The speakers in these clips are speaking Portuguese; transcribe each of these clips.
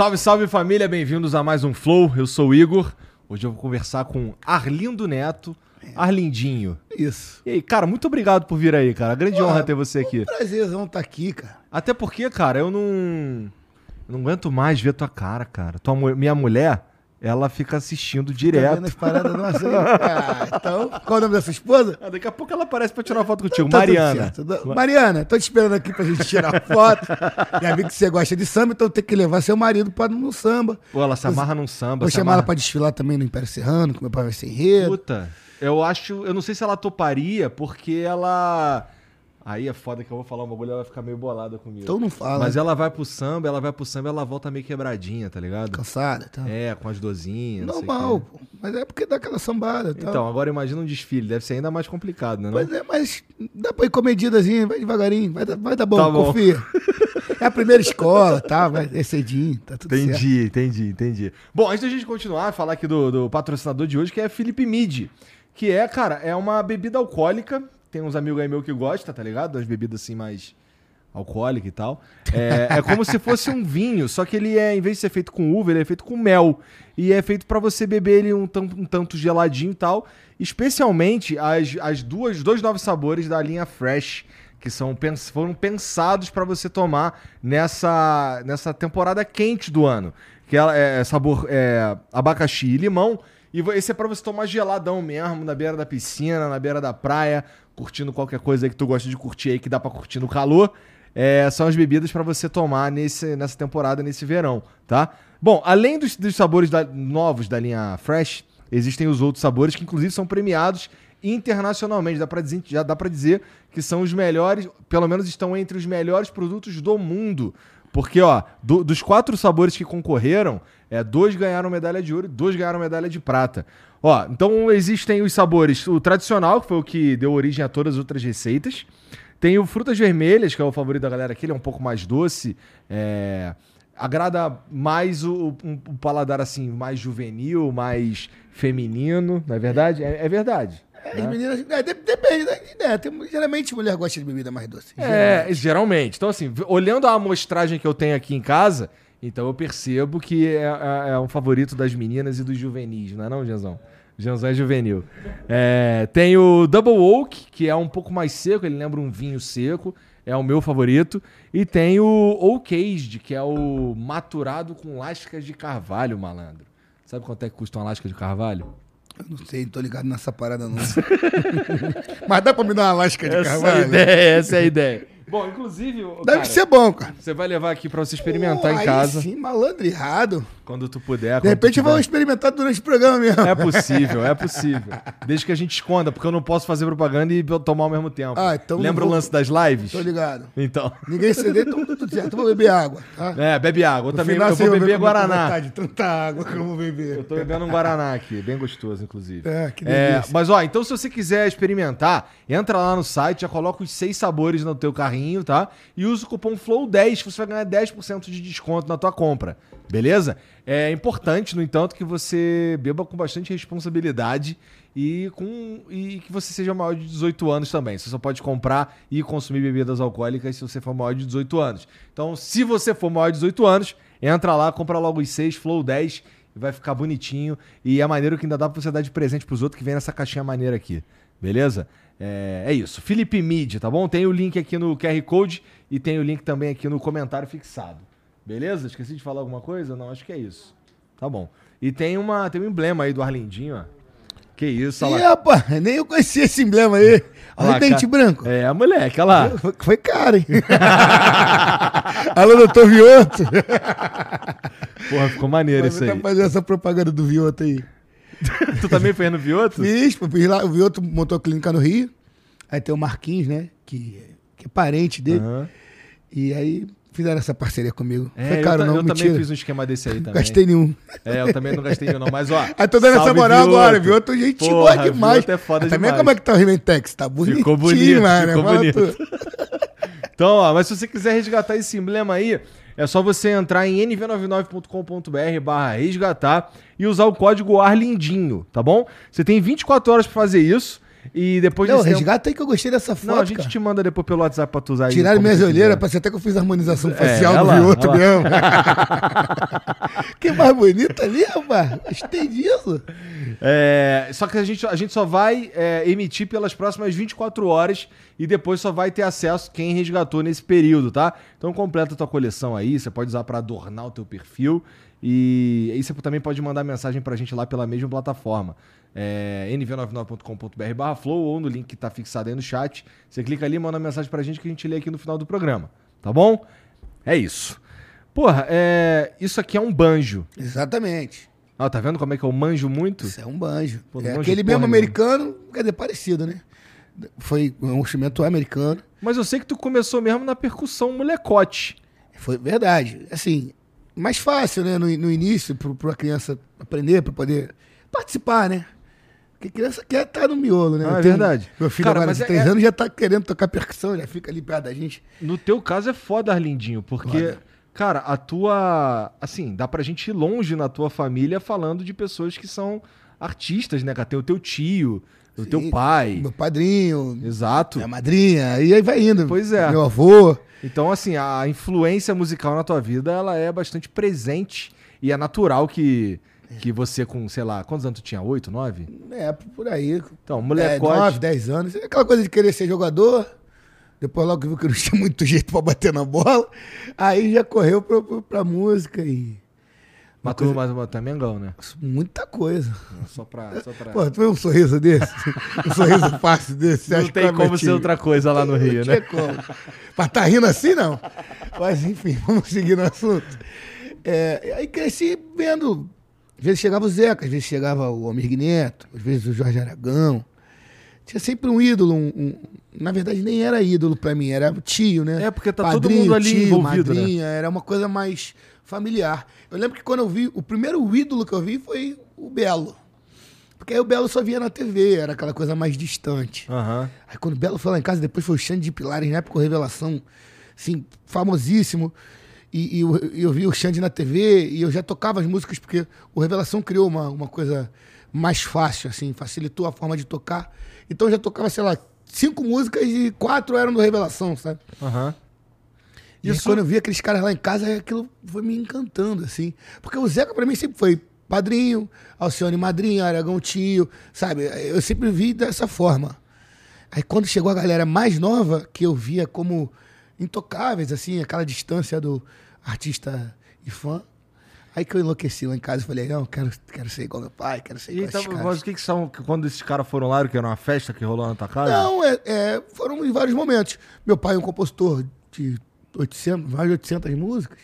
Salve, salve família, bem-vindos a mais um Flow. Eu sou o Igor. Hoje eu vou conversar com Arlindo Neto. Arlindinho. Isso. E aí, cara, muito obrigado por vir aí, cara. Grande Pô, honra ter você aqui. É um prazerzão estar tá aqui, cara. Até porque, cara, eu não. Eu não aguento mais ver tua cara, cara. Tua, minha mulher, ela fica assistindo direto. Tá paradas nossas aí? Ah, então, qual é o nome da sua esposa? Ah, daqui a pouco ela aparece pra tirar foto contigo. Tá Mariana. Mariana, tô te esperando aqui pra gente tirar foto. Já vi que você gosta de samba, então tem que levar seu marido pra no samba. Pô, ela se amarra num samba. Vou chamar ela pra desfilar também no Império Serrano, que meu pai vai ser enredo. Puta, eu acho... Eu não sei se ela toparia, porque ela Aí é foda que eu vou falar uma bagulho, ela vai ficar meio bolada comigo. Então não fala. Mas ela vai pro samba, ela vai pro samba ela volta meio quebradinha, tá ligado? Cansada, tá? É, com as dozinhas. Normal, pô. Mas é porque dá aquela sambada. Tá? Então, agora imagina um desfile, deve ser ainda mais complicado, né? Não? Mas é, mas dá pra ir comedidazinho, vai devagarinho, vai, vai dar bom, tá bom. confia. é a primeira escola, tá? Vai é cedinho, tá tudo entendi, certo. Entendi, entendi, entendi. Bom, antes da gente continuar, falar aqui do, do patrocinador de hoje, que é Felipe Midi. Que é, cara, é uma bebida alcoólica tem uns amigos aí meus que gostam, tá ligado? Das bebidas assim mais alcoólicas e tal. É, é como se fosse um vinho, só que ele é, em vez de ser feito com uva, ele é feito com mel. E é feito para você beber ele um, um, tanto geladinho e tal. Especialmente as, as duas, dois novos sabores da linha Fresh, que são, foram pensados para você tomar nessa, nessa temporada quente do ano. Que é, é sabor é, abacaxi e limão. E esse é para você tomar geladão mesmo, na beira da piscina, na beira da praia, curtindo qualquer coisa aí que tu gosta de curtir aí, que dá para curtir no calor. É, são as bebidas para você tomar nesse, nessa temporada, nesse verão, tá? Bom, além dos, dos sabores da, novos da linha Fresh, existem os outros sabores que inclusive são premiados internacionalmente. Dá pra dizer, já dá para dizer que são os melhores, pelo menos estão entre os melhores produtos do mundo. Porque, ó, do, dos quatro sabores que concorreram, é, dois ganharam medalha de ouro e dois ganharam medalha de prata. Ó, então existem os sabores, o tradicional, que foi o que deu origem a todas as outras receitas. Tem o frutas vermelhas, que é o favorito da galera aqui, ele é um pouco mais doce. É, agrada mais o, um, um, paladar assim, mais juvenil, mais feminino, não é verdade? É, é verdade. É, né? As meninas. É, depende da ideia. Tem, geralmente mulher gosta de bebida mais doce. É, geralmente. geralmente. Então, assim, olhando a amostragem que eu tenho aqui em casa, então eu percebo que é, é, é, um favorito das meninas e dos juvenis, não é não, Janzão? Janzão é juvenil. É, tem o Double Oak, que é um pouco mais seco, ele lembra um vinho seco, é o meu favorito. E tem o Oak Aged, que é o maturado com lascas de carvalho, malandro. Sabe quanto é que custa uma lasca de carvalho? Eu não sei, não tô ligado nessa parada não. Mas dá pra me dar uma lasca de essa carvalho? É a ideia, essa é a ideia. Bom, inclusive. Deve cara, ser bom, cara. Você vai levar aqui pra você experimentar Pô, em casa. Sim, malandreado. Quando tu puder. De repente eu vou experimentar durante o programa mesmo. É possível, é possível. Desde que a gente esconda, porque eu não posso fazer propaganda e tomar ao mesmo tempo. Ah, então Lembra vou... o lance das lives? Tô ligado. Então. Ninguém ceder, então tudo certo. Eu vou beber água, tá? É, bebe água. Eu No também final, eu vou beber tô Guaraná. de Tanta água que eu vou beber. Eu tô bebendo um Guaraná aqui, bem gostoso, inclusive. É, que É, delícia. mas ó, então se você quiser experimentar, entra lá no site, já coloca os seis sabores no teu carrinho, tá? E usa o cupom FLOW10 que você vai ganhar 10% de desconto na tua compra, beleza? É importante, no entanto, que você beba com bastante responsabilidade e, com, e que você seja maior de 18 anos também. Você só pode comprar e consumir bebidas alcoólicas se você for maior de 18 anos. Então, se você for maior de 18 anos, entra lá, compra logo os seis Flow 10 e vai ficar bonitinho. E é maneiro que ainda dá pra você dar de presente pros outros que vem nessa caixinha maneira aqui. Beleza? É, é isso. Felipe Mid, tá bom? Tem o link aqui no QR Code e tem o link também aqui no comentário fixado. Beleza? Esqueci de falar alguma coisa? Não, acho que é isso. Tá bom. E tem, uma, tem um emblema aí do Arlindinho, ó. Que isso, olha Ih, lá. rapaz, nem eu conhecia esse emblema aí. Olha o dente branco. É, moleque, olha lá. Foi, foi caro, hein? Alô, doutor Vioto. Porra, ficou maneiro isso Você aí. fazendo essa propaganda do Vioto aí. Tu também fez no Vioto? Fiz, fiz lá, o Vioto montou a clínica no Rio. Aí tem o Marquinhos, né? Que, que é parente dele. Aham. E aí fizeram essa parceria comigo. É, foi eu, caro, ta- não, eu mentira. também fiz um esquema desse aí também. gastei nenhum. É, eu também não gastei nenhum, não. Mas, ó. Aí tô dando essa moral agora, Vioto. Vioto, gente Porra, boa demais. Vioto é foda também demais. como é que tá o Rimentex? Tá bonitinho, Ficou bonito, mano. ficou Fala bonito. Então, ó, mas se você quiser resgatar esse emblema aí, é só você entrar em nv99.com.br barra resgatar e usar o código ARLINDINho, tá bom? Você tem 24 horas pra fazer isso e depois Não, desse tempo- resgata aí que eu gostei dessa foto, Não, a gente cara. te manda depois pelo WhatsApp pra tu usar. Tiraram minhas olheiras, parece até que eu fiz a harmonização É, facial olha do Vioto mesmo. que mais bonito ali, rapaz. Gostei disso. É, só que a gente, a gente só vai é, emitir pelas próximas 24 horas e depois só vai ter acesso quem resgatou nesse período, tá? Então completa a tua coleção aí, você pode usar pra adornar o teu perfil e aí você também pode mandar mensagem pra gente lá pela mesma plataforma. É, nv99.com.br barra flow ou no link que tá fixado aí no chat. Você clica ali e manda mensagem pra gente que a gente lê aqui no final do programa, tá bom? É isso. Porra, é, isso aqui é um banjo. Exatamente. Ó, tá vendo como é que eu manjo muito? Isso é um banjo. Pô, é aquele mesmo americano, quer dizer, parecido, né? Foi um instrumento americano. Mas eu sei que tu começou mesmo na percussão molecote. Foi verdade. Assim, mais fácil, né? No, no início, para a criança aprender, para poder participar, né? Porque criança quer estar no miolo, né? Ah, é tenho- verdade. Meu filho Cara, agora de é- três é- anos já tá querendo tocar percussão, já fica ali perto da gente. No teu caso é foda, Arlindinho, porque, Foda. cara, a tua. Assim, dá pra gente ir longe na tua família falando de pessoas que são artistas, né, cara? Tem o teu tio, o teu pai. Meu padrinho, Exato. minha madrinha, e aí vai indo. Pois é. Meu avô. Então, assim, a influência musical na tua vida, ela é bastante presente e é natural que, que você com, sei lá, quantos anos tu tinha? Oito, nove? É, por aí. Então, É, molecote. 9, 10 anos. Aquela coisa de querer ser jogador. Depois logo viu que não tinha muito jeito pra bater na bola. Aí já correu pra, pra, pra música e. Mas tu, mas, mas tu é Mengão, né? Muita coisa. Só pra. Só pra... Pô, tu vê um sorriso desse? um sorriso fácil desse? não tem como ser outra coisa lá no Rio, Não né? tinha como. Mas tá rindo assim, não? Mas enfim, vamos seguir no assunto. É, aí cresci vendo. Às vezes chegava o Zeca, às vezes chegava o Almir Neto, às vezes o Jorge Aragão. Tinha sempre um ídolo. um- um- na verdade, nem era ídolo pra mim, era tio, né? É, porque tá todo mundo ali envolvido, né? madrinha, Era uma coisa mais familiar. Eu lembro que quando eu vi, o primeiro ídolo que eu vi foi o Belo. Porque aí o Belo só via na TV, era aquela coisa mais distante. Aham. Aí quando o Belo foi lá em casa, depois foi o Xande de Pilares, na época o Revelação, assim, famosíssimo. E, e eu, eu vi o Xande na TV e eu já tocava as músicas, porque o Revelação criou uma, uma coisa mais fácil, assim, facilitou a forma de tocar. Então eu já tocava, sei lá, cinco músicas e quatro eram do Revelação, sabe? Aham. E Isso- quando eu vi aqueles caras lá em casa, aquilo foi me encantando, assim. Porque o Zeca, pra mim, sempre foi padrinho, Alcione madrinha, Aragão tio, sabe? Eu sempre vi dessa forma. Aí quando chegou a galera mais nova, que eu via como intocáveis, assim, aquela distância do artista e fã, Aí que eu enlouqueci lá em casa e falei, não, quero, quero ser igual meu pai, quero ser igual então, esses mas caras. o que que são, quando esses caras foram lá, que era uma festa que rolou na tua casa? Não, é, é, foram em vários momentos. Meu pai é um compositor de 800, mais de 800 músicas.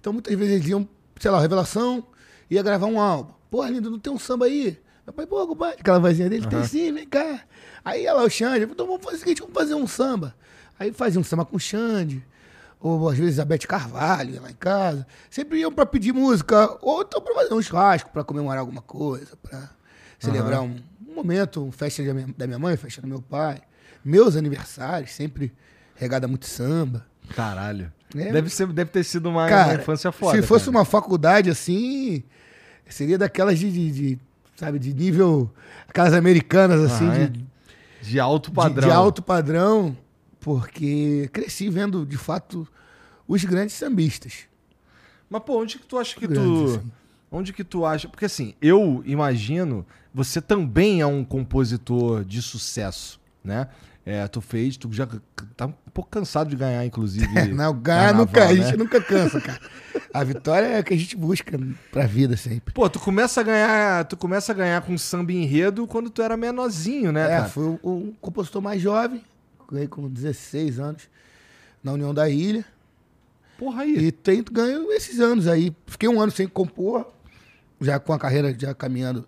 Então, muitas vezes eles iam, sei lá, Revelação, ia gravar um álbum. Pô, lindo, não tem um samba aí? Meu pai, pô, compadre, aquela vozinha dele, tem sim, vem cá. Aí ia lá o Xande, então vamos fazer o seguinte, vamos fazer um samba. Aí fazia um samba com o Xande, ou às vezes a Bete Carvalho ia lá em casa. Sempre iam pra pedir música, ou então pra fazer um churrasco, pra comemorar alguma coisa, pra celebrar um, um momento, uma festa da minha, da minha mãe, festa do meu pai. Meus aniversários, sempre regada muito samba. Caralho. É. Deve, ser, deve ter sido uma, uma Cara, infância foda. se fosse cara. uma faculdade assim, seria daquelas de, de- de, sabe, de nível, aquelas americanas assim, Ah, é? de, De alto padrão. de alto padrão, porque cresci vendo, de fato, os grandes sambistas. Mas, pô, onde que tu acha que Grandes, tu. assim. Onde que tu acha. Porque assim, eu imagino, você também é um compositor de sucesso, né? É, tu fez, tu já tá um pouco cansado de ganhar, inclusive. Não, ganhar nunca, a né? gente nunca cansa, cara. A vitória é o que a gente busca pra vida sempre. Pô, tu começa a ganhar. Tu começa a ganhar com samba enredo quando tu era menorzinho, né, É, cara? foi o, o compositor mais jovem, ganhei com 16 anos, na União da Ilha. Porra aí. E tenho ganho esses anos aí. Fiquei um ano sem compor, já com a carreira já caminhando.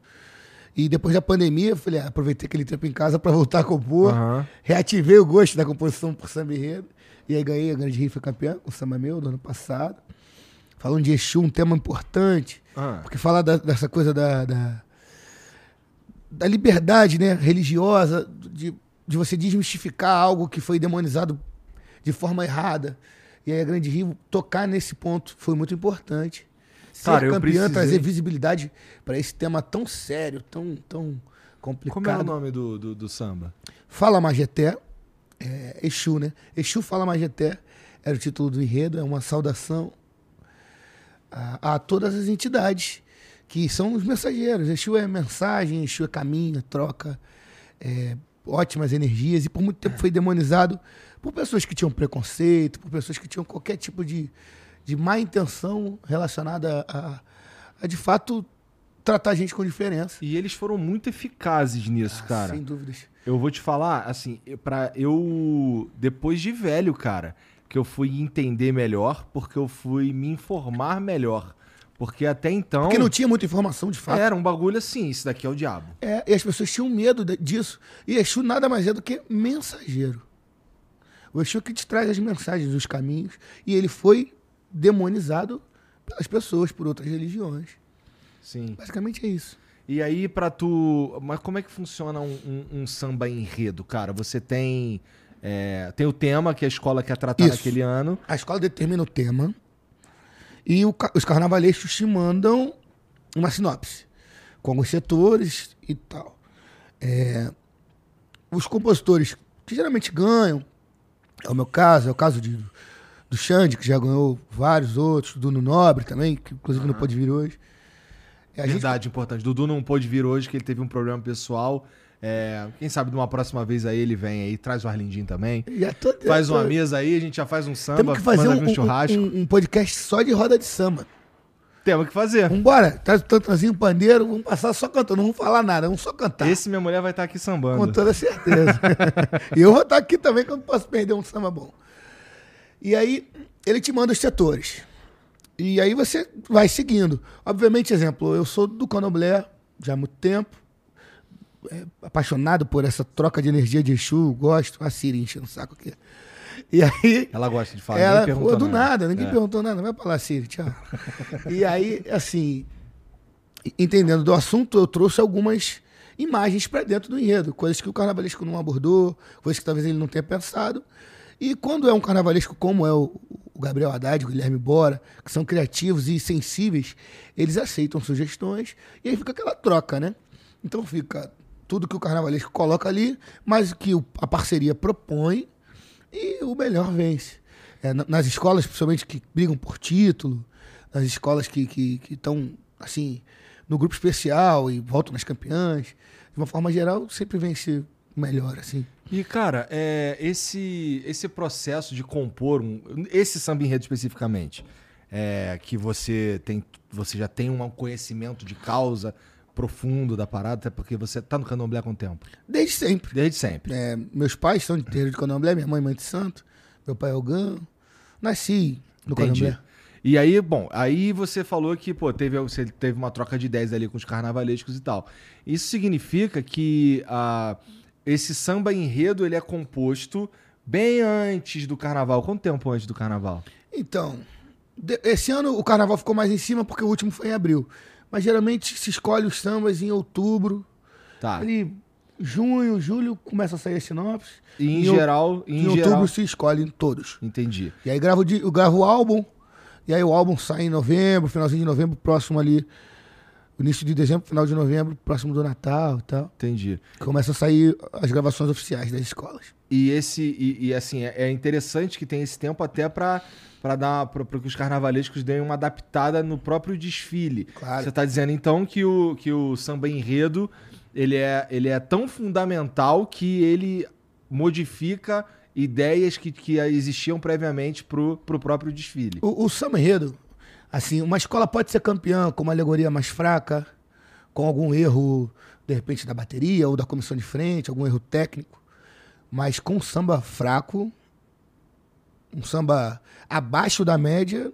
E depois da pandemia, falei, ah, aproveitei aquele tempo em casa para voltar a compor. Aham. Reativei o gosto da composição por samba enredo. E aí ganhei a Grande Rio, foi campeão com o samba meu do ano passado. Falando de Exu, um tema importante. Ah. Porque falar da- dessa coisa da, da, da liberdade né, religiosa, de, de você desmistificar algo que foi demonizado de forma errada. E aí a Grande Rio tocar nesse ponto foi muito importante. Ser Cara, eu campeã, precisei- trazer visibilidade para esse tema tão sério, tão, tão complicado. Como é o nome do, do, do samba? Fala Majeté, é, Exu, né? Exu Fala Majeté era o título do enredo, é uma saudação a, a todas as entidades que são os mensageiros. Exu é mensagem, Exu é caminho, é troca, é, ótimas energias, e por muito tempo foi demonizado por pessoas que tinham preconceito, por pessoas que tinham qualquer tipo de, de má intenção relacionada a, a, de fato, tratar a gente com diferença. E eles foram muito eficazes nisso, Ah, cara. Sem dúvidas. Eu vou te falar, assim, para eu depois de velho, cara, que eu fui entender melhor, porque eu fui me informar melhor, porque até então Porque não tinha muita informação de fato. era um bagulho assim, isso daqui é o diabo. É, e as pessoas tinham medo de- disso. E Exu nada mais é do que mensageiro. O Exu que te traz as mensagens, os caminhos. E ele foi demonizado pelas pessoas, por outras religiões. Sim. Basicamente é isso. E aí pra tu, mas como é que funciona um, um- um samba enredo, cara? Você tem é, tem o tema que a escola quer tratar Isso. naquele ano. A escola determina o tema. E o os carnavalescos te mandam uma sinopse. Com alguns setores e tal. É, os compositores que geralmente ganham, é o meu caso, é o caso de, do Xande, que já ganhou vários outros, do Nuno Nobre também, que inclusive não pode vir hoje. É, a gente- Verdade, importante. Dudu não pôde vir hoje, que ele teve um problema pessoal. É, quem sabe de uma próxima vez aí ele vem aí, traz o Arlindinho também. já tô- Faz já tô- uma mesa aí, a gente já faz um samba, Temos que fazer manda um, um- churrasco. um- um podcast só de roda de samba. Temos que fazer. Vambora, traz o tantazinho pandeiro, vamos passar só cantando, não vamos falar nada, vamos só cantar. Esse minha mulher vai estar aqui sambando. Com toda certeza. e eu vou estar aqui também, que eu não posso perder um samba bom. E aí, ele te manda os setores. E aí você vai seguindo. Obviamente, exemplo, eu sou do Candomblé já há muito tempo. É, apaixonado por essa troca de energia de Exu, gosto. A Siri enchendo o saco aqui. E aí, Ela gosta de falar, ela, ninguém pô, do nada, ninguém É. perguntou nada. Vai pra lá, Siri, tchau. e aí, assim, entendendo do assunto, eu trouxe algumas imagens pra dentro do enredo, coisas que o carnavalesco não abordou, coisas que talvez ele não tenha pensado. E quando é um carnavalesco como é o, o Gabriel Haddad, o Guilherme Bora, que são criativos e sensíveis, eles aceitam sugestões e aí fica aquela troca, né? Então fica tudo que o carnavalesco coloca ali, mas que o- a parceria propõe e o melhor vence. É, na- nas escolas, principalmente que brigam por título, nas escolas que estão, que, estão assim, no grupo especial e voltam nas campeãs, de uma forma geral, sempre vence o melhor, assim. E, cara, é, esse, esse processo de compor, um, esse samba enredo especificamente, é, que você tem, você já tem um conhecimento de causa profundo da parada, até porque você tá no candomblé há quanto tempo? Desde sempre. Desde sempre. É, meus pais são de terreiro de candomblé, minha mãe mãe de santo, meu pai é Ogã. Nasci no Entendi. candomblé. E aí, bom, aí você falou que, pô, teve, você teve uma troca de ideias ali com os carnavalescos e tal. Isso significa que ah, esse samba enredo ele é composto bem antes do carnaval. Quanto tempo antes do carnaval? Então, esse ano o carnaval ficou mais em cima porque o último foi em abril. Mas geralmente se escolhe os sambas em outubro. Tá. Ali, junho, julho, começa a sair as sinopses. E em, Em geral, em, Em, geral. outubro se escolhem todos. Entendi. E aí gravo, de- eu gravo o álbum. E aí o álbum sai em novembro, finalzinho de novembro, próximo ali. Início de dezembro, final de novembro, próximo do Natal e tal. Entendi. Começa a sair as gravações oficiais das escolas. E esse e, e, assim é, é interessante que tem esse tempo até pra para dar para que os carnavalescos deem uma adaptada no próprio desfile. Claro. Você tá dizendo então que o que o samba enredo ele é ele é tão fundamental que ele modifica ideias que, que existiam previamente pro, pro próprio desfile. O, o samba enredo, assim, uma escola pode ser campeã com uma alegoria mais fraca, com algum erro, de repente, da bateria ou da comissão de frente, algum erro técnico. Mas com um samba fraco, um samba abaixo da média,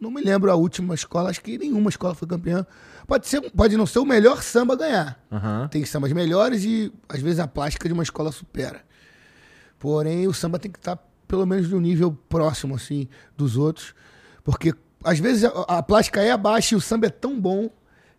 não me lembro a última escola, acho que nenhuma escola foi campeã. Pode, ser, pode não ser o melhor samba a ganhar. Aham. Tem sambas melhores e às vezes a plástica de uma escola supera. Porém, o samba tem que estar pelo menos no nível próximo assim dos outros, porque às vezes a, a plástica é abaixo e o samba é tão bom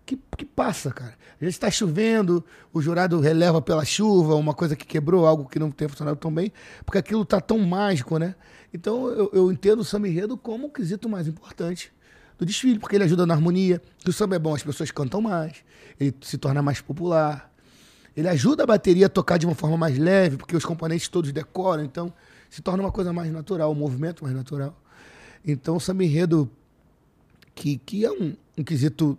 que, que passa, cara. Às vezes está chovendo, o jurado releva pela chuva, uma coisa que quebrou, algo que não tem funcionado tão bem, porque aquilo tá tão mágico, né? Então eu, eu entendo o samba enredo como o quesito mais importante do desfile, porque ele ajuda na harmonia. Que o samba é bom, as pessoas cantam mais, ele se torna mais popular. Ele ajuda a bateria a tocar de uma forma mais leve, porque os componentes todos decoram, então se torna uma coisa mais natural, um movimento mais natural. Então o samba enredo, que, que é um, um quesito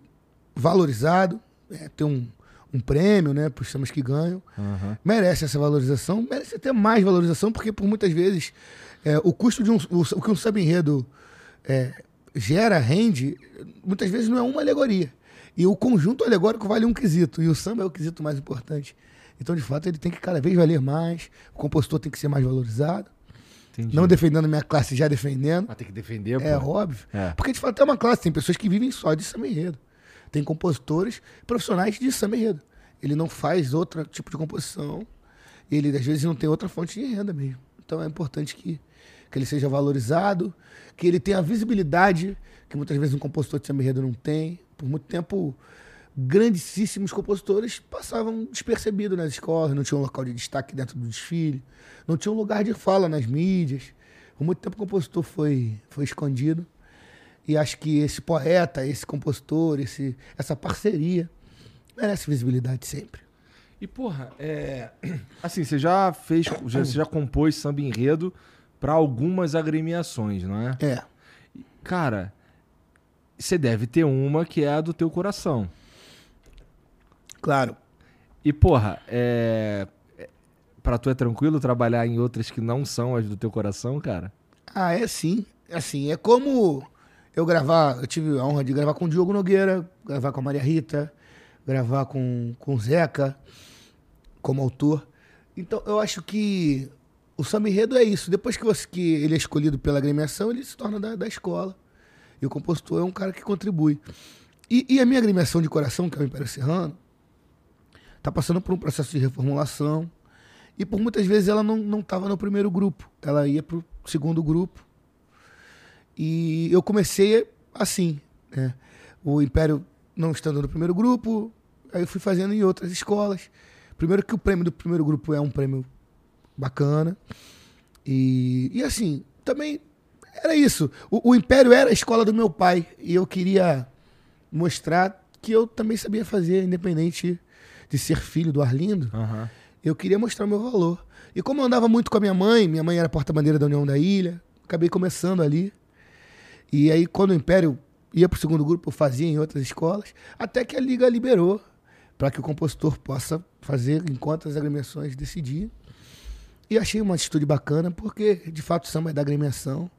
valorizado, é, tem um, um prêmio né, para os sambas que ganham, Aham. merece essa valorização, merece até mais valorização, porque por muitas vezes é, o custo de um. O, o que um samba enredo é, gera, rende, muitas vezes não é uma alegoria. E o conjunto alegórico vale um quesito, e o samba é o quesito mais importante. Então, de fato, ele tem que cada vez valer mais, o compositor tem que ser mais valorizado. Entendi. Não defendendo a minha classe, já defendendo. Mas tem que defender, É pô. óbvio. É. Porque, de fato, é uma classe. Tem pessoas que vivem só de samba enredo. Tem compositores profissionais de samba enredo. Ele não faz outro tipo de composição. Ele, às vezes, não tem outra fonte de renda mesmo. Então, é importante que, que ele seja valorizado, que ele tenha a visibilidade que muitas vezes um compositor de samba enredo não tem. Por muito tempo, grandíssimos compositores passavam despercebidos nas escolas, não tinham um local de destaque dentro do desfile, não tinha um lugar de fala nas mídias. Por muito tempo o compositor foi, foi escondido. E acho que esse poeta, esse compositor, esse, essa parceria merece visibilidade sempre. E, porra, é. Assim, você já fez. Já, você já compôs samba enredo pra algumas agremiações, não é? É. Cara, você deve ter uma que é a do teu coração. Claro. E, porra, é. é- Pra tu é tranquilo trabalhar em outras que não são as do teu coração, cara? Ah, é sim. Assim, é como eu gravar, eu tive a honra de gravar com o Diogo Nogueira, gravar com a Maria Rita, gravar com, com o Zeca como autor. Então, eu acho que o samba enredo é isso. Depois que, você, que ele é escolhido pela agremiação, ele se torna da, da escola. E o compositor é um cara que contribui. E, e a minha agremiação de coração, que é o Império Serrano, está passando por um processo de reformulação. E por muitas vezes ela não estava no primeiro grupo. Ela ia para o segundo grupo. E eu comecei assim, né? O Império não estando no primeiro grupo, aí eu fui fazendo em outras escolas. Primeiro que o prêmio do primeiro grupo é um prêmio bacana. E, e assim, também era isso. O, o Império era a escola do meu pai. E eu queria mostrar que eu também sabia fazer, independente de ser filho do Arlindo. Aham. Eu queria mostrar o meu valor. E como eu andava muito com a minha mãe, minha mãe era porta-bandeira da União da Ilha, acabei começando ali. E aí, quando o Império ia para o segundo grupo, eu fazia em outras escolas, até que a Liga liberou para que o compositor possa fazer enquanto as agremiações decidirem. E achei uma atitude bacana, porque de fato o samba é da agremiação.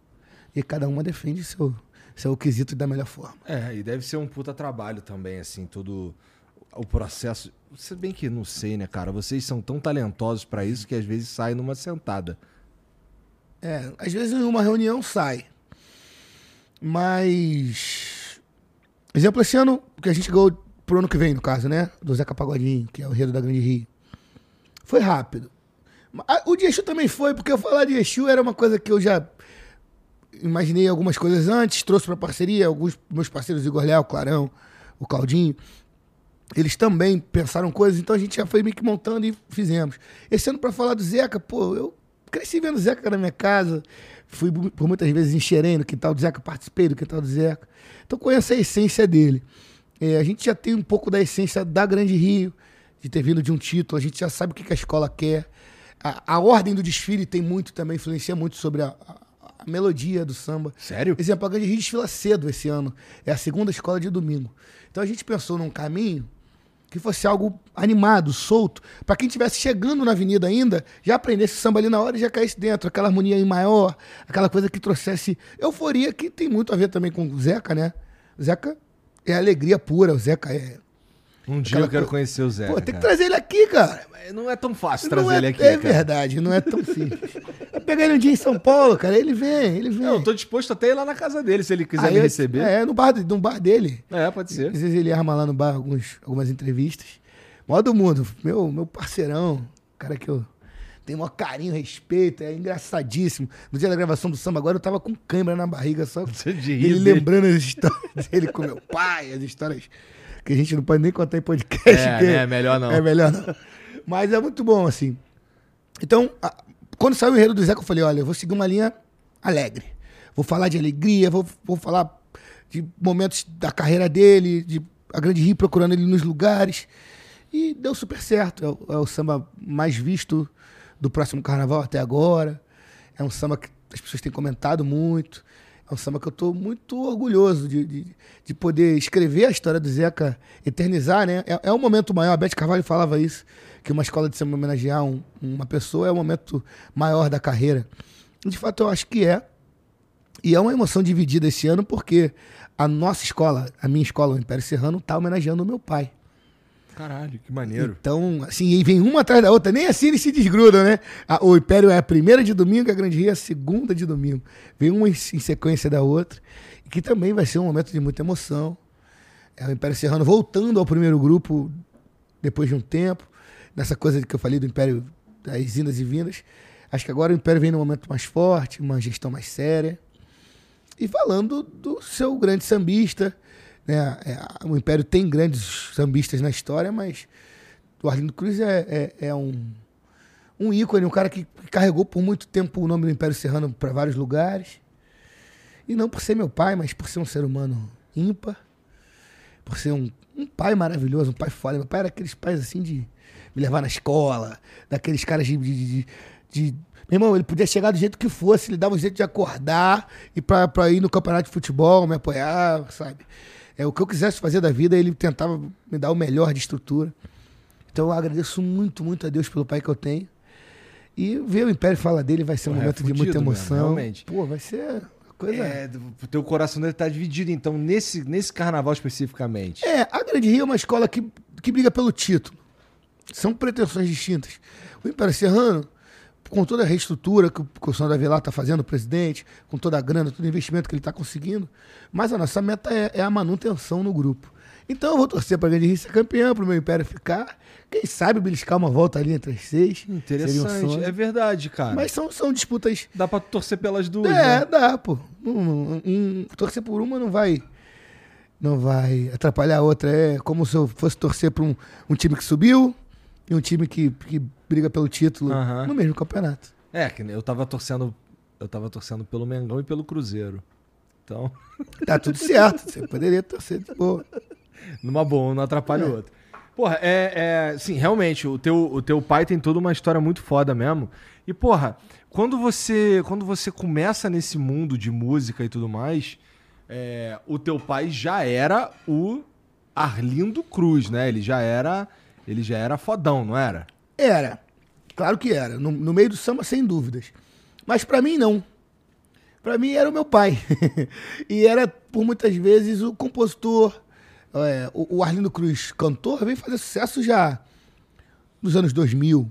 E cada uma defende seu, seu quesito da melhor forma. É, e deve ser um puta trabalho também, assim, todo o processo. Se bem que não sei, né, cara? Vocês são tão talentosos pra isso que às vezes sai numa sentada. É, às vezes em uma reunião sai. Mas. Exemplo, esse ano, que a gente ganhou pro ano que vem, no caso, né? Do Zeca Pagodinho, que é o enredo da Grande Rio. Foi rápido. O de Exu também foi, porque eu falar de Exu era uma coisa que eu já imaginei algumas coisas antes, trouxe pra parceria, alguns meus parceiros, Igor Léo, Clarão, o Claudinho. Eles também pensaram coisas, então a gente já foi meio que montando e fizemos. Esse ano, pra falar do Zeca, pô, eu cresci vendo o Zeca na minha casa, fui por muitas vezes em Xerém, no quintal do Zeca, participei do quintal do Zeca. Então conheço a essência dele. É, a gente já tem um pouco da essência da Grande Rio, de ter vindo de um título, a gente já sabe o que, que a escola quer. A, a ordem do desfile tem muito também, influencia muito sobre a, a- a melodia do samba. Sério? Exemplo, a Grande Rio desfila cedo esse ano. É a segunda escola de domingo. Então a gente pensou num caminho que fosse algo animado, solto, para quem estivesse chegando na avenida ainda, já aprendesse samba ali na hora e já caísse dentro, aquela harmonia em maior, aquela coisa que trouxesse euforia, que tem muito a ver também com o Zeca, né? O Zeca é alegria pura, o Zeca é. Um dia eu quero co- conhecer o Zeca. Pô, tem que trazer ele aqui, cara. Não é tão fácil trazer é, ele aqui. é cara. verdade, não é tão simples. Vai pegar ele um dia em São Paulo, cara, ele vem, ele vem. Não, eu tô disposto até ir lá na casa dele, se ele quiser Aí me eu- receber. É, É, no bar, no bar dele. pode ser. Às vezes ele arma lá no bar alguns, algumas entrevistas. Mó do mundo, meu, meu parceirão, cara que eu tenho maior carinho, respeito, é engraçadíssimo. No dia da gravação do samba, agora eu tava com câimbra na barriga, só Você de rir ele lembrando as histórias dele com meu pai, as histórias que a gente não pode nem contar em podcast. É, né, melhor não. É melhor não. Mas é muito bom, assim. Então, a- quando saiu o enredo do Zeca, eu falei, olha, eu vou seguir uma linha alegre. Vou falar de alegria, vou, vou falar de momentos da carreira dele, de a Grande Rio procurando ele nos lugares. E deu super certo. É o, é o samba mais visto do próximo carnaval até agora. É um samba que as pessoas têm comentado muito. É um samba que eu estou muito orgulhoso de, de, de poder escrever a história do Zeca, eternizar, né? É, é um momento maior. A Beth Carvalho falava isso, que uma escola de samba homenagear um- uma pessoa é o momento maior da carreira. De fato, eu acho que é. E é uma emoção dividida esse ano porque a nossa escola, a minha escola, o Império Serrano, está homenageando o meu pai. Caralho, que maneiro. Então, assim, e vem uma atrás da outra. Nem assim eles se desgrudam, né? O Império é a primeira de domingo, a Grande Rio é a segunda de domingo. Vem uma em, sequência da outra. E que também vai ser um momento de muita emoção. É o Império Serrano voltando ao primeiro grupo depois de um tempo. Nessa coisa que eu falei do Império das indas e vindas. Acho que agora o Império vem num momento mais forte, uma gestão mais séria. E falando do seu grande sambista, né? É, o Império tem grandes sambistas na história, mas o Arlindo Cruz é, é, é um, um ícone, um cara que carregou por muito tempo o nome do Império Serrano para vários lugares. E não por ser meu pai, mas por ser um ser humano ímpar, por ser um, um pai maravilhoso, um pai foda. Meu pai era aqueles pais assim de me levar na escola, daqueles caras de. de, de- de- meu irmão, ele podia chegar do jeito que fosse, ele dava um jeito de acordar e pra, pra ir no campeonato de futebol, me apoiar, sabe? É, o que eu quisesse fazer da vida, ele tentava me dar o melhor de estrutura. Então eu agradeço muito, muito a Deus pelo pai que eu tenho. E ver o Império falar dele vai ser um é momento de fudido muita emoção. realmente. Pô, vai ser coisa. É, o teu coração deve estar dividido, então, nesse, nesse carnaval especificamente. É, a Grande Rio é uma escola que, que briga pelo título. São pretensões distintas. O Império Serrano, com toda a reestrutura que o, que o Sandro Avelar está fazendo, o presidente, com toda a grana, todo o investimento que ele está conseguindo, mas a nossa meta é, é a manutenção no grupo. Então eu vou torcer para a Grande Rio ser campeão, para o meu Império ficar. Quem sabe beliscar uma volta ali entre as seis. Um Interessante, sonho. é verdade, cara. Mas são, são disputas Dá pra torcer pelas duas, é, né? dá, pô. Um, um- um- torcer por uma não vai não vai atrapalhar a outra. É como se eu fosse torcer por um, um time que subiu e um time que, que briga pelo título Aham. no mesmo campeonato. É, que eu tava torcendo. Eu tava torcendo pelo Mengão e pelo Cruzeiro. Então, Tá tudo certo. Você poderia torcer de boa. numa boa, um não atrapalha o outro. Porra, é, é. Sim, realmente, o teu, o teu pai tem toda uma história muito foda mesmo. E, porra, quando você, quando você começa nesse mundo de música e tudo mais, é, o teu pai já era o Arlindo Cruz, né? Ele já era. Ele já era fodão, não era? Era. Claro que era. No, no meio do samba, sem dúvidas. Mas pra mim, não. Pra mim era o meu pai. e era, por muitas vezes, o compositor. É, o, o Arlindo Cruz, cantor, veio fazer sucesso já nos anos 2000.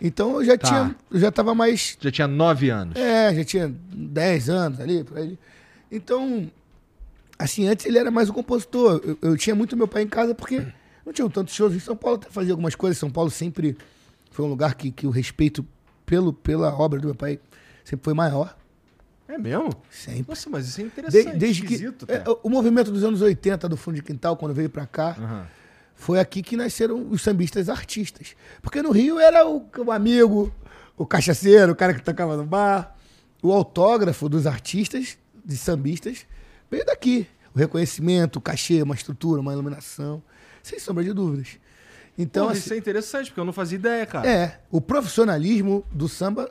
Então eu já Tá. tinha, eu já tava mais Já tinha nove anos. é, já tinha 10 anos ali, por aí. Então, assim, antes ele era mais um compositor. Eu, eu tinha muito meu pai em casa porque não tinham tantos shows. Em São Paulo até fazia algumas coisas. São Paulo sempre foi um lugar que, que o respeito pelo, pela obra do meu pai sempre foi maior. É mesmo? Sempre. Nossa, mas isso é De- interessante. desde que. é, o movimento dos anos 80 do Fundo de Quintal, quando veio pra cá, Aham. foi aqui que nasceram os sambistas artistas. Porque no Rio era o, o amigo, o cachaceiro, o cara que tocava no bar. O autógrafo dos artistas, de sambistas, veio daqui. O reconhecimento, o cachê, uma estrutura, uma iluminação. Sem sombra de dúvidas. Então, Porra, assim, isso é interessante, porque eu não fazia ideia, cara. é, o profissionalismo do samba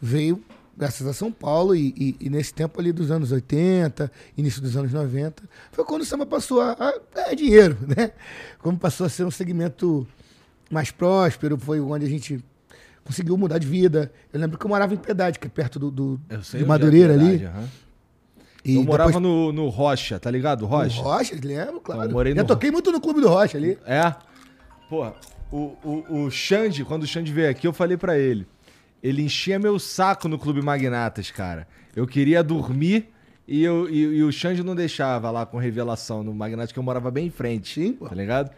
veio graças a São Paulo e, e- e nesse tempo ali dos anos 80, início dos anos 90, foi quando o samba passou a, a ganhar dinheiro, né? Como passou a ser um segmento mais próspero, foi onde a gente conseguiu mudar de vida. Eu lembro que eu morava em Piedade, que é perto do, do de é Madureira ali. Piedade, aham. E eu morava depois- no, no Rocha, tá ligado? Rocha? no Rocha, lembro, claro. Eu morei Já no- toquei muito no Clube do Rocha ali. É. Porra, o, o, o Xande, quando o Xande veio aqui, eu falei pra ele. Ele enchia meu saco no Clube Magnatas, cara. Eu queria dormir e, eu, e, e o Xande não deixava lá com revelação no Magnatas, que eu morava bem em frente. Sim, pô. Tá ligado?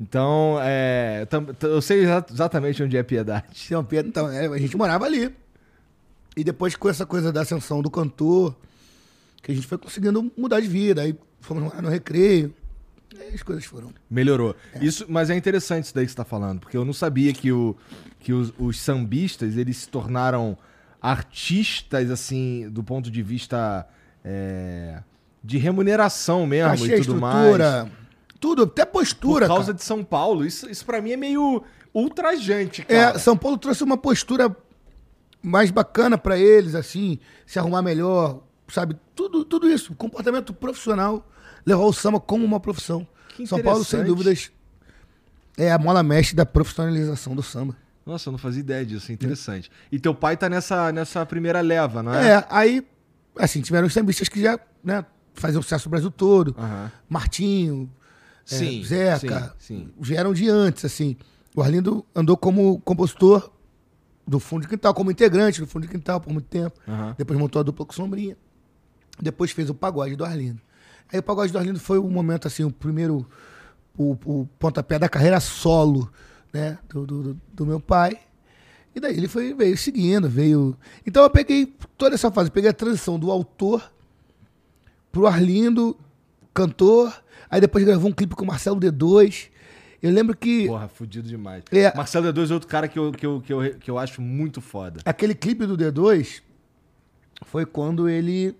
Então, é, eu sei exa- exatamente onde é Piedade. São Pedro, então, é, a gente morava ali. E depois com essa coisa da ascensão do cantor, que a gente foi conseguindo mudar de vida. Aí fomos morar no recreio. As coisas foram. Melhorou. Isso, mas é interessante isso daí que você tá falando, porque eu não sabia que, o, que os, os sambistas, eles se tornaram artistas, assim, do ponto de vista é, de remuneração mesmo Cachê, e tudo mais. tudo, até postura. Por causa cara. de São Paulo. Isso, isso pra mim é meio ultrajante, cara. É, São Paulo trouxe uma postura mais bacana pra eles, assim, se arrumar melhor, sabe? Tudo, tudo isso, comportamento profissional, levar o samba como uma profissão. Que São Paulo, sem dúvidas, é a mola mestre da profissionalização do samba. Nossa, eu não fazia ideia disso, é interessante. E teu pai tá nessa, nessa primeira leva, não é? É, aí, assim, tiveram os sambistas que já, né, faziam sucesso no Brasil todo. Aham. Martinho, é, Sim, Zeca, sim, sim. vieram de antes, assim. O Arlindo andou como compositor do Fundo de Quintal, como integrante do Fundo de Quintal por muito tempo. Aham. Depois montou a dupla com Sombrinha. Depois fez o pagode do Arlindo. Aí o pagode do Arlindo foi o momento, assim, o primeiro, o, o pontapé da carreira solo, né, do, do, do- do meu pai. E daí ele foi, veio seguindo, veio... Então eu peguei toda essa fase, peguei a transição do autor pro Arlindo, cantor, aí depois gravou um clipe com o Marcelo D2. Eu lembro que Porra, fudido demais. É. Marcelo D2 é outro cara que eu, que, eu, que, eu, que eu acho muito foda. aquele clipe do D2 foi quando ele.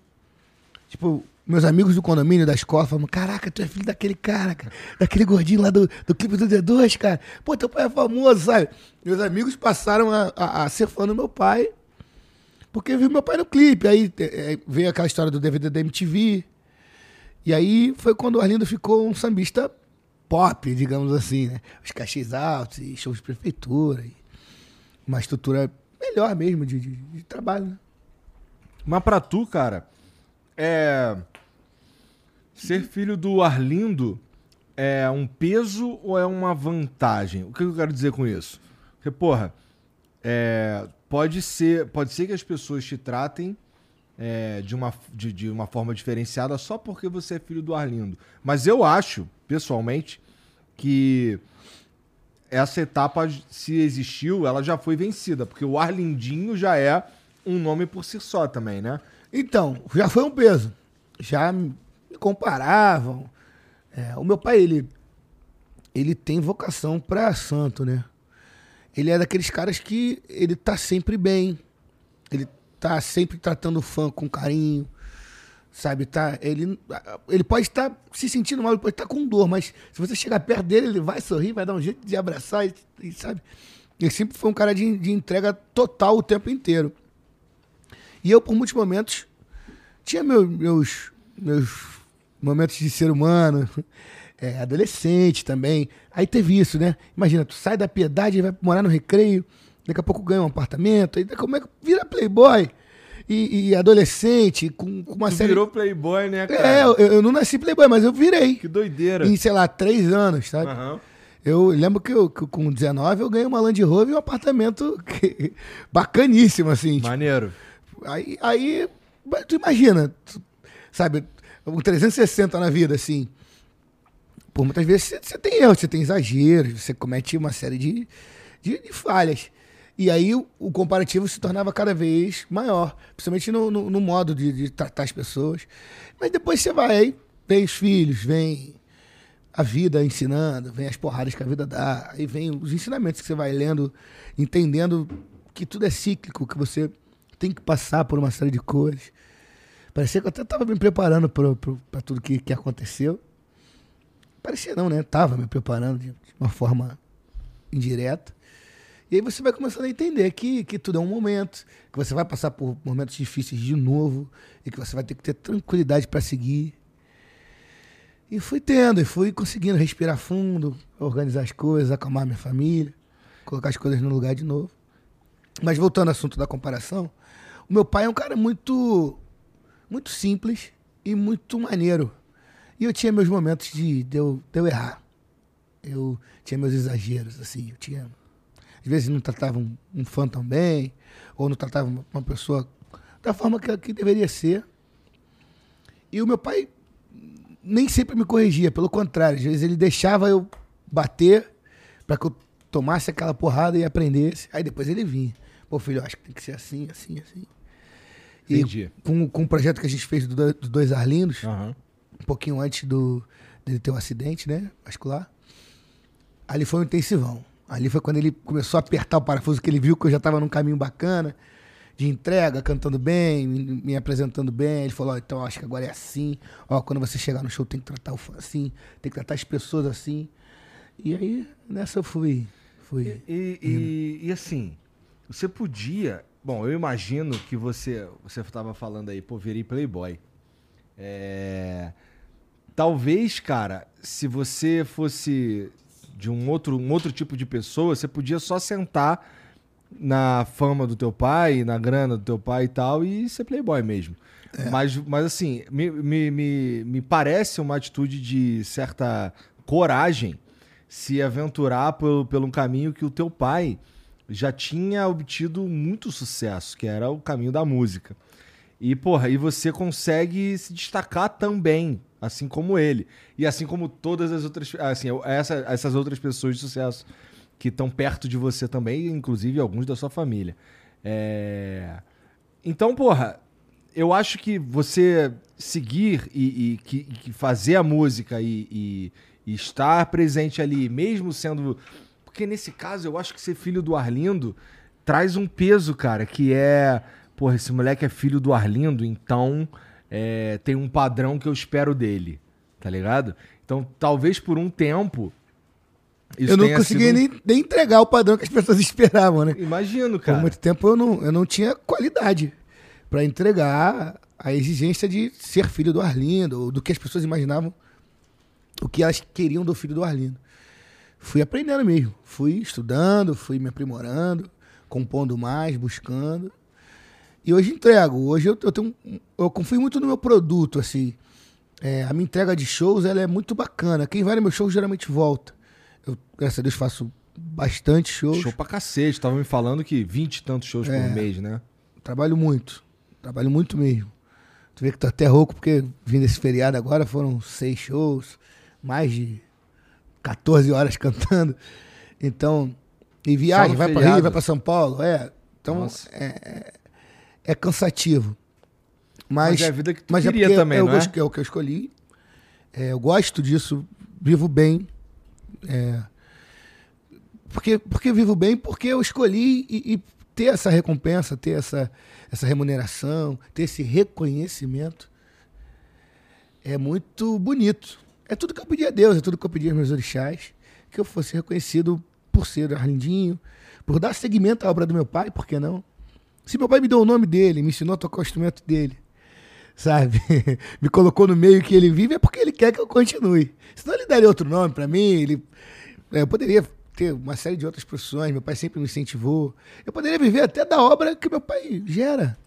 Tipo, meus amigos do condomínio da escola falaram: Caraca, tu é filho daquele cara, cara. Daquele gordinho lá do, do clipe do D2, cara. Pô, teu pai é famoso, sabe? Meus amigos passaram a, a, a ser fã do meu pai. Porque viu meu pai no clipe. Aí eh, veio aquela história do DVD da MTV. E aí foi quando o Arlindo ficou um sambista pop, digamos assim, né? Os cachês altos e shows de prefeitura. Uma estrutura melhor mesmo de, de- de trabalho, né? Mas pra tu, cara, é. Ser filho do Arlindo é um peso ou é uma vantagem? O que eu quero dizer com isso? Porque, porra, é, pode, ser, pode ser que as pessoas te tratem é, de, uma, de, de uma forma diferenciada só porque você é filho do Arlindo. Mas eu acho, pessoalmente, que essa etapa, se existiu, ela já foi vencida, porque o Arlindinho já é um nome por si só também, né? Então, já foi um peso. Já me comparavam. É, o meu pai, ele, ele tem vocação pra santo, né? Ele é daqueles caras que ele tá sempre bem. Ele tá sempre tratando o fã com carinho. Sabe, tá? Ele, ele pode estar se sentindo mal, ele pode estar com dor, mas se você chegar perto dele, ele vai sorrir, vai dar um jeito de abraçar, e, e sabe? Ele sempre foi um cara de, de entrega total o tempo inteiro. E eu, por muitos momentos, tinha meu- meus, meus momentos de ser humano, é, adolescente também. Aí teve isso, né? Imagina, tu sai da piedade e vai morar no recreio, daqui a pouco ganha um apartamento, aí como é que vira playboy? e, e adolescente, com, com uma Tu série. virou playboy, né, cara? É, eu, eu não nasci playboy, mas eu virei. Que doideira. Em, sei lá, três anos, sabe? Aham. Eu lembro que, eu, que com 19 eu ganhei uma Land Rover e um apartamento que- bacaníssimo, assim. tipo, Maneiro. Aí, aí, tu imagina, tu- sabe, um 360 na vida, assim. Por muitas vezes você, tem erros, você tem exageros, você comete uma série de, de, de falhas. E aí o, o comparativo se tornava cada vez maior, principalmente no, no, no modo de, de tratar as pessoas. Mas depois você vai, aí vem os filhos, vem a vida ensinando, vem as porradas que a vida dá, aí vem os ensinamentos que você vai lendo, entendendo que tudo é cíclico, que você tem que passar por uma série de coisas. Parecia que eu até estava me preparando para tudo que, que aconteceu. Parecia não, né? Tava me preparando de, de uma forma indireta. E aí você vai começando a entender que, que tudo é um momento, que você vai passar por momentos difíceis de novo e que você vai ter que ter tranquilidade para seguir. E fui tendo, e fui conseguindo respirar fundo, organizar as coisas, acalmar minha família, colocar as coisas no lugar de novo. Mas voltando ao assunto da comparação, meu pai é um cara muito muito simples e muito maneiro. E eu tinha meus momentos de, de, eu, de eu errar. Eu tinha meus exageros, assim. Eu tinha. Às vezes não tratava um, um fã tão bem, ou não tratava uma, uma pessoa da forma que, que deveria ser. E o meu pai nem sempre me corrigia, pelo contrário, às vezes ele deixava eu bater para que eu tomasse aquela porrada e aprendesse. Aí depois ele vinha. Pô, filho, eu acho que tem que ser assim, assim, assim. E Entendi. com, com o projeto que a gente fez do, do- dos dois Arlindos, Aham. um pouquinho antes do, dele ter um acidente, né? Vascular. Ali foi um intensivão. Ali foi quando ele começou a apertar o parafuso, que ele viu que eu já estava num caminho bacana, de entrega, cantando bem, me, apresentando bem. Ele falou, ó, então acho que agora é assim. Ó, quando você chegar no show tem que tratar o fã assim, tem que tratar as pessoas assim. E aí, nessa eu fui. fui. E, e- e, assim, você podia. Bom, eu imagino que você. Você estava falando aí, pô, virei Playboy. É, talvez, cara, se você fosse de um outro, um outro tipo de pessoa, você podia só sentar na fama do teu pai, na grana do teu pai e tal, e ser Playboy mesmo. Mas, mas assim, me, me, me, me parece uma atitude de certa coragem se aventurar pelo, pelo um caminho que o teu pai já tinha obtido muito sucesso, que era o caminho da música. E, porra, e você consegue se destacar também, assim como ele. E assim como todas as outras. Assim, essa, essas outras pessoas de sucesso que estão perto de você também, inclusive alguns da sua família. É... Então, porra, eu acho que você seguir e, e que fazer a música e, e- e estar presente ali, mesmo sendo. Porque nesse caso, eu acho que ser filho do Arlindo traz um peso, cara, que é. Porra, esse moleque é filho do Arlindo, então é, tem um padrão que eu espero dele, tá ligado? Então, talvez por um tempo. eu não tenha conseguia sido nem, nem entregar o padrão que as pessoas esperavam, né? Imagino, Por cara. muito tempo eu não, eu não tinha qualidade para entregar a exigência de ser filho do Arlindo, ou do que as pessoas imaginavam, o que elas queriam do filho do Arlindo. Fui aprendendo mesmo, fui estudando, fui me aprimorando, compondo mais, buscando. E hoje entrego. Hoje eu, eu tenho, um- eu confio muito no meu produto, assim. É, a minha entrega de shows ela é muito bacana. Quem vai no meu show geralmente volta. Eu, graças a Deus, faço bastante shows. Show pra cacete. Tava me falando que 20 e tantos shows É. por mês, né? Trabalho muito. Trabalho muito mesmo. Tu vê que tô até rouco porque vim desse feriado agora, foram seis shows, mais de 14 horas cantando. Então, e viagem, vai feriado? Rio, vai pra São Paulo, é. Então, é, é, é cansativo. Mas, Mas é a vida que tu mas é queria porque também, eu não é? é o que eu escolhi. É, eu gosto disso, vivo bem. É, porque, porque vivo bem, porque eu escolhi e, e ter essa recompensa, ter essa, essa remuneração, ter esse reconhecimento é muito bonito. É tudo que eu pedi a Deus, é tudo que eu pedi aos meus orixás, que eu fosse reconhecido por ser Arlindinho, por dar seguimento à obra do meu pai, por que não? Se meu pai me deu o nome dele, me ensinou a tocar o instrumento dele, sabe? me colocou no meio que ele vive, é porque ele quer que eu continue. Senão ele daria outro nome para mim, ele é, eu poderia ter uma série de outras profissões, meu pai sempre me incentivou. Eu poderia viver até da obra que meu pai gera.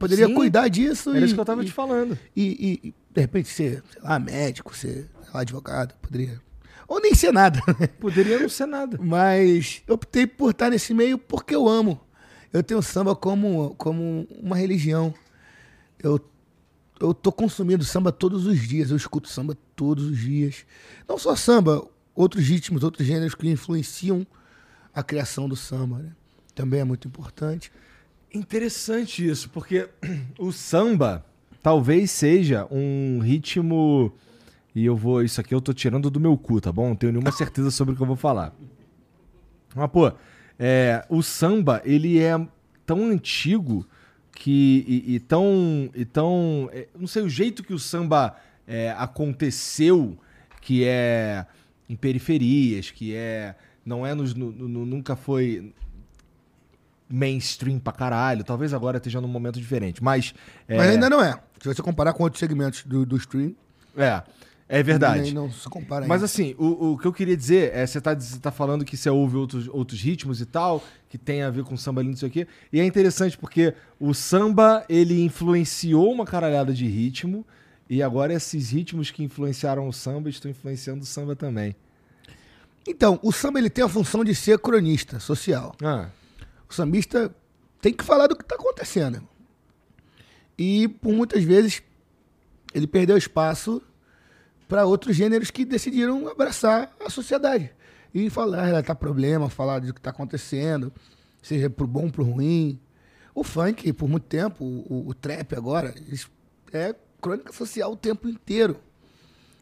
poderia Sim, cuidar disso. Era e, isso que eu tava e, te falando. E, e, e, de repente ser, sei lá, médico, ser advogado, poderia. Ou nem ser nada. né? Poderia não ser nada. Mas eu optei por estar nesse meio porque eu amo. Eu tenho samba como, como uma religião. Eu, eu tô consumindo samba todos os dias. Eu escuto samba todos os dias. Não só samba, outros ritmos, outros gêneros que influenciam a criação do samba. Né? Também é muito importante. Interessante isso, porque o samba talvez seja um ritmo. E eu vou. Isso aqui eu tô tirando do meu cu, tá bom? Não tenho nenhuma certeza sobre o que eu vou falar. Mas, pô, é, o samba, ele é tão antigo que. E, e tão. E tão é, não sei, o jeito que o samba é, aconteceu, que é em periferias, que é. Não é nos. no- no- nunca foi mainstream pra caralho. Talvez agora esteja num momento diferente. Mas. É, Mas ainda não é. Se você comparar com outros segmentos do, do stream, É, é verdade. nem- não se compara Mas ainda. assim, o, o que eu queria dizer é, você tá, você tá falando que você ouve outros, outros ritmos e tal, que tem a ver com samba ali, não sei o quê. E é interessante porque o samba, ele influenciou uma caralhada de ritmo, e agora esses ritmos que influenciaram o samba estão influenciando o samba também. Então, o samba ele tem a função de ser cronista social. Ah, O sambista tem que falar do que está acontecendo. E, por muitas vezes, ele perdeu espaço para outros gêneros que decidiram abraçar a sociedade. E falar, relatar problema, falar do que está acontecendo, seja pro bom, pro ruim. O funk, por muito tempo, o, o- trap agora, é crônica social o tempo inteiro.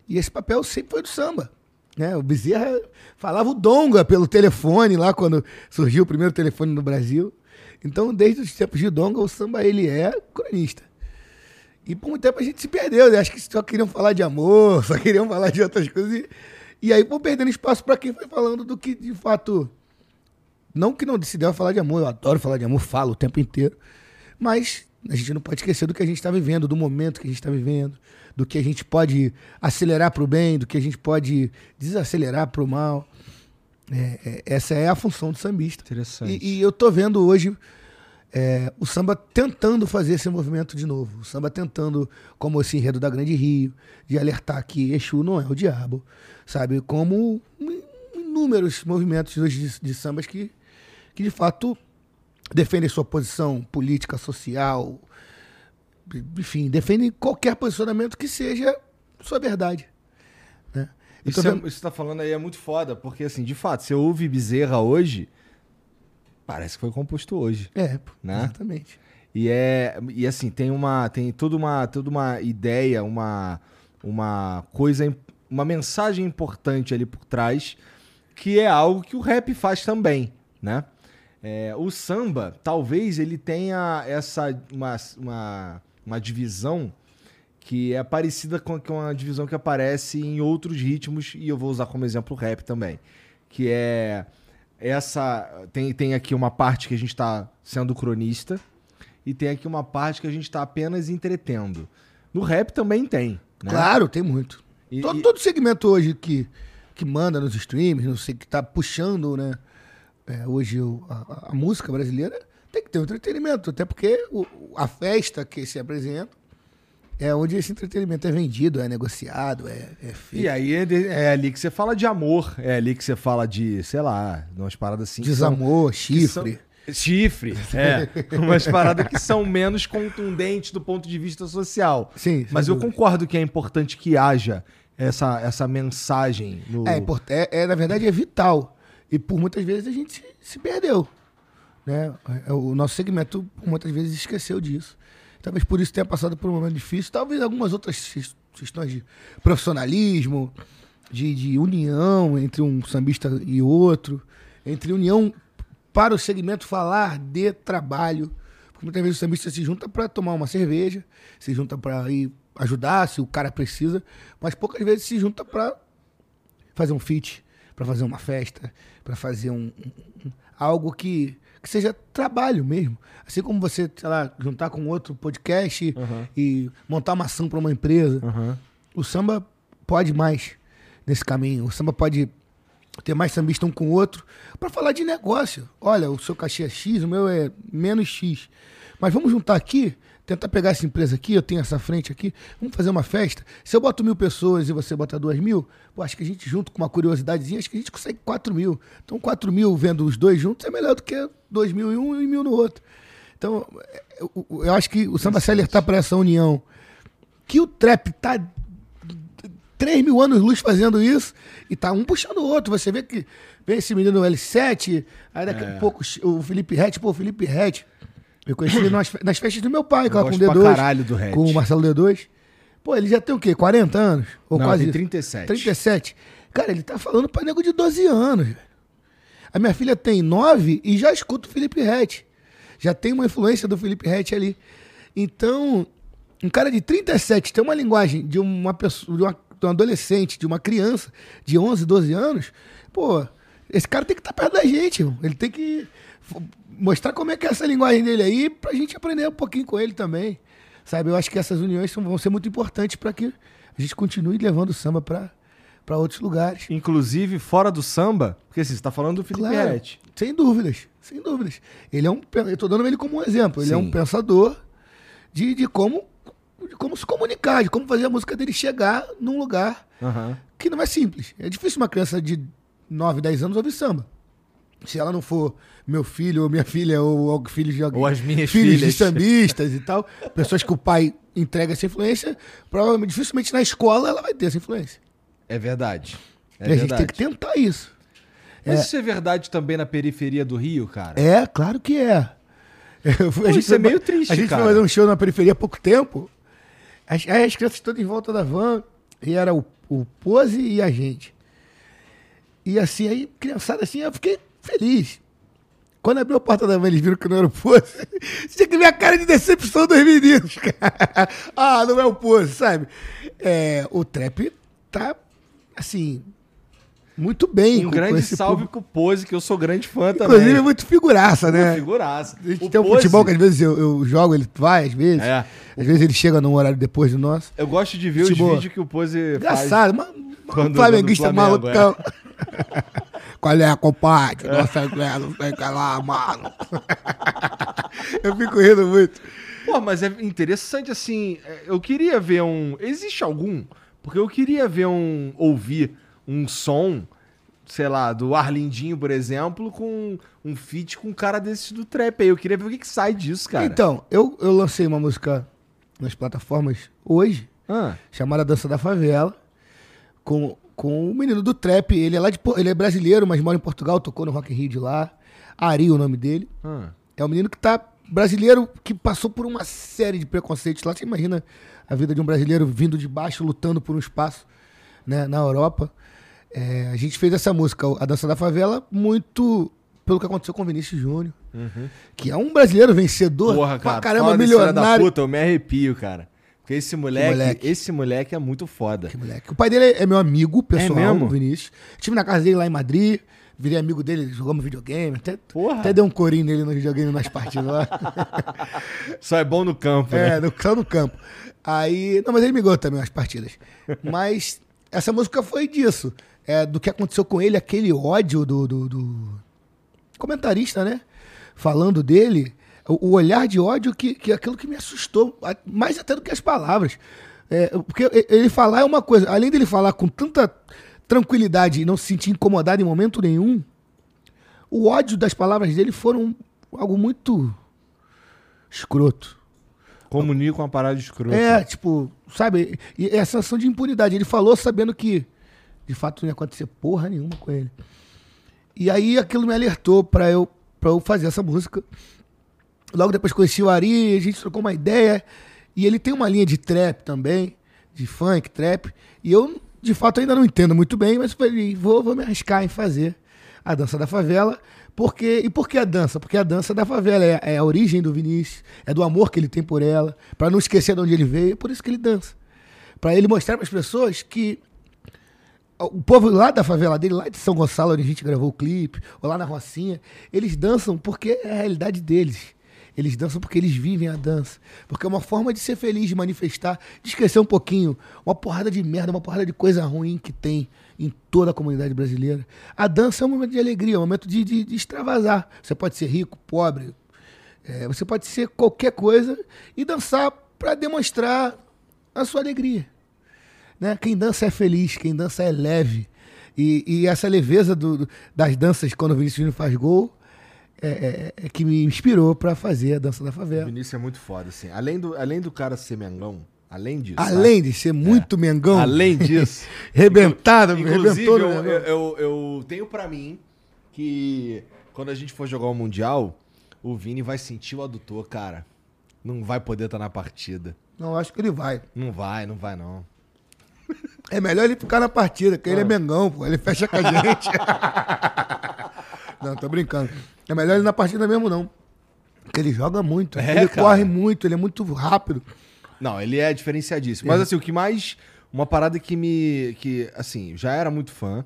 E esse papel sempre foi do samba. Né? O Bezerra falava o donga pelo telefone lá quando surgiu o primeiro telefone no Brasil. Então, desde os tempos de donga, o samba ele é cronista. E por muito tempo a gente se perdeu, né? Acho que só queriam falar de amor, só queriam falar de outras coisas. E, e aí vão perdendo espaço para quem foi falando do que de fato. Não que não se deva falar de amor, eu adoro falar de amor, falo o tempo inteiro. Mas a gente não pode esquecer do que a gente está vivendo, do momento que a gente está vivendo, do que a gente pode acelerar para o bem, do que a gente pode desacelerar para o mal. É, é, essa é a função do sambista. interessante. E, e eu tô vendo hoje é, o samba tentando fazer esse movimento de novo. O samba tentando, como esse enredo da Grande Rio, de alertar que Exu não é o diabo, sabe? Como in- inúmeros movimentos hoje de, de sambas que, que, de fato, defendem sua posição política, social, enfim, defendem qualquer posicionamento que seja sua verdade. Né? Isso, é, vendo- isso que você tá falando aí é muito foda, porque assim, de fato, você ouve Bezerra hoje, parece que foi composto hoje. É, Né? exatamente. E é e assim, tem uma tem toda uma toda uma ideia, uma uma coisa, uma mensagem importante ali por trás, que é algo que o rap faz também, né? É, o samba, talvez ele tenha essa uma, uma, uma divisão que é parecida com, com a divisão que aparece em outros ritmos, e eu vou usar como exemplo o rap também. Que é essa. Tem, tem aqui uma parte que a gente está sendo cronista, e tem aqui uma parte que a gente está apenas entretendo. No rap também tem. Né? Claro, tem muito. E- todo, e- todo segmento hoje que, que manda nos streams, não sei, que tá puxando, né? é, hoje a, a música brasileira tem que ter um entretenimento, até porque o- a festa que se apresenta é onde esse entretenimento é vendido, é negociado, é, é feito. E aí é, é ali que você fala de amor, é ali que você fala de, sei lá, umas paradas assim. são- Desamor, que chifre. são- Chifre, é. umas paradas que são menos contundentes do ponto de vista social. Sim, Mas eu dúvida. concordo que é importante que haja essa, essa mensagem no. É, é, é, na verdade, é vital. E por muitas vezes a gente se, se perdeu. Né? É, O nosso segmento, muitas vezes, esqueceu disso. Talvez por isso tenha passado por um momento difícil. Talvez algumas outras ques- questões de profissionalismo, de, de união entre um sambista e outro, entre união para o segmento falar de trabalho. Porque muitas vezes o sambista se junta para tomar uma cerveja, se junta para ir ajudar se o cara precisa, mas poucas vezes se junta para fazer um feat, para fazer uma festa, para fazer um- um- algo que, que seja trabalho mesmo. Assim como você, sei lá, juntar com outro podcast Uhum. e montar uma ação para uma empresa. Aham. O samba pode mais nesse caminho. O samba pode ter mais sambista um com o outro para falar de negócio. Olha, o seu cachê é X, o meu é menos X. Mas vamos juntar aqui, tentar pegar essa empresa aqui, eu tenho essa frente aqui, vamos fazer uma festa. Se eu boto mil pessoas e você bota duas mil, pô, acho que a gente junto com uma curiosidadezinha, acho que a gente consegue quatro mil. Então quatro mil vendo os dois juntos é melhor do que dois mil em um e mil no outro. Então, eu, eu acho que o Samba Seller tá para essa união. Que o trap tá 3 mil anos luz fazendo isso e tá um puxando o outro. Você vê que vem esse menino L7, aí daqui a pouco o Felipe Rett, pô, o Felipe Rett. Eu conheci ele nas, nas festas do meu pai, lá com o gosto pra D2. caralho do Rett. Com o Marcelo D2. Pô, ele já tem o quê? 40 anos? Ou Não, quase tem isso? 37. 37. Cara, ele tá falando pra nego de 12 anos. velho. A minha filha tem 9 e já escuta o Felipe Rett. Já tem uma influência do Felipe Rett ali. Então, um cara de 37 tem uma linguagem de uma pessoa, de, uma- de um adolescente, de uma criança de 11, 12 anos, pô, esse cara tem que estar perto da gente, irmão. Ele tem que mostrar como é que é essa linguagem dele aí pra gente aprender um pouquinho com ele também. Sabe, eu acho que essas uniões são- vão ser muito importantes para que a gente continue levando o samba pra para outros lugares. Inclusive, fora do samba, porque assim, você tá falando do Felipe Claro, Rett. sem dúvidas, sem dúvidas. Ele é um, eu tô dando ele como um exemplo. Ele é Sim. um pensador de, de como de como se comunicar, de como fazer a música dele chegar num lugar Aham. que não é simples. É difícil uma criança de 9, 10 anos ouvir samba. Se ela não for meu filho ou minha filha ou algum filho de alguém. Ou as minhas filhos filhas. de sambistas e tal, pessoas que o pai entrega essa influência, provavelmente dificilmente na escola ela vai ter essa influência. É verdade. É e a gente verdade. tem que tentar isso. Mas isso é verdade também na periferia do Rio, cara? É, claro que é. Pô, isso é meio triste, A gente cara. foi fazer um show na periferia há pouco tempo. As, aí as crianças todas em volta da van. E era o, o Pose e a gente. E assim, aí, criançada assim, eu fiquei feliz. Quando abriu a porta da van, eles viram que não era o Pose. Tinha que ver a cara de decepção dos meninos, cara. ah, não é o Pose, sabe? É, o trap tá, assim, muito bem. Um com- com grande esse salve público. pro Pose, que eu sou grande fã também. Inclusive, é muito figuraça, né? Figuraça. A gente O tem um Pose- futebol que às vezes eu, eu jogo, ele vai, às vezes. É. Às vezes ele chega num horário depois do nosso. Eu gosto de ver os Futebol. vídeos que o Pose faz. Engraçado, mas Quando- um flamenguista quando o Flamengo, malucão. Qual é, compadre? Nossa, é, não sei que lá, mano. eu fico rindo muito. Pô, mas é interessante assim. é, Eu queria ver um. Existe algum? Porque eu queria ver um. Ouvir um som, sei lá, do Arlindinho, por exemplo, com um feat com um cara desse do trap aí. Eu queria ver o que, que sai disso, cara. Então, eu, eu lancei uma música nas plataformas hoje, Ah, chamada Dança da Favela, com, com o menino do trap. Ele é lá de ele é brasileiro, mas mora em Portugal, tocou no Rock in Rio de lá. Ari, o nome dele. ah. É um menino que tá brasileiro que passou por uma série de preconceitos lá. Você imagina a vida de um brasileiro vindo de baixo, lutando por um espaço né, na Europa. É, a gente fez essa música, A Dança da Favela, muito pelo que aconteceu com o Vinícius Júnior, que é um brasileiro vencedor Uhum. Porra, pra cara. caramba, fala desse filho da milionário. puta, eu me arrepio, cara. Porque esse moleque, moleque. esse moleque é muito foda. Que moleque. O pai dele é meu amigo pessoal, É mesmo? o Vinícius. Estive na casa dele lá em Madrid, virei amigo dele, jogamos videogame, até, Porra. até dei um corinho nele no videogame nas partidas lá. Só é bom no campo, né? É, no, só no campo. Aí. Não, mas ele me ganhou também umas partidas. Mas essa música foi disso. É, do que aconteceu com ele, aquele ódio do, do, do comentarista, né? Falando dele. O, olhar de ódio que, que é aquilo que me assustou, mais até do que as palavras. É, porque ele falar é uma coisa, além dele falar com tanta tranquilidade e não se sentir incomodado em momento nenhum, o ódio das palavras dele foram algo muito escroto. Comunica uma parada escrota. É, tipo, sabe? E é a sensação de impunidade. Ele falou sabendo que, de fato, não ia acontecer porra nenhuma com ele. E aí aquilo me alertou pra eu, pra eu fazer essa música. Logo depois conheci o Ari, a gente trocou uma ideia. E ele tem uma linha de trap também, de funk, trap. E eu, de fato, ainda não entendo muito bem, mas falei, vou, vou me arriscar em fazer a dança da favela. Porque, e por que a dança? Porque a dança da favela é, é a origem do Vinícius, é do amor que ele tem por ela, Pra não esquecer de onde ele veio, é por isso que ele dança. Pra ele mostrar para as pessoas que o povo lá da favela dele, lá de São Gonçalo, onde a gente gravou o clipe, ou lá na Rocinha, eles dançam porque é a realidade deles. Eles dançam porque eles vivem a dança. Porque é uma forma de ser feliz, de manifestar, de esquecer um pouquinho uma porrada de merda, uma porrada de coisa ruim que tem em toda a comunidade brasileira. A dança é um momento de alegria, é um momento de, de- de extravasar. Você pode ser rico, pobre, É, você pode ser qualquer coisa e dançar para demonstrar a sua alegria. Né? Quem dança é feliz, quem dança é leve. E, e essa leveza do, do, das danças quando o Vinícius faz gol é, é, é que me inspirou para fazer a dança da O favela. Vinícius é muito foda, assim. Além do, além do cara ser mengão, além disso. Além de ser muito tá? mengão, Além disso. rebentado, Inclusive, rebentou. eu, eu, eu, eu tenho pra mim que quando a gente for jogar o Mundial, o Vini vai sentir o adutor, cara. Não vai poder estar na partida. Não, acho que ele vai. Não vai, não vai não. É melhor ele ficar na partida, que ele é Ah. mengão, pô. Ele fecha com a gente. não, tô brincando. É melhor ele na partida mesmo, não. Porque ele joga muito. É, ele cara. corre muito, ele é muito rápido. Não, ele é diferenciadíssimo. Mas assim, o que mais. Uma parada que me. que, assim, já era muito fã.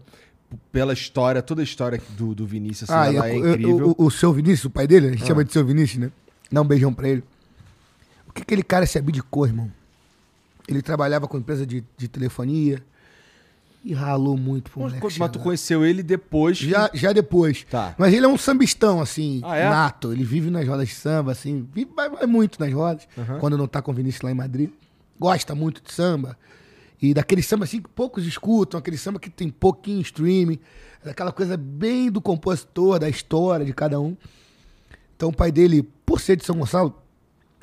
Pela história, toda a história do, do Vinícius, assim, Ah, ela e é o- incrível. O, o seu Vinícius, o pai dele, a gente Ah. chama de seu Vinícius, né? Dá um beijão pra ele. O que aquele cara se abdicou, irmão? Ele trabalhava com empresa de, de telefonia e ralou muito pro Mas, moleque mas tu conheceu ele depois. que- Já, já depois. Tá. Mas ele é um sambistão, assim, Ah, é? nato. Ele vive nas rodas de samba, assim, vive, vai, vai muito nas rodas, quando não tá com o Vinícius lá em Madrid. Gosta muito de samba. E daquele samba, assim, que poucos escutam, aquele samba que tem pouquinho streaming, aquela coisa bem do compositor, da história de cada um. Então o pai dele, por ser de São Gonçalo,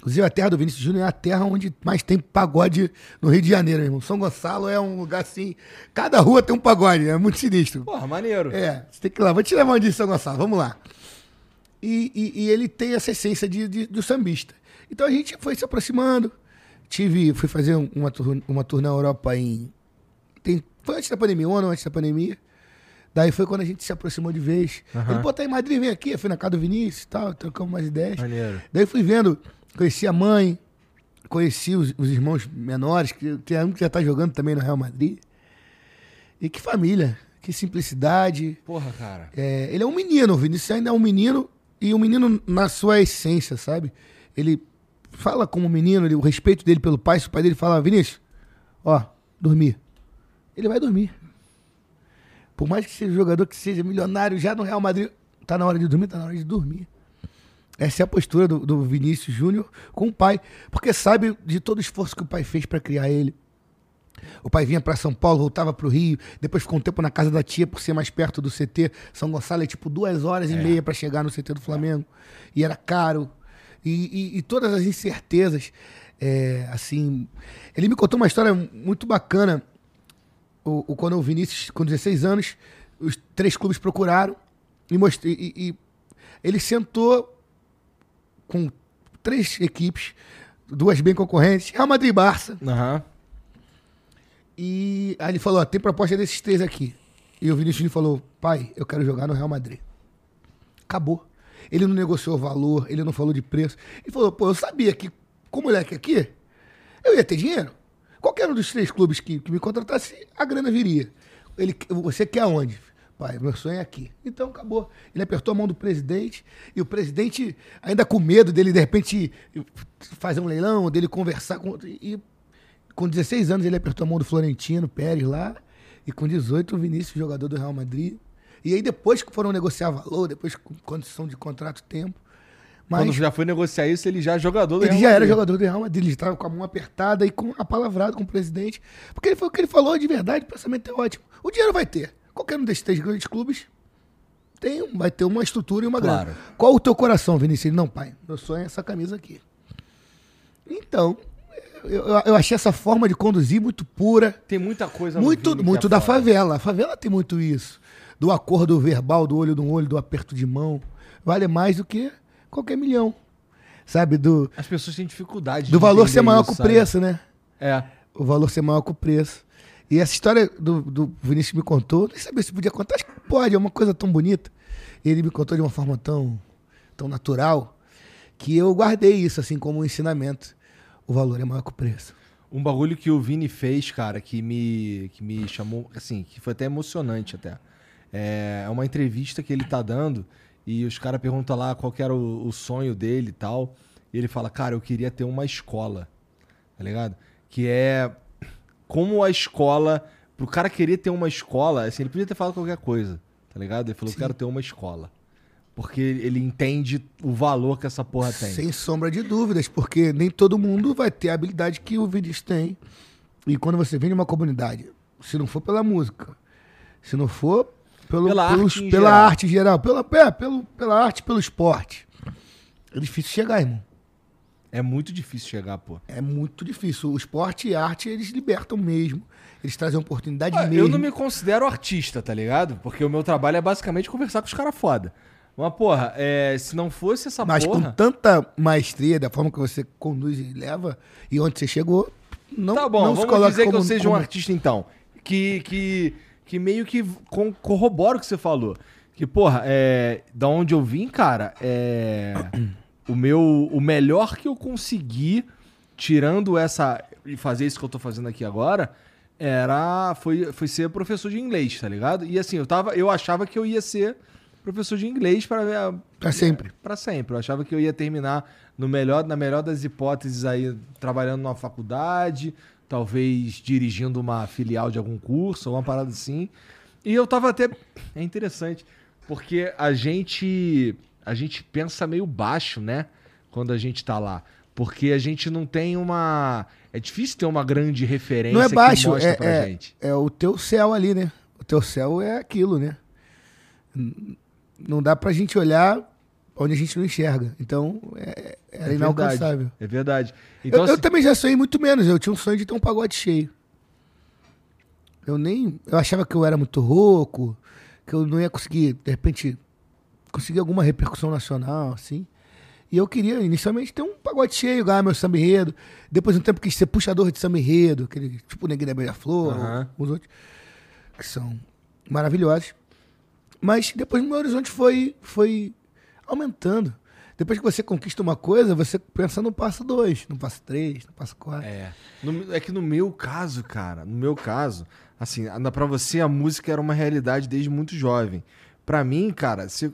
inclusive a terra do Vinícius Júnior é a terra onde mais tem pagode no Rio de Janeiro, irmão. São Gonçalo é um lugar assim, cada rua tem um pagode, é muito sinistro. Porra, maneiro. É, você tem que ir lá. Vou te levar dia em São Gonçalo, vamos lá. E, e- e ele tem essa essência de, de- do sambista. Então a gente foi se aproximando. Tive, fui fazer um- uma tour, uma tour na Europa em. tem- foi antes da pandemia, um ano antes da pandemia. Daí foi quando a gente se aproximou de vez. Aham. Ele, pô, tá em Madrid, vem aqui. Eu fui na casa do Vinícius e tal, trocamos umas ideias. Maneiro. Daí fui vendo, conheci a mãe, conheci os, os irmãos menores, que tem um que já tá jogando também no Real Madrid. E que família, que simplicidade. Porra, cara. É, ele é um menino, o Vinícius ainda é um menino, e um menino na sua essência, sabe? Ele fala como menino, ele- o respeito dele pelo pai, se o pai dele fala, Vinícius, ó, dormir. Ele vai dormir. Por mais que seja jogador que seja milionário já no Real Madrid, tá na hora de dormir, tá na hora de dormir. Essa é a postura do, do Vinícius Júnior com o pai, porque sabe de todo o esforço que o pai fez para criar ele. O pai vinha para São Paulo, voltava para o Rio, depois ficou um tempo na casa da tia por ser mais perto do CT. São Gonçalo é tipo duas horas e meia para chegar no CT do Flamengo. E era caro. E, e- e todas as incertezas. é, assim. Ele me contou uma história muito bacana. O, o- quando o Vinícius, com 16 anos, os três clubes procuraram e, mostrei, e, e ele sentou com três equipes, duas bem concorrentes, Real Madrid e Barça. Aham. E aí ele falou, ó, tem proposta desses três aqui. E o Vinícius Júnior falou, pai, eu quero jogar no Real Madrid. Acabou. Ele não negociou valor, ele não falou de preço. Ele falou, pô, eu sabia que com o moleque aqui, eu ia ter dinheiro. Qualquer um dos três clubes que, que me contratasse, a grana viria. Ele, você quer aonde? Pai, meu sonho é aqui. Então acabou. Ele apertou a mão do presidente e o presidente, ainda com medo dele, de repente, fazer um leilão, dele conversar com. E com 16 anos ele apertou a mão do Florentino Pérez lá. E com 18 o Vinícius, jogador do Real Madrid. E aí depois que foram negociar valor, depois com condição de contrato tempo. Mas Quando já foi negociar isso, ele já é jogador do ele Real já era jogador do Real Madrid, ele estava com a mão apertada e com a palavrada com o presidente. Porque ele foi o que ele falou de verdade, o pensamento é ótimo. O dinheiro vai ter. Qualquer um desses três grandes clubes tem, vai ter uma estrutura e uma Claro. grana. Qual o teu coração, Vinícius? Não, pai, meu sonho é essa camisa aqui. Então, eu, eu- achei essa forma de conduzir muito pura. Tem muita coisa Muito, muito é da foda. favela. A favela tem muito isso. Do acordo verbal, do olho no olho, do aperto de mão. Vale mais do que qualquer milhão. Sabe? Do, As pessoas têm dificuldade do valor ser maior isso, que o preço, né? É. O valor ser maior que o preço. E essa história do, do Vinícius me contou, nem sabia se podia contar, acho que pode, é uma coisa tão bonita. Ele me contou de uma forma tão, tão natural que eu guardei isso assim como um ensinamento. O valor é maior que o preço. Um bagulho que o Vini fez, cara, que me, que me chamou, assim, que foi até emocionante até. É uma entrevista que ele tá dando e os caras perguntam lá qual era o, o sonho dele e tal. E ele fala, cara, eu queria ter uma escola, tá ligado? Que é como a escola, pro cara querer ter uma escola, assim, ele podia ter falado qualquer coisa, tá ligado? Ele falou, eu quero ter uma escola. Porque ele entende o valor que essa porra tem. Sem sombra de dúvidas, porque nem todo mundo vai ter a habilidade que o Vinícius tem. E quando você vem de uma comunidade, se não for pela música, se não for pelo, Pela pelos- arte em pela geral. arte em geral, pela, é, pelo, pela arte, pelo esporte, é difícil chegar, irmão. É muito difícil chegar, pô. É muito difícil. O esporte e a arte, eles libertam mesmo. Eles trazem oportunidade Ah, mesmo. eu não me considero artista, tá ligado? Porque o meu trabalho é basicamente conversar com os caras foda. Mas, porra, é, se não fosse essa Mas porra. com tanta maestria, da forma que você conduz e leva, e onde você chegou, não, tá bom, não se vamos dizer que eu como- seja um como- artista então. Que, que, que meio que corrobora o que você falou. Que, porra, é, da onde eu vim, cara, é. O meu. O melhor que eu consegui, tirando essa. E fazer isso que eu tô fazendo aqui agora, era. Foi, foi ser professor de inglês, tá ligado? E assim, eu tava. Eu achava que eu ia ser professor de inglês para Pra sempre. Pra sempre. Eu achava que eu ia terminar no melhor, na melhor das hipóteses aí, trabalhando numa faculdade, talvez dirigindo uma filial de algum curso, alguma parada assim. E eu tava até. É interessante, porque a gente. A gente pensa meio baixo, né? Quando a gente tá lá. Porque a gente não tem uma. É difícil ter uma grande referência Não é baixo, que é, pra é, gente. é o teu céu ali, né? O teu céu é aquilo, né? Não dá pra gente olhar onde a gente não enxerga. Então, é, é É inalcançável. verdade. É verdade. Então, eu, eu assim, também já sonhei muito menos. Eu tinha um sonho de ter um pagode cheio. Eu nem. Eu achava que eu era muito rouco, que eu não ia conseguir, de repente, conseguir alguma repercussão nacional, assim. E eu queria, inicialmente, ter um pagode cheio, ganhar meu samba enredo. Depois, um tempo, quis ser puxador de samba enredo, aquele tipo o Neguinho da Beija-Flor, Aham. os outros, que são maravilhosos. Mas depois meu horizonte foi, foi aumentando. Depois que você conquista uma coisa, você pensa no passo dois, no passo três, no passo quatro. É. No- é que no meu caso, cara, no meu caso, assim, pra você a música era uma realidade desde muito jovem. Pra mim, cara, se,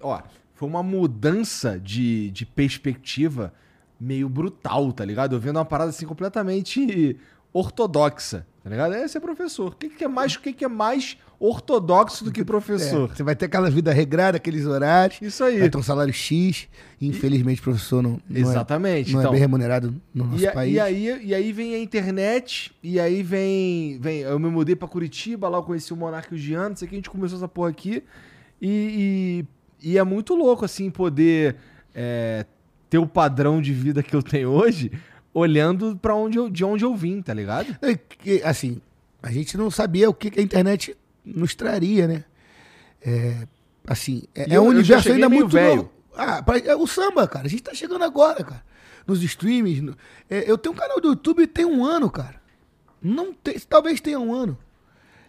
ó, foi uma mudança de, de perspectiva meio brutal, tá ligado? Eu vendo uma parada assim completamente ortodoxa, tá ligado? É ser professor. O que, que é mais, o que, que é mais ortodoxo do que É, professor? você vai ter aquela vida regrada, aqueles horários, Isso aí. vai ter um salário X, e infelizmente o professor não, não, é, Exatamente. não é então, bem remunerado no nosso E, país. e aí, e aí vem a internet, e aí vem. vem eu me mudei pra Curitiba, lá eu conheci o Monarca e o Giano, não sei o que, a gente começou essa porra aqui. E, e, e é muito louco, assim, poder é, ter o padrão de vida que eu tenho hoje, olhando pra onde eu, de onde eu vim, tá ligado? É que, assim, a gente não sabia o que, a internet nos traria, né? É, assim, é, é um universo ainda muito velho. novo. Ah, pra- é o samba, cara. A gente tá chegando agora, cara. Nos streams. no- é, eu tenho um canal do YouTube tem um ano, cara. Não tem, talvez tenha um ano.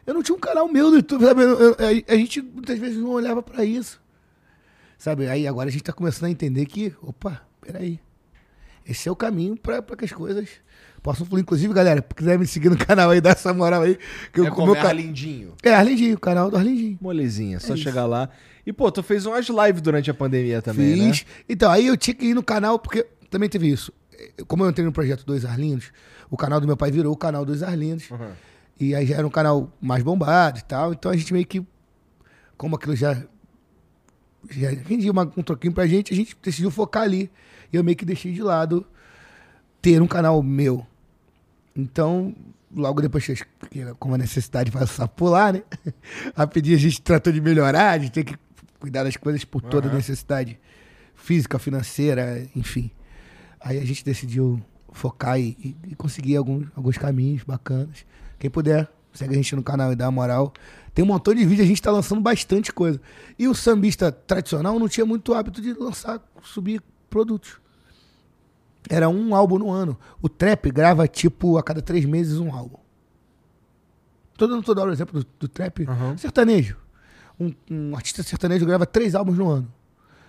Eu não tinha um canal meu no YouTube, sabe? Eu- eu- a, a gente muitas vezes não olhava pra isso. Sabe? Aí agora a gente tá começando a entender que, opa, peraí. Esse é o caminho pra pra que as coisas possam fluir. Inclusive, galera, se quiser me seguir no canal aí, dá essa moral aí. Que é eu, como meu ca- Arlindinho. é Arlindinho, o canal do Arlindinho. Molezinha, só É chegar lá. E, pô, tu fez umas lives durante a pandemia também, Fiz. né? Então, aí eu tinha que ir no canal, porque também teve isso. Como eu entrei no projeto Dois Arlindos, o canal do meu pai virou o canal Dois Arlindos. Uhum. E aí já era um canal mais bombado e tal. Então a gente meio que, como aquilo já, já rendia uma- um troquinho pra gente, a gente decidiu focar ali. E eu meio que deixei de lado ter um canal meu. Então, logo depois, que- que como a necessidade faz o pular, né? Rapidinho a gente tratou de melhorar, gente tem que cuidar das coisas por toda Aham. necessidade física, financeira, enfim. Aí a gente decidiu focar e, e- e conseguir alguns, alguns caminhos bacanas. Quem puder, segue a gente no canal e dá uma moral. Tem um montão de vídeo, a gente tá lançando bastante coisa. E o sambista tradicional não tinha muito hábito de lançar, subir produtos. Era um álbum no ano. O trap grava, tipo, a cada três meses um álbum. Tô dando toda hora o exemplo do, do trap. Aham. Sertanejo. Um, um artista sertanejo grava três álbuns no ano.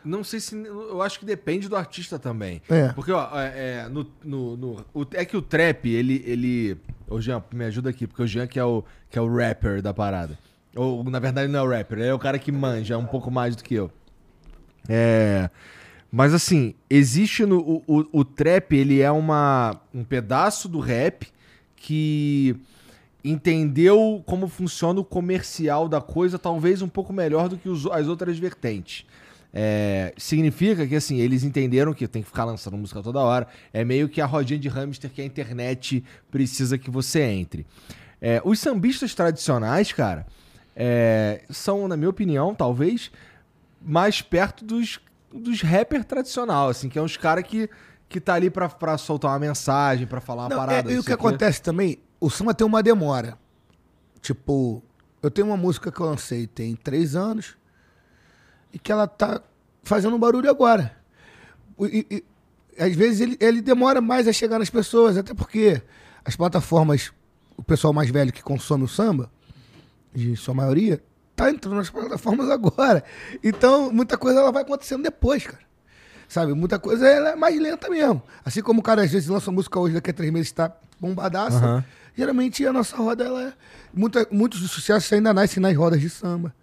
Não sei se. Eu acho que depende do artista também. É. Porque, ó, é, é, no, no, no- é que o trap, ele. ele ô, Jean, me ajuda aqui, porque o Jean que é o, que é o rapper da parada. Ou, na verdade, não é o rapper, ele é o cara que manja um pouco mais do que eu. É. Mas assim, existe no. O, o, o trap, ele é uma, um pedaço do rap que entendeu como funciona o comercial da coisa, talvez um pouco melhor do que os- as outras vertentes. É, significa que assim, eles entenderam que tem que ficar lançando música toda hora. É meio que a rodinha de hamster que a internet precisa que você entre. É, os sambistas tradicionais, cara, é, são, na minha opinião, talvez, mais perto dos, dos rapper tradicional, assim, que é uns caras que, que tá ali pra, pra soltar uma mensagem, pra falar uma Não, parada. é, e o que acontece também, o samba tem uma demora. Tipo, eu tenho uma música que eu lancei tem três anos e que ela tá fazendo um barulho agora. E, e- às vezes ele, ele demora mais a chegar nas pessoas, até porque as plataformas, o pessoal mais velho que consome o samba, de sua maioria, tá entrando nas plataformas agora. Então, muita coisa ela vai acontecendo depois, cara. Sabe, muita coisa ela é mais lenta mesmo. Assim como o cara às vezes lança música hoje, daqui a três meses tá bombadaça. Aham. Geralmente a nossa roda, ela é. Muita, muitos sucessos ainda nascem nas rodas de samba.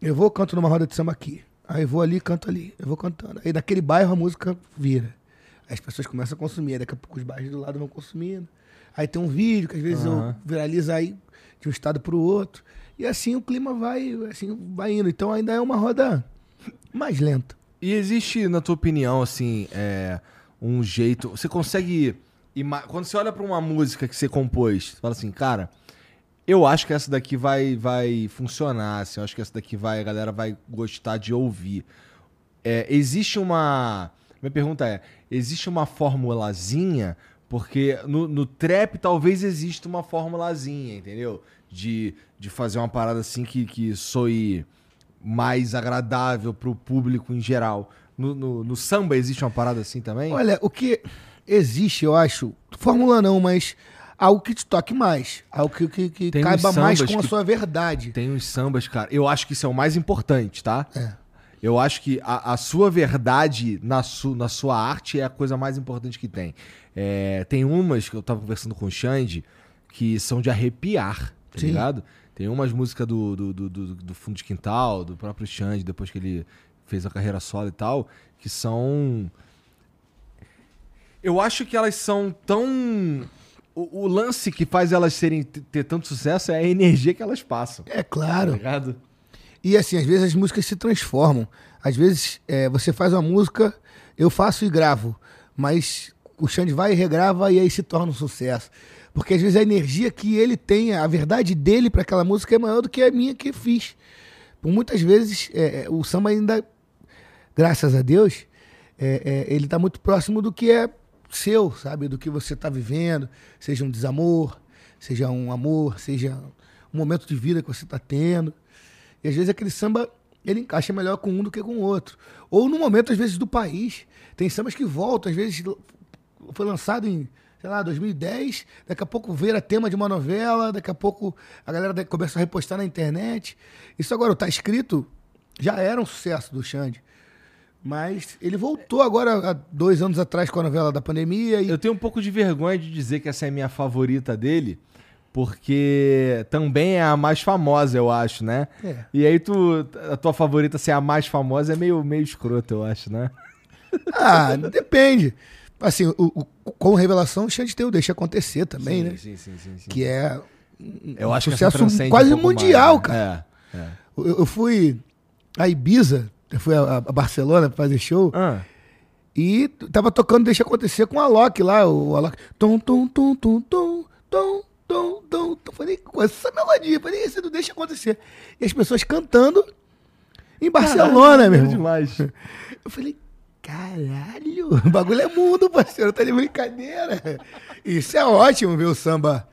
Eu vou, canto numa roda de samba aqui. Aí vou ali, canto ali. Eu vou cantando. Aí naquele bairro a música vira. Aí as pessoas começam a consumir. Aí daqui a pouco os bairros do lado vão consumindo. Aí tem um vídeo que às vezes Aham. eu viralizo aí de um estado pro outro. E assim o clima vai, assim, vai indo. Então ainda é uma roda mais lenta. E existe, na tua opinião, assim, é, um jeito. Você consegue. Quando você olha pra uma música que você compôs, você fala assim, cara, eu acho que essa daqui vai, vai funcionar, assim, eu acho que essa daqui vai, a galera vai gostar de ouvir. É, existe uma. Minha pergunta é: existe uma formulazinha? Porque no, no trap talvez exista uma formulazinha, entendeu? De, de fazer uma parada assim que, que soe mais agradável pro público em geral. No, no- no samba existe uma parada assim também? Olha, o que existe, eu acho, fórmula não, mas algo que te toque mais. Algo que, que, que Tem caiba mais com a sua verdade. Tem uns sambas, cara. Eu acho que isso é o mais importante, tá? É. Eu acho que a, a sua verdade na, su, na sua arte é a coisa mais importante que tem. É, tem umas que eu tava conversando com o Xande que são de arrepiar, tá Sim. ligado? Tem umas músicas do, do, do, do- do Fundo de Quintal, do próprio Xande, depois que ele fez a carreira solo e tal, que são. Eu acho que elas são tão. O, o lance que faz elas serem ter tanto sucesso é a energia que elas passam. É Tá claro. ligado? E assim, às vezes as músicas se transformam. Às vezes é, você faz uma música, eu faço e gravo, mas o Xande vai e regrava e aí se torna um sucesso. Porque às vezes a energia que ele tem, a verdade dele para aquela música é maior do que a minha que fiz. Por muitas vezes é, é, o samba ainda, graças a Deus, é, é, ele está muito próximo do que é seu, sabe? Do que você está vivendo, seja um desamor, seja um amor, seja um momento de vida que você está tendo. E às vezes aquele samba ele encaixa melhor com um do que com o outro. Ou no momento, às vezes, do país. Tem sambas que voltam, às vezes foi lançado em, sei lá, 2010, daqui a pouco vira tema de uma novela, daqui a pouco a galera começa a repostar na internet. Isso agora tá escrito, já era um sucesso do Xande. Mas ele voltou agora há dois anos atrás com a novela da pandemia e Eu tenho um pouco de vergonha de dizer que essa é a minha favorita dele, porque também é a mais famosa, eu acho, né? É. E aí tu, a tua favorita ser a mais famosa é meio, meio escroto, eu acho, né? Ah, depende. Assim, o, o- com revelação, o Xande tem o Deixa Acontecer também, sim, né? sim, sim, sim, sim. Que é eu um acho sucesso quase um mundial, mais, cara. né? É, é. Eu, eu fui a Ibiza, eu fui a, a Barcelona fazer show, Ah, e tava tocando Deixa Acontecer com o Alok lá, o Alok. Tom, tom, tom, tom, tom, tom, tom, tom. tom. Falei, com essa melodia, falei, esse não Deixa Acontecer. E as pessoas cantando em Barcelona, Caralho, meu irmão. demais. Eu falei, caralho, o bagulho é mundo, parceiro, tá de brincadeira. Isso é ótimo ver o samba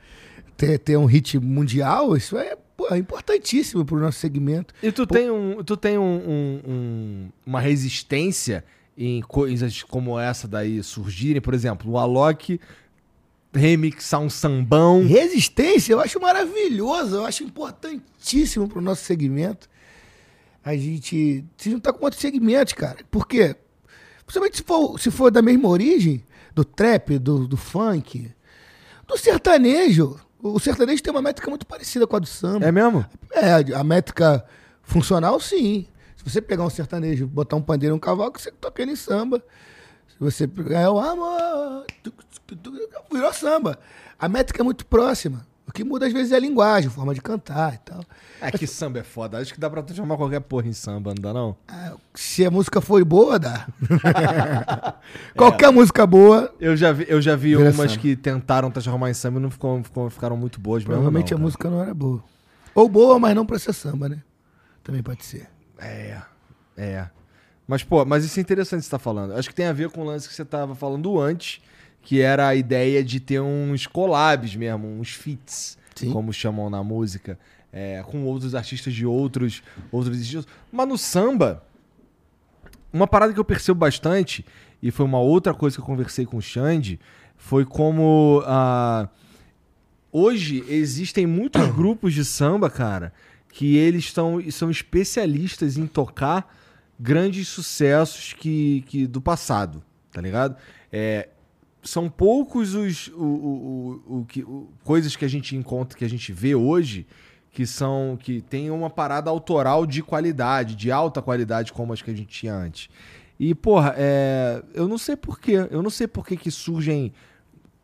ter, ter um hit mundial, isso é pô, é importantíssimo pro nosso segmento. E tu tem, um, tu tem um, um- um- uma resistência em coisas como essa daí surgirem? Por exemplo, o Alok remixar um sambão. Resistência eu acho maravilhoso, eu acho importantíssimo pro nosso segmento. A gente se juntar com outros segmentos, cara. Por quê? Principalmente se for, se for da mesma origem, do trap, do, do funk, do sertanejo. O sertanejo tem uma métrica muito parecida com a do samba. É mesmo? É, a métrica funcional, sim. Se você pegar um sertanejo, botar um pandeiro e um cavaco, você toca ele em samba. Se você pegar o amor, virou samba. A métrica é muito próxima. que muda às vezes é a linguagem, a forma de cantar e tal. É que samba é foda. Acho que dá pra transformar qualquer porra em samba, não dá não? Ah, Se a música foi boa, dá. Qualquer música boa, Eu já vi, eu já vi umas samba. que tentaram transformar em samba e não ficou, ficou- ficaram muito boas mesmo. não, a cara. música não era boa. Ou boa, mas não pra ser samba, né? Também pode ser. É, é. Mas, pô, mas isso é interessante que você tá falando. Acho que tem a ver com o lance que você tava falando antes, que era a ideia de ter uns collabs mesmo, uns Sim. como chamam na música, é, com outros artistas de outros, outros estilos. Mas no samba, uma parada que eu percebo bastante, e foi uma outra coisa que eu conversei com o Xande, foi como ah, hoje existem muitos grupos de samba, cara, que eles tão, são especialistas em tocar grandes sucessos que, que do passado, tá ligado? É, são poucos os o, o, o, o que, o- coisas que a gente encontra, que a gente vê hoje, que são que tem uma parada autoral de qualidade, de alta qualidade como as que a gente tinha antes. E porra, é, eu não sei porquê, eu não sei por que que surgem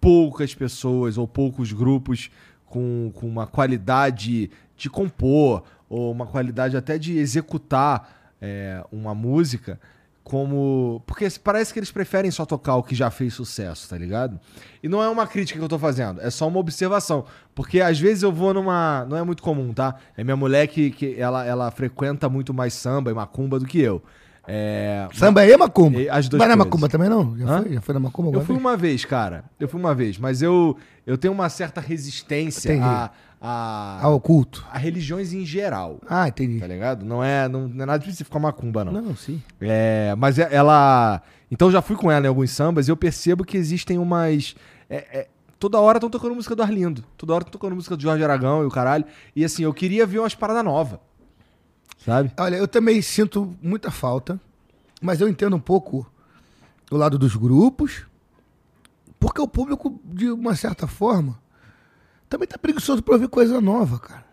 poucas pessoas ou poucos grupos com, com uma qualidade de compor ou uma qualidade até de executar é, uma música como. Porque parece que eles preferem só tocar o que já fez sucesso, tá ligado? E não é uma crítica que eu tô fazendo, é só uma observação. Porque às vezes eu vou numa. Não é muito comum, tá? É minha mulher que, que ela, ela frequenta muito mais samba e macumba do que eu. É, Samba é macumba. E as duas na coisas. macumba também não? Já Hã? foi? Já foi na macumba? Eu fui vez? uma vez, cara. Eu fui uma vez. Mas eu, eu tenho uma certa resistência a, a, Ao culto. a religiões em geral. Ah, entendi. Tá ligado? Não é, não, não é nada específico a macumba, não. Não, sim. É, mas é- ela. Então eu já fui com ela em alguns sambas e eu percebo que existem umas. é- é, toda hora estão tocando música do Arlindo. Toda hora estão tocando música do Jorge Aragão e o caralho. E assim, eu queria ver umas paradas novas. Sabe? Olha, eu também sinto muita falta, mas eu entendo um pouco o lado dos grupos, porque o público, de uma certa forma, também tá preguiçoso pra ouvir coisa nova, cara.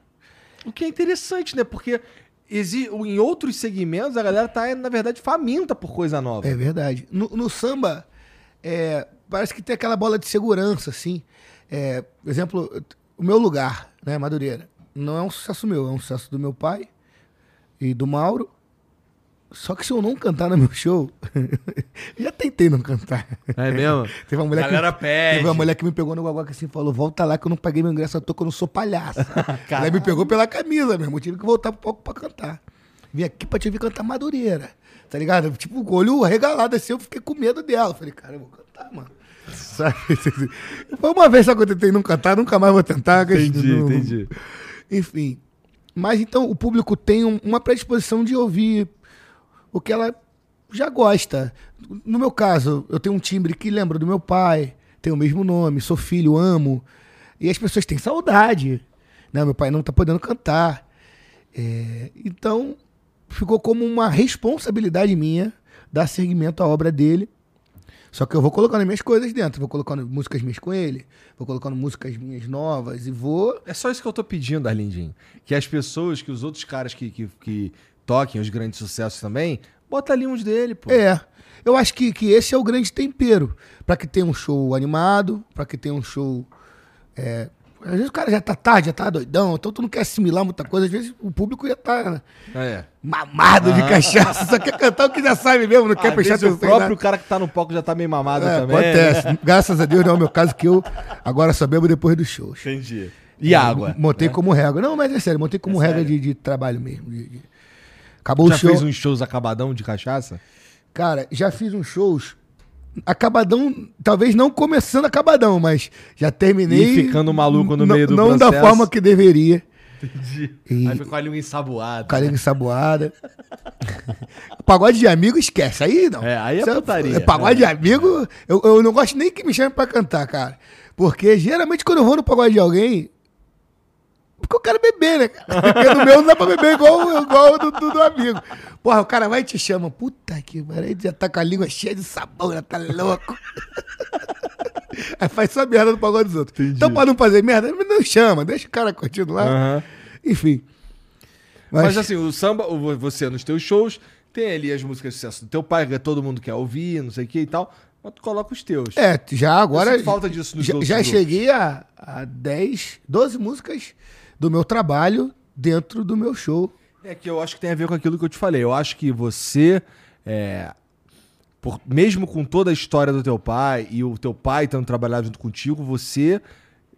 O que é interessante, né? Porque em outros segmentos a galera tá, na verdade, faminta por coisa nova. É verdade. No, no samba, é, parece que tem aquela bola de segurança, assim. É, por exemplo, o meu lugar, né, Madureira, não é um sucesso meu, é um sucesso do meu pai e do Mauro. Só que se eu não cantar no meu show, já tentei não cantar. É mesmo? Teve uma mulher Galera que, pede. Teve uma mulher que me pegou no guaguaca assim e falou: Volta lá que eu não paguei meu ingresso à toa, que eu não sou palhaça. Ela me pegou pela camisa mesmo. Eu tive que voltar um pouco pra cantar. Vim aqui pra te ouvir cantar Madureira. Tá ligado? Tipo, o olho regalado assim, eu fiquei com medo dela. Falei, cara, eu vou cantar, mano. Sabe? Foi uma vez só que eu tentei não cantar, nunca mais vou tentar. que Entendi, não- entendi. Enfim. Mas então o público tem um- uma predisposição de ouvir o que ela já gosta. No meu caso, eu tenho um timbre que lembra do meu pai, tem o mesmo nome, sou filho, amo. E as pessoas têm saudade. Né? Meu pai não tá podendo cantar. É, então, ficou como uma responsabilidade minha dar seguimento à obra dele. Só que eu vou colocando minhas coisas dentro, vou colocando músicas minhas com ele, vou colocando músicas minhas novas e vou É só isso que eu tô pedindo, Arlindinho. Que as pessoas, que os outros caras que, que, que toquem os grandes sucessos também, bota ali uns dele, pô. É. Eu acho que, que esse é o grande tempero. Pra que tenha um show animado, pra que tenha um show. é, Às vezes o cara já tá tarde, já tá doidão, então tu não quer assimilar muita coisa. Às vezes o público já tá É. mamado de cachaça, só quer cantar o que já sabe mesmo, não quer prestar vezes o atenção. em próprio cara que tá no palco já tá meio mamado É, também. acontece. né? Graças a Deus não é o meu caso, que eu agora só bebo depois dos shows. Entendi. E água? Montei né? como regra. Não, mas é sério, montei como É regra de, de trabalho mesmo. de- de- Acabou Já o show. fez uns shows acabadão de cachaça? Cara, já fiz uns shows. Acabadão, talvez não começando acabadão, mas já terminei. E ficando maluco no Não- meio do Não processo. da forma que deveria. Entendi. E- Aí foi com a língua ensaboada. Carinha ensaboada. pagode de amigo, esquece. Aí não. É, aí é Isso putaria. é pagode de amigo, eu, eu não gosto nem que me chame pra cantar, cara. Porque geralmente quando eu vou no pagode de alguém. Porque eu quero beber, né? Porque no meu não dá pra beber igual, igual do, do, do amigo. Porra, o cara vai e te chama. Puta que pariu, já tá com a língua cheia de sabão, já tá louco. Aí faz só merda no pagode dos outros. Entendi. Então, pra não fazer merda, não chama, deixa o cara continuar. Aham. Enfim. Mas... assim, o samba, você nos teus shows, tem ali as músicas de sucesso do teu pai, que todo mundo quer ouvir, não sei o que e tal. Mas tu coloca os teus. É, já agora. Falta disso nos já, outros já cheguei a a 10, 12 músicas do meu trabalho dentro do meu show. É que eu acho que tem a ver com aquilo que eu te falei. Eu acho que você, é, por- mesmo com toda a história do teu pai e o teu pai tendo trabalhado junto contigo, você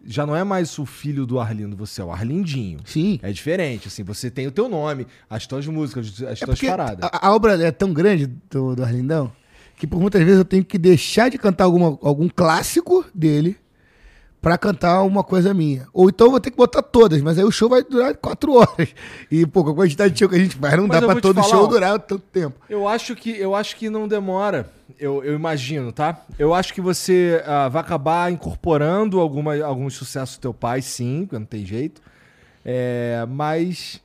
já não é mais o filho do Arlindo, você é o Arlindinho. Sim. É diferente, assim, você tem o teu nome, as tuas músicas, as É tuas paradas. a, a obra é tão grande do, do Arlindão que por muitas vezes eu tenho que deixar de cantar alguma, algum clássico dele pra cantar uma coisa minha. Ou então eu vou ter que botar todas, mas aí o show vai durar quatro horas. E, pô, com a quantidade de show que a gente faz, não Mas dá te todo falar, show durar tanto tempo. Eu acho que eu acho que não demora. Eu, eu imagino, tá? Eu acho que você ah, vai acabar incorporando alguma, alguns sucessos do teu pai, sim, não tem jeito. É, mas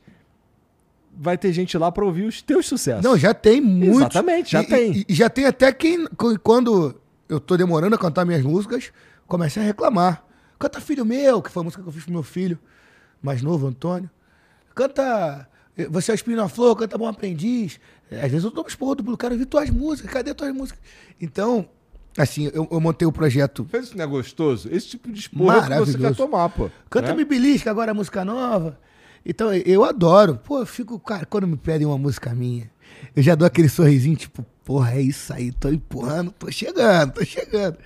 vai ter gente lá pra ouvir os teus sucessos. Não, já tem muito. Exatamente, já tem. E, e já tem até quem, qu- quando eu tô demorando a cantar minhas músicas, começa a reclamar. Canta Filho Meu, que foi a música que eu fiz pro meu filho, mais novo, Antônio. Canta eh, Você é o Espinho na Flor, canta Bom Aprendiz. Eh, Às vezes eu tomo esporro do quero ouvir tuas músicas, cadê tuas músicas? Então, assim, eu, eu montei o projeto Fez isso não é gostoso? Esse tipo de esporro que você quer tomar, pô. Canta né? Me Belisca, agora é música nova. Então, eu adoro. Pô, eu fico, cara, quando me pedem uma música minha, eu já dou aquele sorrisinho, tipo, porra, é isso aí, tô empurrando, tô chegando, tô chegando.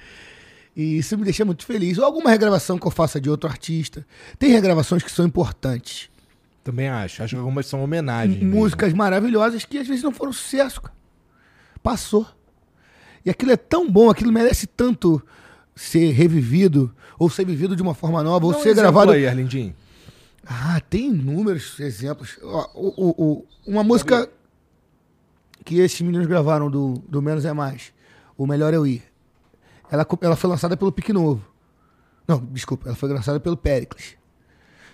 E isso me deixa muito feliz. Ou alguma regravação que eu faça de outro artista. Tem regravações que são importantes. Também acho. Acho que algumas são homenagens. mesmo. Músicas maravilhosas que às vezes não foram sucesso, cara. Passou. E aquilo é tão bom, aquilo merece tanto ser revivido, ou ser vivido de uma forma nova, ou Dá um ser gravado. aí, Arlindinho. Ah, tem inúmeros exemplos. Ó, o- o- o- uma música que esses meninos gravaram do, do Menos é Mais, O Melhor é Eu Ir. Ela, ela foi lançada pelo Pique Novo. Não, desculpa, ela foi lançada pelo Pericles.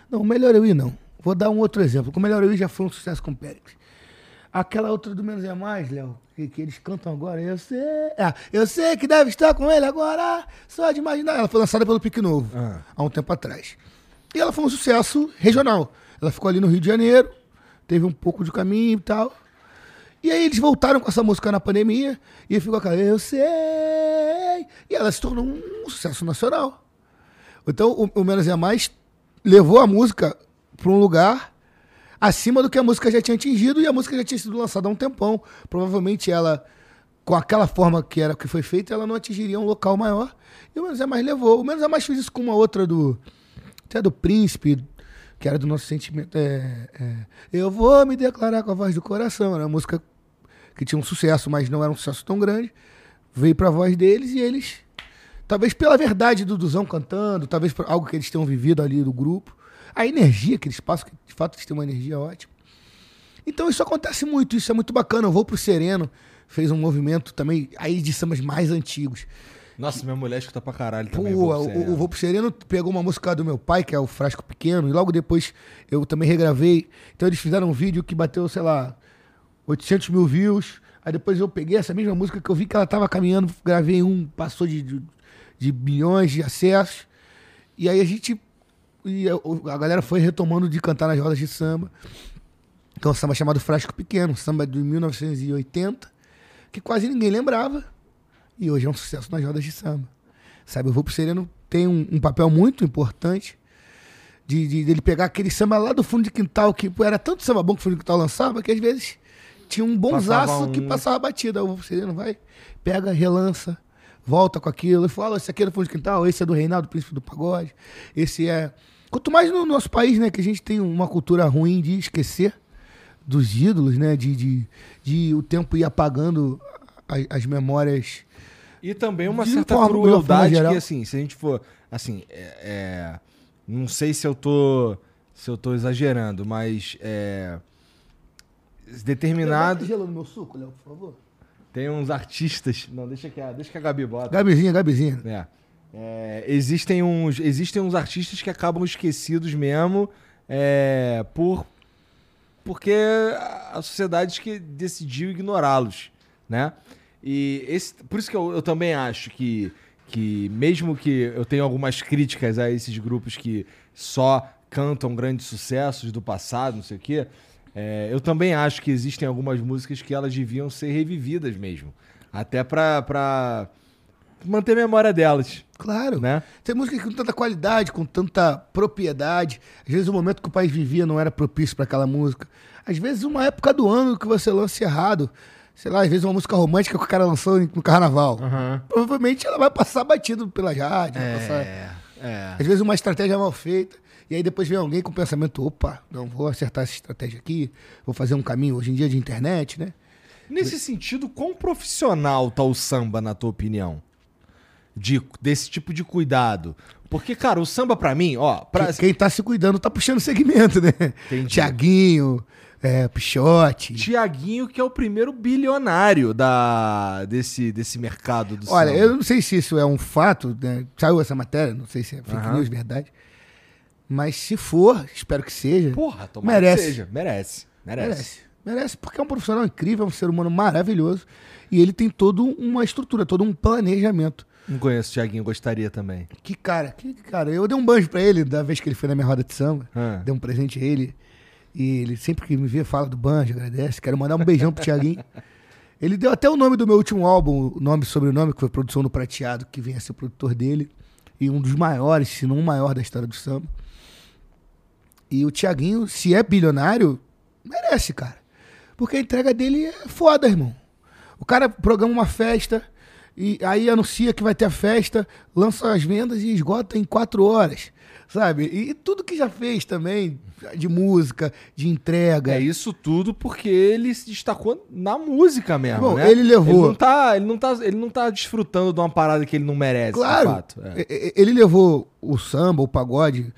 Não, O Melhor Eu Ir não. Vou dar um outro exemplo. O Melhor Eu Ir já foi um sucesso com o Pericles. Aquela outra do Menos é Mais, Léo, que, que eles cantam agora, eu sei. Ah, eu sei que deve estar com ele agora, só de imaginar. Ela foi lançada pelo Pique Novo, Ah. há um tempo atrás. E ela foi um sucesso regional. Ela ficou ali no Rio de Janeiro, teve um pouco de caminho e tal. E aí eles voltaram com essa música na pandemia e ficou aquela, eu sei. E ela se tornou um sucesso nacional. Então o, o Menos é Mais levou a música para um lugar acima do que a música já tinha atingido e a música já tinha sido lançada há um tempão. Provavelmente ela, com aquela forma que era que foi feita, ela não atingiria um local maior. E o Menos é Mais levou. O Menos é Mais fez isso com uma outra do. Até do Príncipe, que era do nosso sentimento. é, é, eu vou me declarar com a voz do coração. Era uma música que tinha um sucesso, mas não era um sucesso tão grande. Veio pra voz deles e eles. Talvez pela verdade do Duzão cantando, talvez por algo que eles tenham vivido ali do grupo. A energia que eles passam, que de fato eles têm uma energia ótima. Então isso acontece muito, isso é muito bacana. Eu vou pro Sereno, fez um movimento também aí de sambas mais antigos. Nossa, minha mulher escuta pra caralho Pô, também. o, vou pro o Vou pro Sereno pegou uma música do meu pai, que é o Frasco Pequeno, e logo depois eu também regravei. Então eles fizeram um vídeo que bateu, sei lá, 800 mil views. Aí depois eu peguei essa mesma música que eu vi que ela tava caminhando, gravei um, passou de, de, de bilhões de acessos. E aí a gente. A, galera foi retomando de cantar nas rodas de samba. Então, samba chamado Frasco Pequeno, um samba de 1980, que quase ninguém lembrava. E hoje é um sucesso nas rodas de samba. Sabe, o pro Sereno tem um, um papel muito importante de, de dele pegar aquele samba lá do fundo de quintal, que era tanto samba bom que o fundo de quintal lançava, que às vezes tinha um bonsaço um- que passava batida. O Vou pro Sereno vai, pega, relança, volta com aquilo e fala: esse aqui é do fundo de quintal, esse é do Reinaldo Príncipe do Pagode, esse é. Quanto mais no nosso país, né, que a gente tem uma cultura ruim de esquecer dos ídolos, né, de, de, de o tempo ir apagando as, as memórias. E também uma De certa forma- crueldade que, assim, se a gente for. Assim, é, é, não sei se eu tô. Se eu tô exagerando, mas. É, determinados. gelo no meu suco, Léo, por favor. Tem uns artistas. Não, deixa que a, deixa que a Gabi bota. Gabizinha, Gabizinha. É. É, existem, uns, existem uns artistas que acabam esquecidos mesmo é, por porque a a sociedade que decidiu ignorá-los, né? E esse, por isso que eu, eu também acho que, que mesmo que eu tenha algumas críticas a esses grupos que só cantam grandes sucessos do passado, não sei o quê, é, eu também acho que existem algumas músicas que elas deviam ser revividas mesmo. Até pra, pra, manter a memória delas, Claro. né? Tem música com tanta qualidade, com tanta propriedade. Às vezes o momento que o país vivia não era propício para aquela música. Às vezes uma época do ano que você lança errado. Sei lá, às vezes uma música romântica que o cara lançou no carnaval. Aham. Provavelmente ela vai passar batido pela rádio. vai passar- É, é. Às vezes uma estratégia mal feita. E aí depois vem alguém com o pensamento, opa, não vou acertar essa estratégia aqui, vou fazer um caminho hoje em dia de internet, né? Nesse sentido, quão profissional tá o samba, na tua opinião? De, desse tipo de cuidado. Porque, cara, o samba pra mim, ó... Pra... Que- Quem tá se cuidando tá puxando segmento, né? Entendi. Tiaguinho, é, Pichote. Tiaguinho, que é o primeiro bilionário da, desse, desse mercado do Olha, samba. eu não sei se isso é um fato, né? Saiu essa matéria, não sei se é fake Aham. news, verdade. Mas se for, espero que seja. Porra, tomara merece. que seja. Merece. Merece. Merece. Merece, porque é um profissional incrível, é um ser humano maravilhoso. E ele tem toda uma estrutura, todo um planejamento. Não conheço o Tiaguinho, gostaria também. Que cara, que cara. Eu dei um banjo pra ele da vez que ele foi na minha roda de samba. Ah. Dei um presente a ele. E ele sempre que me vê fala do banjo, agradece. Quero mandar um beijão pro Tiaguinho. Ele deu até o nome do meu último álbum, o nome e sobrenome, que foi produção do Prateado, que vem a ser produtor dele. E um dos maiores, se não o maior da história do samba. E o Tiaguinho, se é bilionário, merece, cara. Porque a entrega dele é foda, irmão. O cara programa uma festa e aí anuncia que vai ter a festa, lança as vendas e esgota em quatro horas, sabe? E, tudo que já fez também, de música, de entrega. É isso tudo porque ele se destacou na música mesmo, Bom, né? ele levou- Ele não, tá, ele, não tá, ele não tá desfrutando de uma parada que ele não merece, Claro, de fato. É. ele levou o samba, o pagode,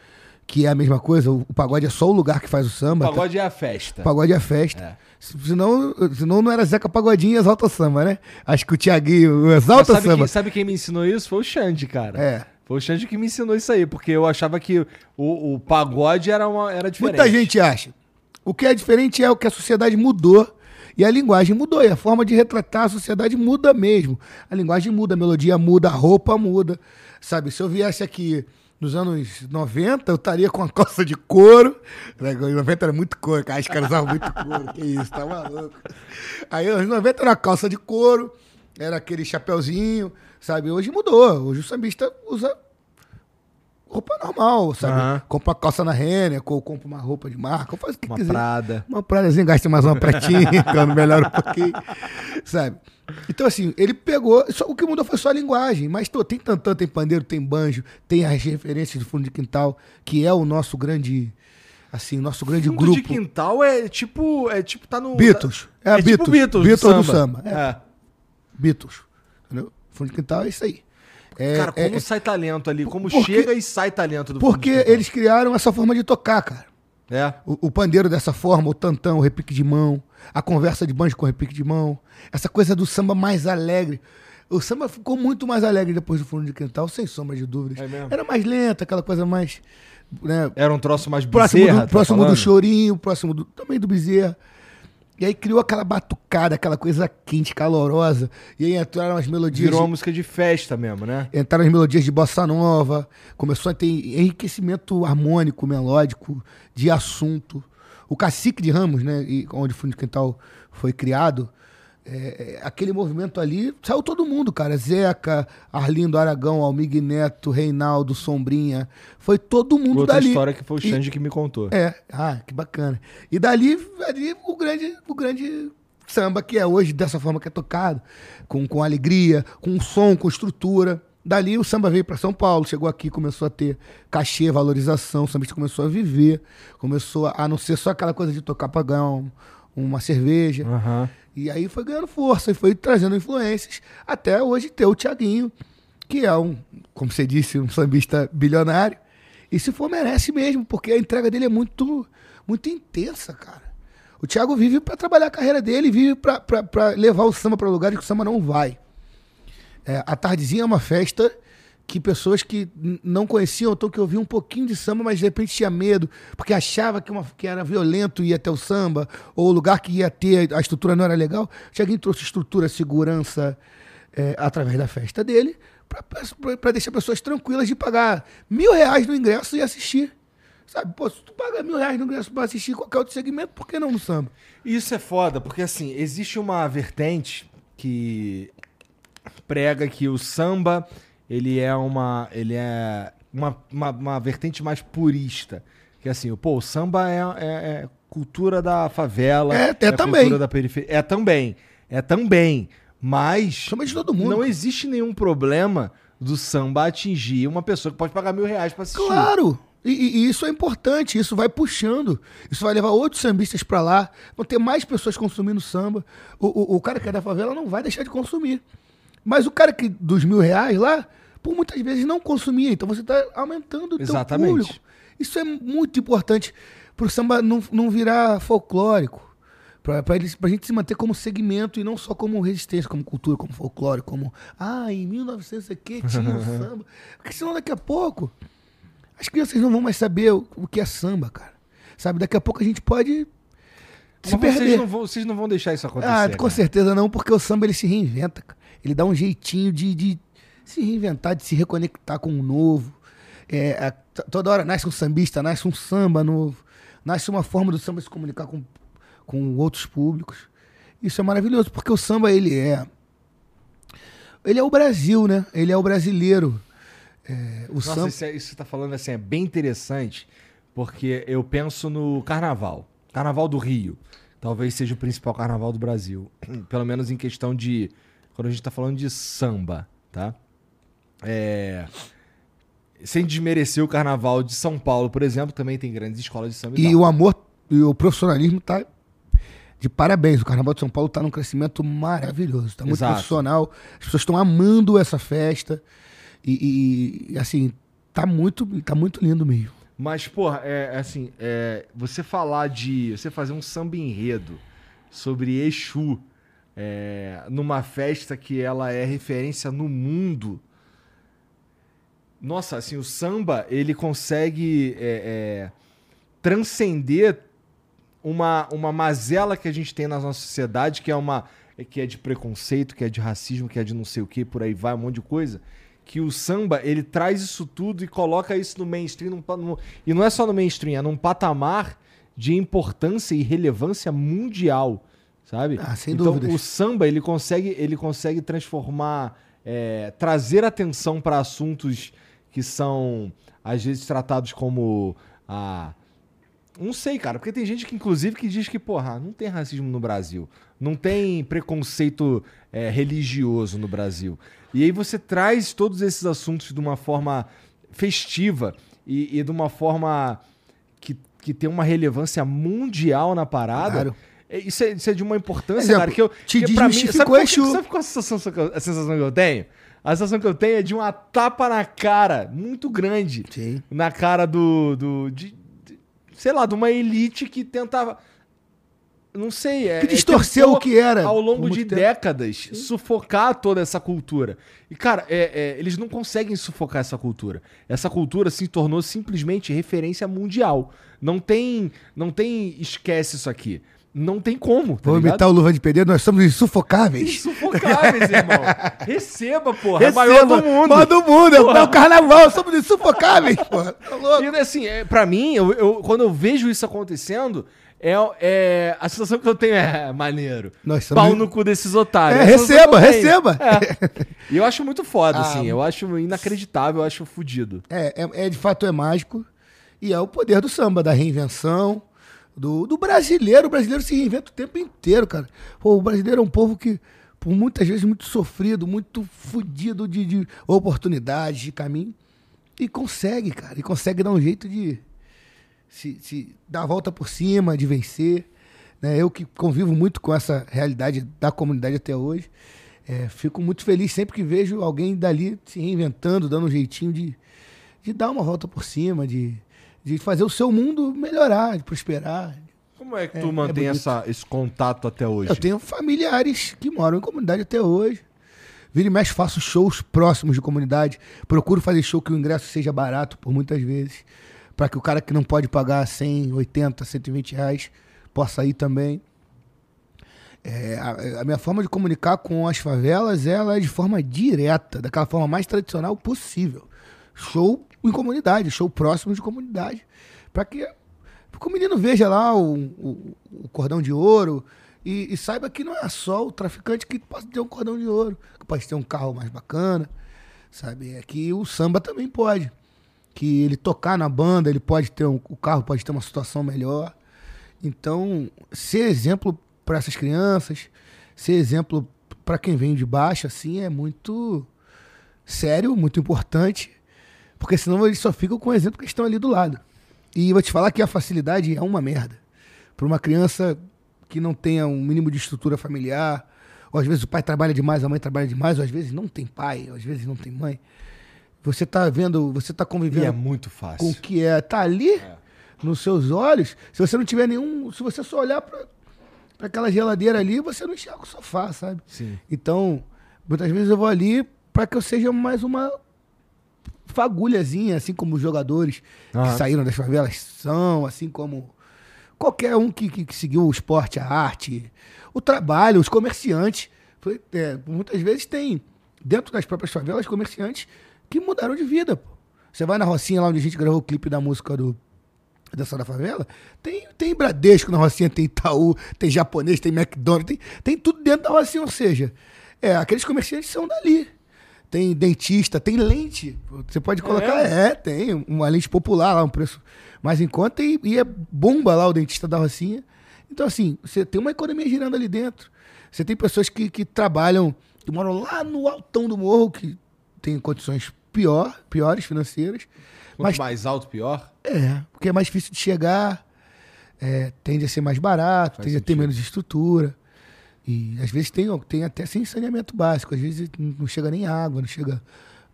que é a mesma coisa, o o pagode é só o lugar que faz o O samba. tá? pagode é a festa. O pagode é a festa. É. Senão, senão não era Zeca Pagodinho e Exalta Samba, né? Acho que o Tiaguinho, o Exalta sabe, Samba. quem, sabe quem me ensinou isso? Foi o Xande, cara. É. Foi o Xande que me ensinou isso aí, porque eu achava que o, o pagode era, uma, era diferente. Muita gente acha. O que é diferente é o que a sociedade mudou e a linguagem mudou. E a forma de retratar a sociedade muda mesmo. A linguagem muda, a melodia muda, a roupa muda. Sabe, se eu viesse aqui nos anos 90, eu estaria com a calça de couro. Né, Nos 90 era muito couro, cara. Os caras usavam muito couro. Que isso, tá maluco. Aí nos 90 era calça de couro, era aquele chapeuzinho, sabe? Hoje mudou. Hoje o sambista usa roupa normal, sabe? Aham. Compra uma calça na Renner, ou compra uma roupa de marca, ou faz o que Uma quiser. prada. Uma pradazinha, gasta mais uma pratinha, quando melhora um pouquinho, sabe? Então, assim, ele pegou, só, o que mudou foi só a linguagem, mas tô, tem tantã, tem pandeiro, tem banjo, tem as referências do fundo de quintal, que é o nosso grande, assim, nosso grande Fundo grupo. de quintal é tipo. É tipo, tá no. Beatles. É, É, Beatles. tipo Beatles, Beatles do do samba. samba. É. É. Beatles. Entendeu? Fundo de quintal é isso aí. É, Cara, como é- sai talento ali? Como Porque- chega e sai talento do fundo porque eles criaram essa forma de tocar, cara. É. O, o pandeiro dessa forma, o tantão, o repique de mão, a conversa de banjo com repique de mão, essa coisa do samba mais alegre. O samba ficou muito mais alegre depois do fundo de quintal, sem sombra de dúvidas. É? Era mais lenta, aquela coisa mais. Né, Era um troço mais próximo bezerra, do, tá próximo do chorinho, próximo do, também do bezerra. E aí criou aquela batucada, aquela coisa quente, calorosa. E aí entraram as melodias. Virou de- uma música de festa mesmo, né? entraram as melodias de bossa nova, começou a ter enriquecimento harmônico, melódico, de assunto. O Cacique de Ramos, né, e onde o Fundo de Quintal foi criado, é, é, aquele movimento ali, saiu todo mundo, cara. Zeca, Arlindo Aragão, Almig Neto, Reinaldo, Sombrinha, foi todo mundo Outra dali. história que foi o E- Xande que me contou. é, ah, que bacana. E dali, ali o grande, o grande samba que é hoje, dessa forma que é tocado, com, com alegria, com som, com estrutura. Dali o samba veio para São Paulo, chegou aqui, começou a ter cachê, valorização, o sambista começou a viver, começou a, a não ser só aquela coisa de tocar para ganhar um- uma cerveja. Aham. E aí foi ganhando força e foi trazendo influências até hoje ter o Tiaguinho, que é um, como você disse, um sambista bilionário. E se for, merece mesmo, porque a entrega dele é muito, muito intensa, cara. O Thiago vive para trabalhar a carreira dele, vive para levar o samba para lugares que o samba não vai. É, a Tardezinha é uma festa que pessoas que não conheciam, então que ouviam um pouquinho de samba, mas de repente tinha medo, porque achava que, uma, que era violento ir até o samba, ou o lugar que ia ter, a estrutura não era legal. Thiaguinho trouxe estrutura, segurança, é, através da festa dele, para deixar pessoas tranquilas de pagar mil reais no ingresso e assistir. Sabe, pô, se tu paga mil reais no ingresso para assistir qualquer outro segmento, por que não no samba? Isso é foda, porque assim, existe uma vertente que prega que o samba ele é uma ele é uma, uma, uma vertente mais purista. Que assim, pô, o samba é, é, é cultura da favela. É, é também. cultura da periferia. É também. É também. Mas Chama de todo mundo. não existe nenhum problema do samba atingir uma pessoa que pode pagar mil reais pra assistir. Claro! E, e- isso é importante, isso vai puxando. Isso vai levar outros sambistas pra lá. Vão ter mais pessoas consumindo samba. O, o, o cara que é da favela não vai deixar de consumir. Mas o cara que dos mil reais lá, por muitas vezes não consumia. Então você está aumentando o teu Exatamente. público. Isso é muito importante pro samba não, não virar folclórico. Eles, pra gente se manter como segmento e não só como resistência, como cultura, como folclore, como. Ah, em 1900 aqui tinha o samba. Porque senão daqui a pouco as crianças não vão mais saber o, o que é samba, cara. Sabe, daqui a pouco a gente pode se Mas vocês perder. não, vão, vocês não vão deixar isso acontecer. Ah, com cara. certeza não, porque o samba ele se reinventa, cara. Ele dá um jeitinho de, de se reinventar, de se reconectar com o novo. É, t- toda hora nasce um sambista, nasce um samba novo, nasce uma forma do samba se comunicar com, com outros públicos. Isso é maravilhoso, porque o samba ele é. Ele é o Brasil, né? Ele é o brasileiro. É, o Nossa, samba. isso, é- isso que você tá falando assim é bem interessante, porque eu penso no carnaval. Carnaval do Rio. Talvez seja o principal carnaval do Brasil. Pelo menos em questão de. Quando a gente tá falando de samba, tá? É. Sem desmerecer o carnaval de São Paulo, por exemplo, também tem grandes escolas de samba e, E o amor e o profissionalismo tá de parabéns. O Carnaval de São Paulo tá num crescimento maravilhoso. Tá muito Exato. profissional. As pessoas estão amando essa festa. E, e- e, assim, tá muito, tá muito lindo mesmo. Mas, porra, é assim, é, você falar de. Você fazer um samba enredo sobre Exu é, numa festa que ela é referência no mundo. Nossa, assim, o samba, ele consegue é, é, transcender uma, uma mazela que a gente tem na nossa sociedade, que é uma. que é de preconceito, que é de racismo, que é de não sei o que, por aí vai, um monte de coisa. Que o samba, ele traz isso tudo e coloca isso no mainstream. num no- e não é só no mainstream, é num patamar de importância e relevância mundial, sabe? Ah, sem então, dúvidas. o samba, ele consegue, ele consegue transformar, é, trazer atenção para assuntos que são, às vezes, tratados como a não sei, cara, porque tem gente que, inclusive, que diz que, porra, não tem racismo no Brasil. Não tem preconceito é, religioso no Brasil. E aí você traz todos esses assuntos de uma forma festiva e, e de uma forma que, que tem uma relevância mundial na parada. Claro. É, Isso é, isso é de uma importância, Exemplo, cara, que eu. te que pra mim- sabe, qual, sabe qual a sensação, a sensação que eu tenho? A sensação que eu tenho é de uma tapa na cara muito grande Sim. na cara do. do de, de- sei lá, de uma elite que tentava. Não sei. É, Que é, distorceu o que era Ao longo de tempo. décadas, sufocar toda essa cultura. E, cara, é- é, eles não conseguem sufocar essa cultura. Essa cultura se tornou simplesmente referência mundial. Não tem. Não tem. Esquece isso aqui. Não tem como. Tá Vou ligado? imitar o Luva de Pedreiro, nós somos insufocáveis. Insufocáveis, irmão. Receba, porra. É Receba, maior do mundo. Maior do mundo, é o- Porra. é o carnaval, somos insufocáveis, porra. Tá louco? E assim, é, pra mim, eu, eu- quando eu vejo isso acontecendo, é, é- a sensação que eu tenho é maneiro. Nós somos- Pau no cu desses otários. É, receba, receba. É. E eu acho muito foda, Ah, assim. Eu acho inacreditável, eu acho fudido. É, é, é, de fato é mágico. E é o poder do samba, da reinvenção, do, do brasileiro. O brasileiro se reinventa o tempo inteiro, cara. Pô, o brasileiro é um povo que, por muitas vezes, muito sofrido, muito fudido de, de oportunidades, de caminho. E consegue, cara. E consegue dar um jeito de se, se dar a volta por cima, de vencer. né? Eu que convivo muito com essa realidade da comunidade até hoje. é, fico muito feliz sempre que vejo alguém dali se reinventando, dando um jeitinho de, de dar uma volta por cima, de, de fazer o seu mundo melhorar, de prosperar. Como é que É, tu é mantém bonito. essa, esse contato até hoje? Eu tenho familiares que moram em comunidade até hoje. Vira e mexe, faço shows próximos de comunidade. Procuro fazer show que o ingresso seja barato por muitas vezes. Para que o cara que não pode pagar 100, 80, 120 reais possa ir também. É, a, a minha forma de comunicar com as favelas ela é de forma direta, daquela forma mais tradicional possível. Show em comunidade, show próximo de comunidade. Para que, que o menino veja lá o, o- o cordão de ouro, E, e saiba que não é só o traficante que pode ter um cordão de ouro, que pode ter um carro mais bacana, sabe? É que o samba também pode. Que ele tocar na banda, ele pode ter um, o carro pode ter uma situação melhor. Então, ser exemplo para essas crianças, ser exemplo para quem vem de baixo, assim, é muito sério, muito importante, porque senão eles só ficam com o exemplo que estão ali do lado. E vou te falar que a facilidade é uma merda. Para uma criança que não tenha um mínimo de estrutura familiar, ou às vezes o pai trabalha demais, a mãe trabalha demais, ou às vezes não tem pai, ou às vezes não tem mãe. Você tá vendo, você tá convivendo E é muito fácil. com o que é, tá ali nos seus olhos. Se você não tiver nenhum, se você só olhar para aquela geladeira ali, você não enxerga o sofá, sabe? Sim. Então, muitas vezes eu vou ali para que eu seja mais uma fagulhazinha, assim como os jogadores Aham. que saíram das favelas são, assim como qualquer um que, que, que seguiu o esporte, a arte, o trabalho, os comerciantes. Foi, é, muitas vezes tem, dentro das próprias favelas, comerciantes que mudaram de vida. Pô. Você vai na Rocinha, lá onde a gente gravou o clipe da música do Dança da Favela, tem, tem Bradesco na Rocinha, tem Itaú, tem japonês, tem McDonald's, tem, tem tudo dentro da Rocinha, ou seja, é, aqueles comerciantes são dali. Tem dentista, tem lente. Você pode colocar. É, tem. Uma lente popular lá, um preço mais em conta. E, e é bomba lá o dentista da Rocinha. Então, assim, você tem uma economia girando ali dentro. Você tem pessoas que, que trabalham, que moram lá no altão do morro, que tem condições pior, piores financeiras. Quanto Mas mais alto, pior. é, porque é mais difícil de chegar, é, tende a ser mais barato, Faz tende a ter sentido. menos estrutura. E às vezes tem, tem até sem saneamento básico, às vezes não chega nem água, não chega,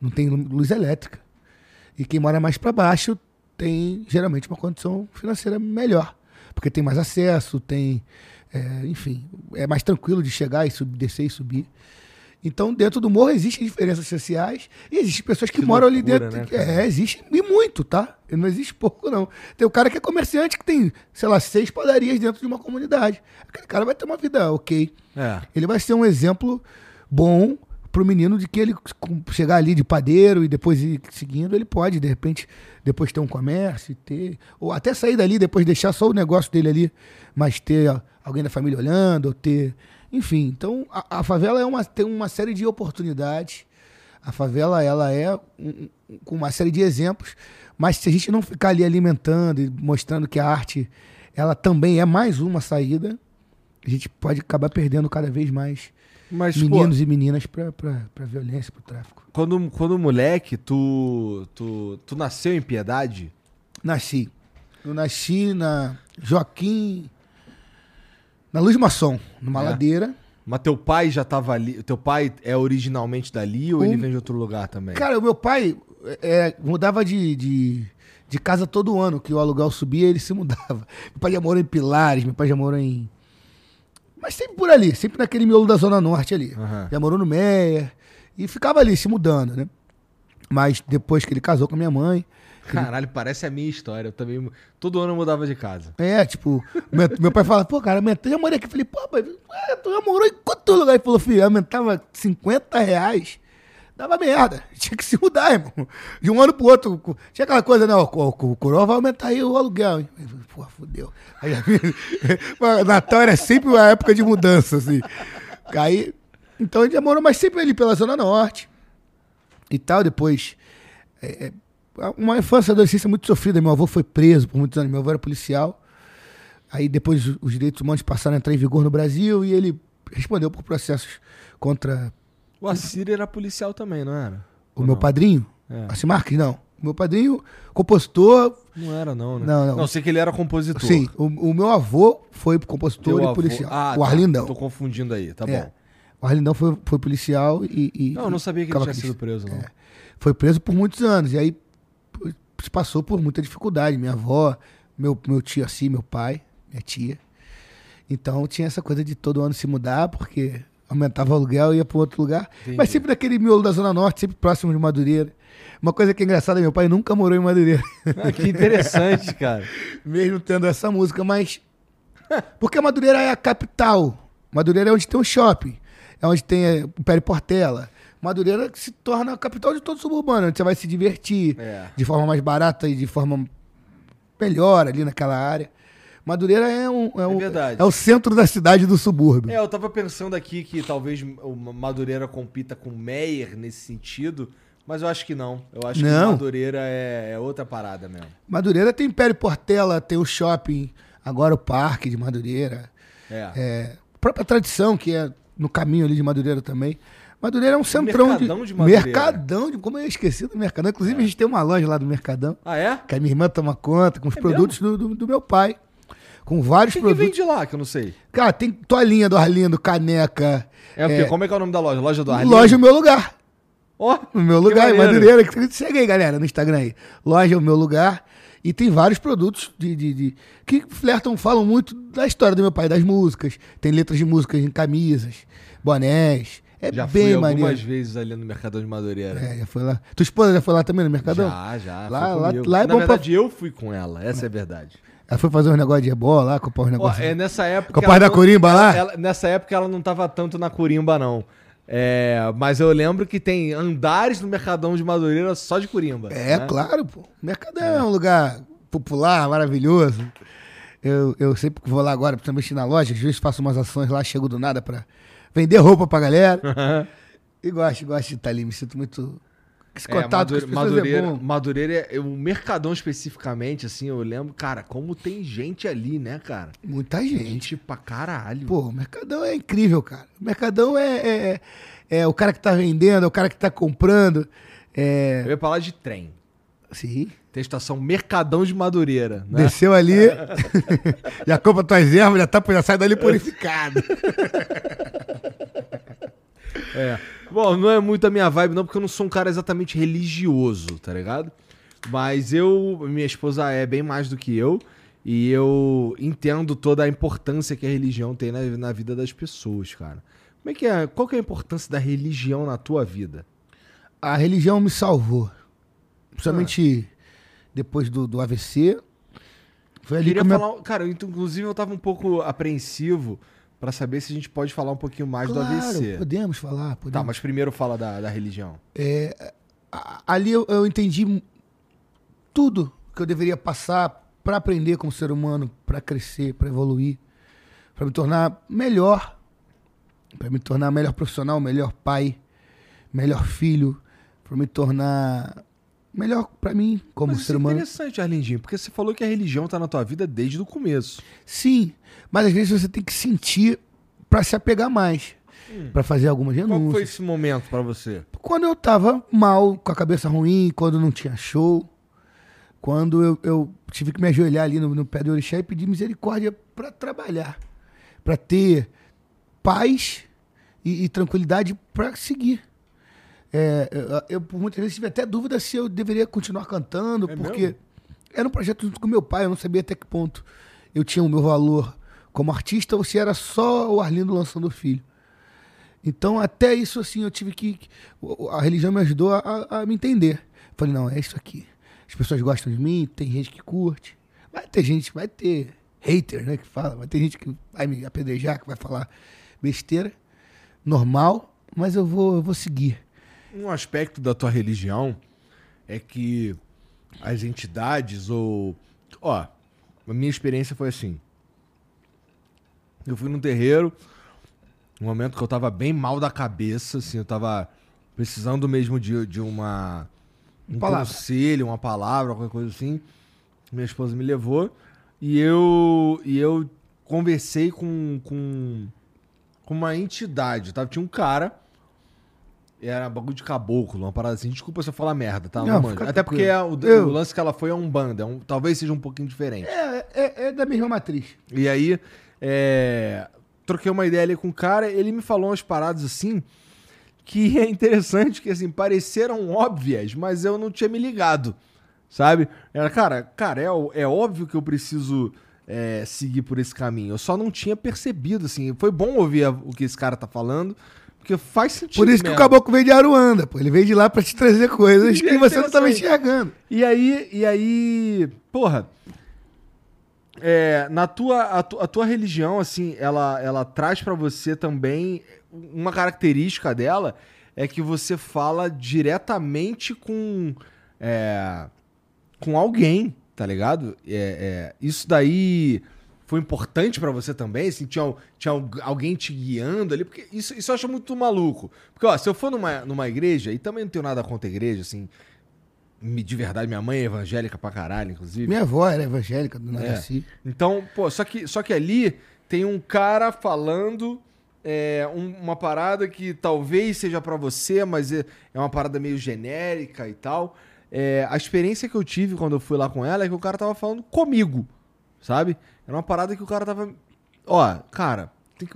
não tem lu- luz elétrica. E quem mora mais para baixo tem geralmente uma condição financeira melhor, porque tem mais acesso, tem, é, enfim, é mais tranquilo de chegar e subir, descer e subir. Então, dentro do morro existem diferenças sociais e existem pessoas que, Que moram ali loucura, dentro. né, é, existe e muito, tá? E Não existe pouco, não. Tem o cara que é comerciante que tem, sei lá, seis padarias dentro de uma comunidade. Aquele cara vai ter uma vida ok. É. Ele vai ser um exemplo bom pro menino de que ele chegar ali de padeiro e depois ir seguindo, ele pode, de repente, depois ter um comércio, e ter. Ou até sair dali, depois deixar só o negócio dele ali, mas ter alguém da família olhando, ou ter. Enfim, então a, a favela é uma, tem uma série de oportunidades. A favela, ela é um- um- com uma série de exemplos, mas se a gente não ficar ali alimentando e mostrando que a arte, ela também é mais uma saída, a gente pode acabar perdendo cada vez mais Mas, meninos pô, e meninas pra, pra, pra violência, pro tráfico. quando, quando moleque, tu, tu, tu nasceu em Piedade? Nasci. Eu nasci na Joaquim, na Luz Maçom, numa É? ladeira. Mas teu pai já tava ali. Teu pai é originalmente dali ou Um- ele vem de outro lugar também? Cara, o meu pai é, mudava de, de, de casa todo ano, que o aluguel subia, ele se mudava. Meu pai já morou em Pilares, meu pai já morou em. Mas sempre por ali, sempre naquele miolo da Zona Norte ali. Aham. Já morou no Meia. E ficava ali, se mudando, né? Mas depois que ele casou com a minha mãe. Caralho, parece a minha história. Eu também. Todo ano eu mudava de casa. É, tipo, meu, meu pai fala, pô, cara, eu já morei aqui. Eu falei, pô, pai, ué, tu já morou em quanto lugar? Ele falou, filho, aumentava 50 reais. Dava merda. Tinha que se mudar, irmão. De um ano pro outro. Tinha aquela coisa, né? O, o, o coroa vai aumentar aí o aluguel. Pô, fudeu. Natal era sempre uma época de mudança, assim. Aí, então ele já morou, mas sempre ali pela Zona Norte e tal. Depois, é, é, uma infância e adolescência muito sofrida. Meu avô foi preso por muitos anos. Meu avô era policial. Aí depois os direitos humanos passaram a entrar em vigor no Brasil e ele respondeu por processos contra O Assir era policial também, não era? o Ou meu não? padrinho. É. Assim, Marques, não. O meu padrinho, compositor. Não era, não, né? Não, não. Não, sei que ele era compositor. Sim, o, o meu avô foi Teu compositor e avô- policial. Ah, o tá. Arlindão. Tô confundindo aí, tá É. bom. O Arlindão foi, foi policial e. e Não, eu não sabia que ele tinha sido preso, não. É. Foi preso por muitos anos. E aí passou por muita dificuldade. Minha avó, meu, meu tio assim, meu pai, minha tia. Então tinha essa coisa de todo ano se mudar, porque aumentava o aluguel e ia para outro lugar. Entendi. Mas sempre naquele miolo da Zona Norte, sempre próximo de Madureira. Uma coisa que é engraçada, meu pai nunca morou em Madureira. Ah, que interessante, cara. Mesmo tendo essa música, mas. Porque Madureira é a capital. Madureira é onde tem o shopping. É onde tem é, o Pé Portela. Madureira se torna a capital de todo suburbano, onde você vai se divertir É. de forma mais barata e de forma melhor ali naquela área. Madureira é, um, é, um- verdade. é o centro da cidade do subúrbio. É, eu tava pensando aqui que talvez o Madureira compita com Meyer nesse sentido, mas eu acho que não. Eu acho que Não. Madureira é, é outra parada mesmo. Madureira tem Império Portela, tem o shopping, agora o parque de Madureira. É. É, a própria tradição, que é no caminho ali de Madureira também. Madureira é um centrão Mercadão de. de Madureira. Mercadão, de, como eu esqueci do Mercadão. Inclusive, a gente tem uma loja lá do Mercadão, Ah, é? que a minha irmã toma conta, com os É produtos do, do, do meu pai. Com vários O que, que produtos. vem de lá, que eu não sei? Cara, tem toalhinha do Arlindo, caneca. É o quê? Como é que é o nome da loja? Loja do Arlindo? Loja o meu lugar. Ó, No meu que lugar, em. Madureira. que- Segue aí, galera, no Instagram aí. Loja o meu lugar. E tem vários produtos de, de- de- que flertam, falam muito da história do meu pai, das músicas. Tem letras de músicas em camisas, bonés. É Já fui bem algumas maneiro. vezes ali no Mercadão de Madureira. É, já foi lá. Tua esposa já foi lá também no Mercadão? Já, já. Lá- lá- lá é Na bom pra- verdade, eu fui com ela. Essa é a verdade. Ela foi fazer uns negócios de ebola lá, comprar uns Ó, negócios. é nessa época. Com o pai ela da não- Corimba lá? ela- nessa época ela não tava tanto na Corimba, não. É, mas eu lembro que tem andares no Mercadão de Madureira só de Corimba. É, né? claro, pô. Mercadão é. um lugar popular, maravilhoso. Eu, eu sempre vou lá agora, principalmente na loja, às vezes faço umas ações lá, chego do nada pra vender roupa pra galera. e gosto, gosto de estar ali, me sinto muito. Esse É, contato Madure- com Madureira, é bom. Madureira, é- o Mercadão especificamente, assim, eu lembro, cara, como tem gente ali, né, cara? Muita gente. Gente pra caralho. Pô, o Mercadão é incrível, cara. O Mercadão é, é, é- é o cara que tá vendendo, é o cara que tá comprando. Eu É. ia falar de trem. Sim. Tem a estação Mercadão de Madureira, né? Desceu ali, já compra tuas ervas, já, tá, já sai dali purificado. É. Bom, não é muito a minha vibe, não, porque eu não sou um cara exatamente religioso, tá ligado? Mas eu, minha esposa é bem mais do que eu, e eu entendo toda a importância que a religião tem na, na vida das pessoas, cara. Como é que é? Qual que é a importância da religião na tua vida? A religião me salvou. Principalmente depois do, do AVC. Foi ali Queria que eu me- falar, cara, inclusive eu tava um pouco apreensivo pra saber se a gente pode falar um pouquinho mais do Claro, AVC. Podemos falar, Tá, podemos. mas primeiro fala da, da religião. A- Ali eu, eu entendi tudo que eu deveria passar para aprender como ser humano, para crescer, para evoluir, para me tornar melhor, para me tornar melhor profissional, melhor pai, melhor filho, para me tornar melhor para mim como Mas isso ser é humano. interessante, Arlindinho, porque você falou que a religião tá na tua vida desde o começo. Sim, mas às vezes você tem que sentir para se apegar mais, para fazer algumas Qual renúncias. foi esse momento pra você? Quando eu tava mal, com a cabeça ruim, quando não tinha show, quando eu, eu tive que me ajoelhar ali no, no pé do orixá e pedir misericórdia para trabalhar, para ter paz e, e tranquilidade para seguir. É, eu, eu, por muitas vezes tive até dúvida se eu deveria continuar cantando, É porque mesmo? era um projeto junto com meu pai, eu não sabia até que ponto eu tinha o meu valor como artista ou se era só o Arlindo lançando o filho. Então, até isso, assim, eu tive que. A religião me ajudou a, a- a me entender. Falei, não, é isso aqui. As pessoas gostam de mim, tem gente que curte. Vai ter gente, vai ter hater, né? Que fala, vai ter gente que vai me apedrejar, que vai falar besteira. Normal, mas eu vou, eu vou seguir. Um aspecto da tua religião é que as entidades ou. Ó, a minha experiência foi assim. Eu fui num terreiro, um momento que eu tava bem mal da cabeça, assim, eu tava precisando mesmo de, de uma. Um Palavra. conselho, uma palavra, qualquer coisa assim. Minha esposa me levou e eu, e eu conversei com, com, com uma entidade. Tava, tinha um cara era bagulho de caboclo, uma parada assim. Desculpa se eu falar merda, tá? Não, Até porque é o, Eu- o lance que ela foi é um banda, é um, talvez seja um pouquinho diferente. É, é, é da mesma matriz. E aí, é, troquei uma ideia ali com o cara, ele me falou umas paradas assim que é interessante, que assim, pareceram óbvias, mas eu não tinha me ligado, sabe? Era, cara, cara, é, é óbvio que eu preciso é, seguir por esse caminho. Eu só não tinha percebido, assim. Foi bom ouvir a- o que esse cara tá falando, porque faz sentido. Por isso que o mesmo. caboclo veio de Aruanda, pô. Ele veio de lá pra te trazer coisas que você não tava enxergando. E aí, e aí, porra, é, na tua, a, tu- a tua religião, assim, ela, ela traz pra você também uma característica dela é que você fala diretamente com é, com alguém, tá ligado? É, é, isso daí foi importante pra você também? Assim, tinha, tinha alguém te guiando ali? Porque isso, isso eu acho muito maluco. Porque, ó, se eu for numa, numa igreja, e também não tenho nada contra a igreja, assim, me- de verdade, minha mãe é evangélica pra caralho, inclusive. Minha avó era evangélica, do É. Naraci. Então, pô, só que, só que ali tem um cara falando é, um- uma parada que talvez seja pra você, mas é, é uma parada meio genérica e tal. É, a experiência que eu tive quando eu fui lá com ela é que o cara tava falando comigo, sabe? Era uma parada que o cara tava. Ó, cara,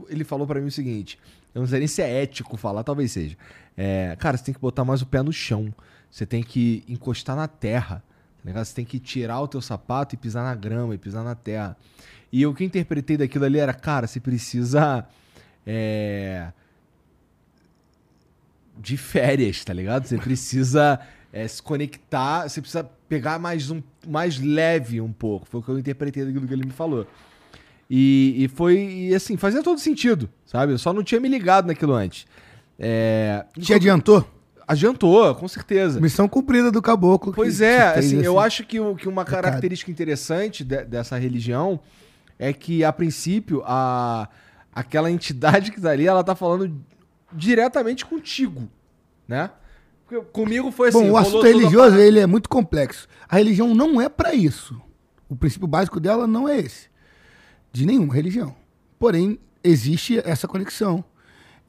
ele falou pra mim o seguinte: eu não sei nem se é ético falar, talvez seja. É, cara, você tem que botar mais o pé no chão. Você tem que encostar na terra. Tá? Você tem que tirar o teu sapato e pisar na grama e pisar na terra. E o que interpretei daquilo ali era, cara, você precisa. É, de férias, tá ligado? Você precisa é, se conectar, você precisa pegar mais um mais leve um pouco. Foi o que eu interpretei daquilo que ele me falou. E, e foi, e assim, fazia todo sentido, sabe? Eu só não tinha me ligado naquilo antes. É, Te adiantou? adiantou, com certeza. Missão cumprida do caboclo. Pois é, fez assim, eu acho que, o- que uma característica interessante de- dessa religião é que, a princípio, a, aquela entidade que tá ali, ela tá falando diretamente contigo, né? Comigo foi assim... Bom, o assunto a religioso, ele é muito complexo. A religião não é pra isso. O princípio básico dela não é esse. De nenhuma religião. Porém, existe essa conexão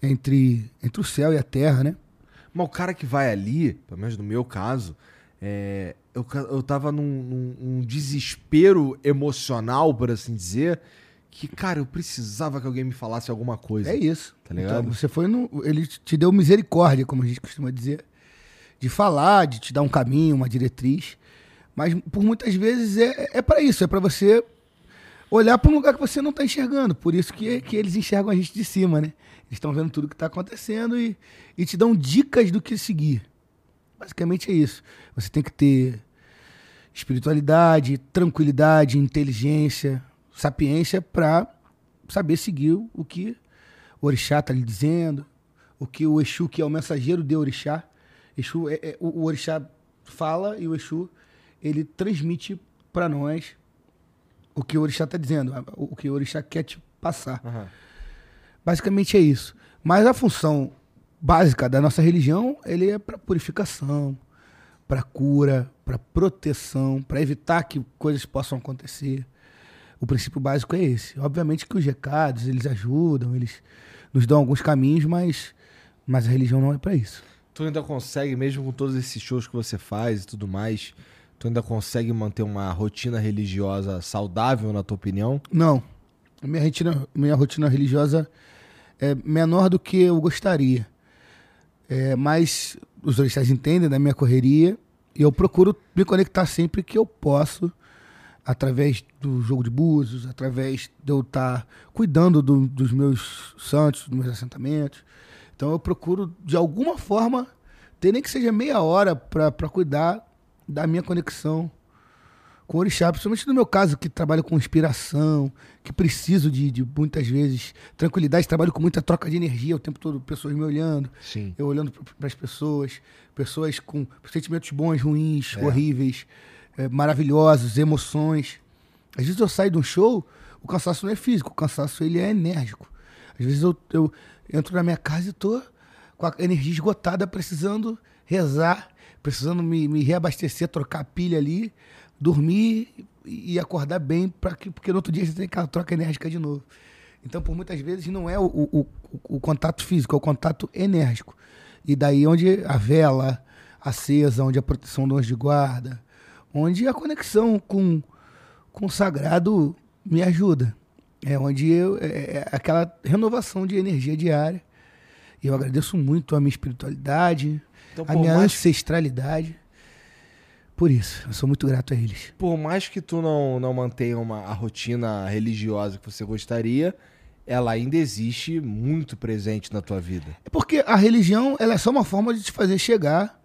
entre, entre o céu e a terra, né? Mas o cara que vai ali, pelo menos no meu caso, é, eu, eu tava num, num- num desespero emocional, por assim dizer, que, cara, eu precisava que alguém me falasse alguma coisa. É isso. Tá ligado? Então, você foi no. Ele te deu misericórdia, como a gente costuma dizer, de falar, de te dar um caminho, uma diretriz. Mas por muitas vezes é, é para isso, é para você olhar para um lugar que você não está enxergando. Por isso que, que eles enxergam a gente de cima, né? Eles estão vendo tudo que está acontecendo e, e te dão dicas do que seguir. Basicamente é isso. Você tem que ter espiritualidade, tranquilidade, inteligência, sapiência para saber seguir o que o orixá está lhe dizendo, o que o Exu, que é o mensageiro de orixá, Exu é, é- o, o orixá fala e o Exu ele transmite para nós o que o orixá está dizendo, o que o orixá quer te passar. Aham. Basicamente é isso. Mas a função básica da nossa religião, ele é para purificação, para cura, para proteção, para evitar que coisas possam acontecer. O princípio básico é esse. Obviamente que os recados, eles ajudam, eles nos dão alguns caminhos, mas, mas a religião não é para isso. Tu ainda consegue, mesmo com todos esses shows que você faz e tudo mais, tu ainda consegue manter uma rotina religiosa saudável, na tua opinião? Não. Minha rotina, minha rotina religiosa é menor do que eu gostaria. É, mas os orixás entendem da minha correria e eu procuro me conectar sempre que eu posso, através do jogo de búzios, através de eu estar cuidando do- dos meus santos, dos meus assentamentos. Então eu procuro, de alguma forma, ter nem que seja meia hora para cuidar da minha conexão com o orixá, principalmente no meu caso, que trabalho com inspiração, que preciso de, de muitas vezes tranquilidade, trabalho com muita troca de energia o tempo todo, pessoas me olhando, Sim. eu olhando para as pessoas, pessoas com sentimentos bons, ruins, É. horríveis, eh, maravilhosos, emoções. Às vezes eu saio de um show, o cansaço não é físico, o cansaço ele é enérgico. Às vezes eu, eu entro na minha casa e tô com a energia esgotada, precisando rezar, precisando me, me reabastecer, trocar a pilha ali, dormir e acordar bem, que, porque no outro dia você tem aquela troca enérgica de novo. Então, por muitas vezes, não é o, o, o, o contato físico, é o contato enérgico. E daí onde a vela acesa, onde a proteção do anjo de guarda, onde a conexão com, com o sagrado me ajuda. É onde eu, é, é aquela renovação de energia diária. E eu agradeço muito a minha espiritualidade, Então, a minha mais, ancestralidade. Por isso, eu sou muito grato a eles. por mais que tu não, não mantenha uma, a rotina religiosa que você gostaria, ela ainda existe muito presente na tua vida. É porque a religião ela é só uma forma de te fazer chegar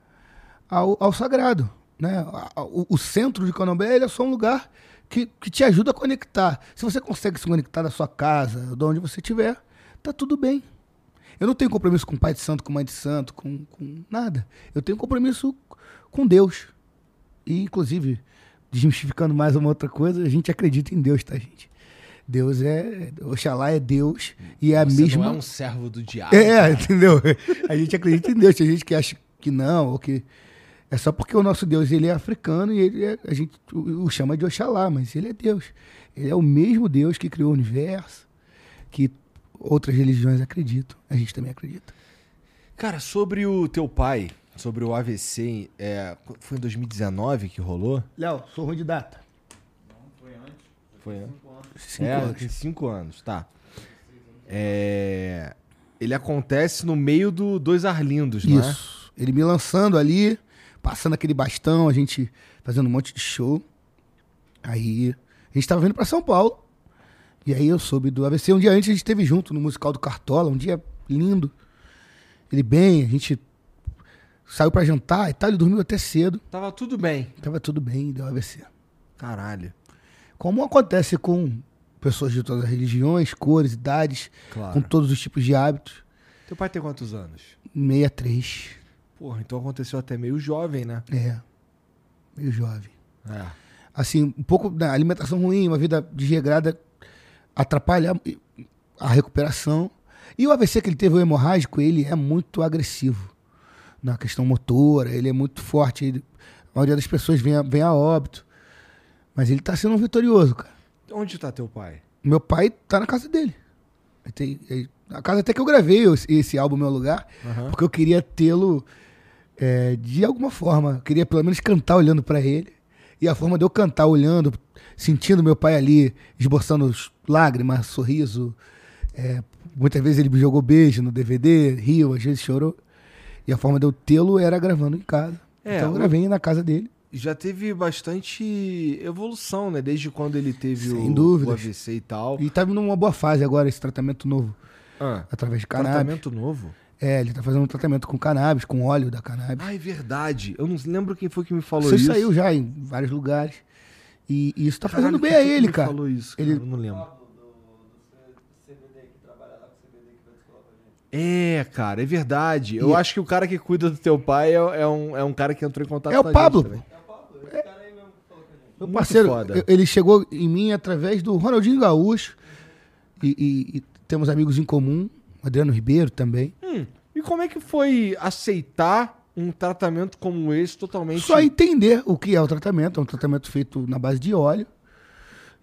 ao, ao sagrado. Né? O, o centro de Candomblé ele é só um lugar que, que te ajuda a conectar. Se você consegue se conectar da sua casa, de onde você estiver, tá tudo bem. Eu não tenho compromisso com pai de santo, com mãe de santo, com, com nada. Eu tenho compromisso com Deus. E, inclusive, desmistificando mais uma outra coisa, a gente acredita em Deus, tá, gente? Deus é. Oxalá é Deus e é a Você mesma. não é um servo do diabo. É, entendeu? A gente acredita em Deus, tem gente que acha que não, ou que. É só porque o nosso Deus ele é africano e ele é- a gente o, chama de Oxalá, mas ele é Deus. Ele é o mesmo Deus que criou o universo, que outras religiões acreditam. A gente também acredita. Cara, sobre o teu pai, sobre o AVC, é, foi em 2019 que rolou? Léo, sou ruim de data. Foi antes. Cinco é, anos. cinco anos, tá. É, ele acontece no meio do Dois Arlindos, não é? Isso. Ele me lançando ali, passando aquele bastão, a gente fazendo um monte de show. Aí a gente tava vindo pra São Paulo. E aí eu soube do AVC. Um dia antes a gente esteve junto no musical do Cartola, um dia lindo. Ele bem, a gente saiu pra jantar e tal, ele dormiu até cedo. Tava tudo bem. Tava tudo bem, deu AVC. Caralho. Como acontece com pessoas de todas as religiões, cores, idades, Claro. com todos os tipos de hábitos. Teu pai tem quantos anos? 63. Porra, então aconteceu até meio jovem, né? É. Meio jovem. É. assim, um pouco da alimentação ruim, uma vida desregrada, atrapalha a recuperação. E o AVC que ele teve, o hemorrágico, ele é muito agressivo na questão motora, ele é muito forte. ele- a maioria das pessoas vem a, vem a óbito. Mas ele tá sendo um vitorioso, cara. Onde tá teu pai? Meu pai tá na casa dele. Ele tem- ele- a casa até que eu gravei esse, esse álbum Meu Lugar, Aham. porque eu queria tê-lo é, de alguma forma. Eu queria pelo menos cantar olhando pra ele. E a forma de eu cantar olhando, sentindo meu pai ali, esboçando lágrimas, sorriso. é, muitas vezes ele me jogou beijo no DVD, riu, às vezes chorou. E a forma de eu tê-lo era gravando em casa. É, então eu gravei na casa dele. Já teve bastante evolução, né? Desde quando ele teve Sem o, dúvidas. o AVC e tal. E tá numa boa fase agora, esse tratamento novo, Ah, através de cannabis. tratamento novo? É, ele tá fazendo um tratamento com cannabis, com óleo da cannabis. Ah, é verdade. Eu não lembro quem foi que me falou Isso isso. saiu já em vários lugares. E, e isso tá Caralho, fazendo bem a ele, cara. falou isso, cara? Ele- Eu não lembro. É, cara, é verdade. Eu E- acho que o cara que cuida do teu pai é, é um, é um cara que entrou em contato É o com a Pablo, gente também. Meu Muito parceiro, foda. ele chegou em mim através do Ronaldinho Gaúcho. E, e- e temos amigos em comum, Adriano Ribeiro também. Hum, e como é que foi aceitar um tratamento como esse totalmente... Só entender o que é o tratamento. É um tratamento feito na base de óleo,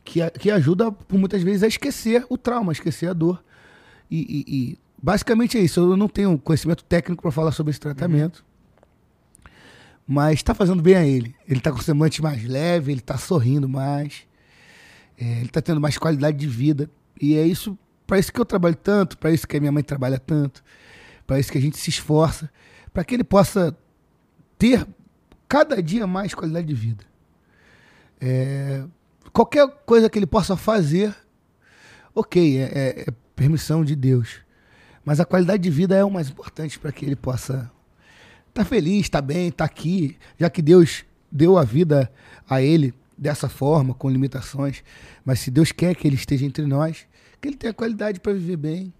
que, a- que ajuda, por muitas vezes, a esquecer o trauma, a esquecer a dor. E, e- e basicamente é isso. Eu não tenho conhecimento técnico para falar sobre esse tratamento. Mas está fazendo bem a ele. Ele está com o semblante mais leve, ele está sorrindo mais. é, ele está tendo mais qualidade de vida. E é isso, para isso que eu trabalho tanto, para isso que a minha mãe trabalha tanto, para isso que a gente se esforça, para que ele possa ter cada dia mais qualidade de vida. É, qualquer coisa que ele possa fazer, ok, é, é- é permissão de Deus. Mas a qualidade de vida é o mais importante para que ele possa estar feliz, estar bem, estar aqui, já que Deus deu a vida a ele dessa forma, com limitações. Mas se Deus quer que ele esteja entre nós, que ele tenha qualidade para viver bem,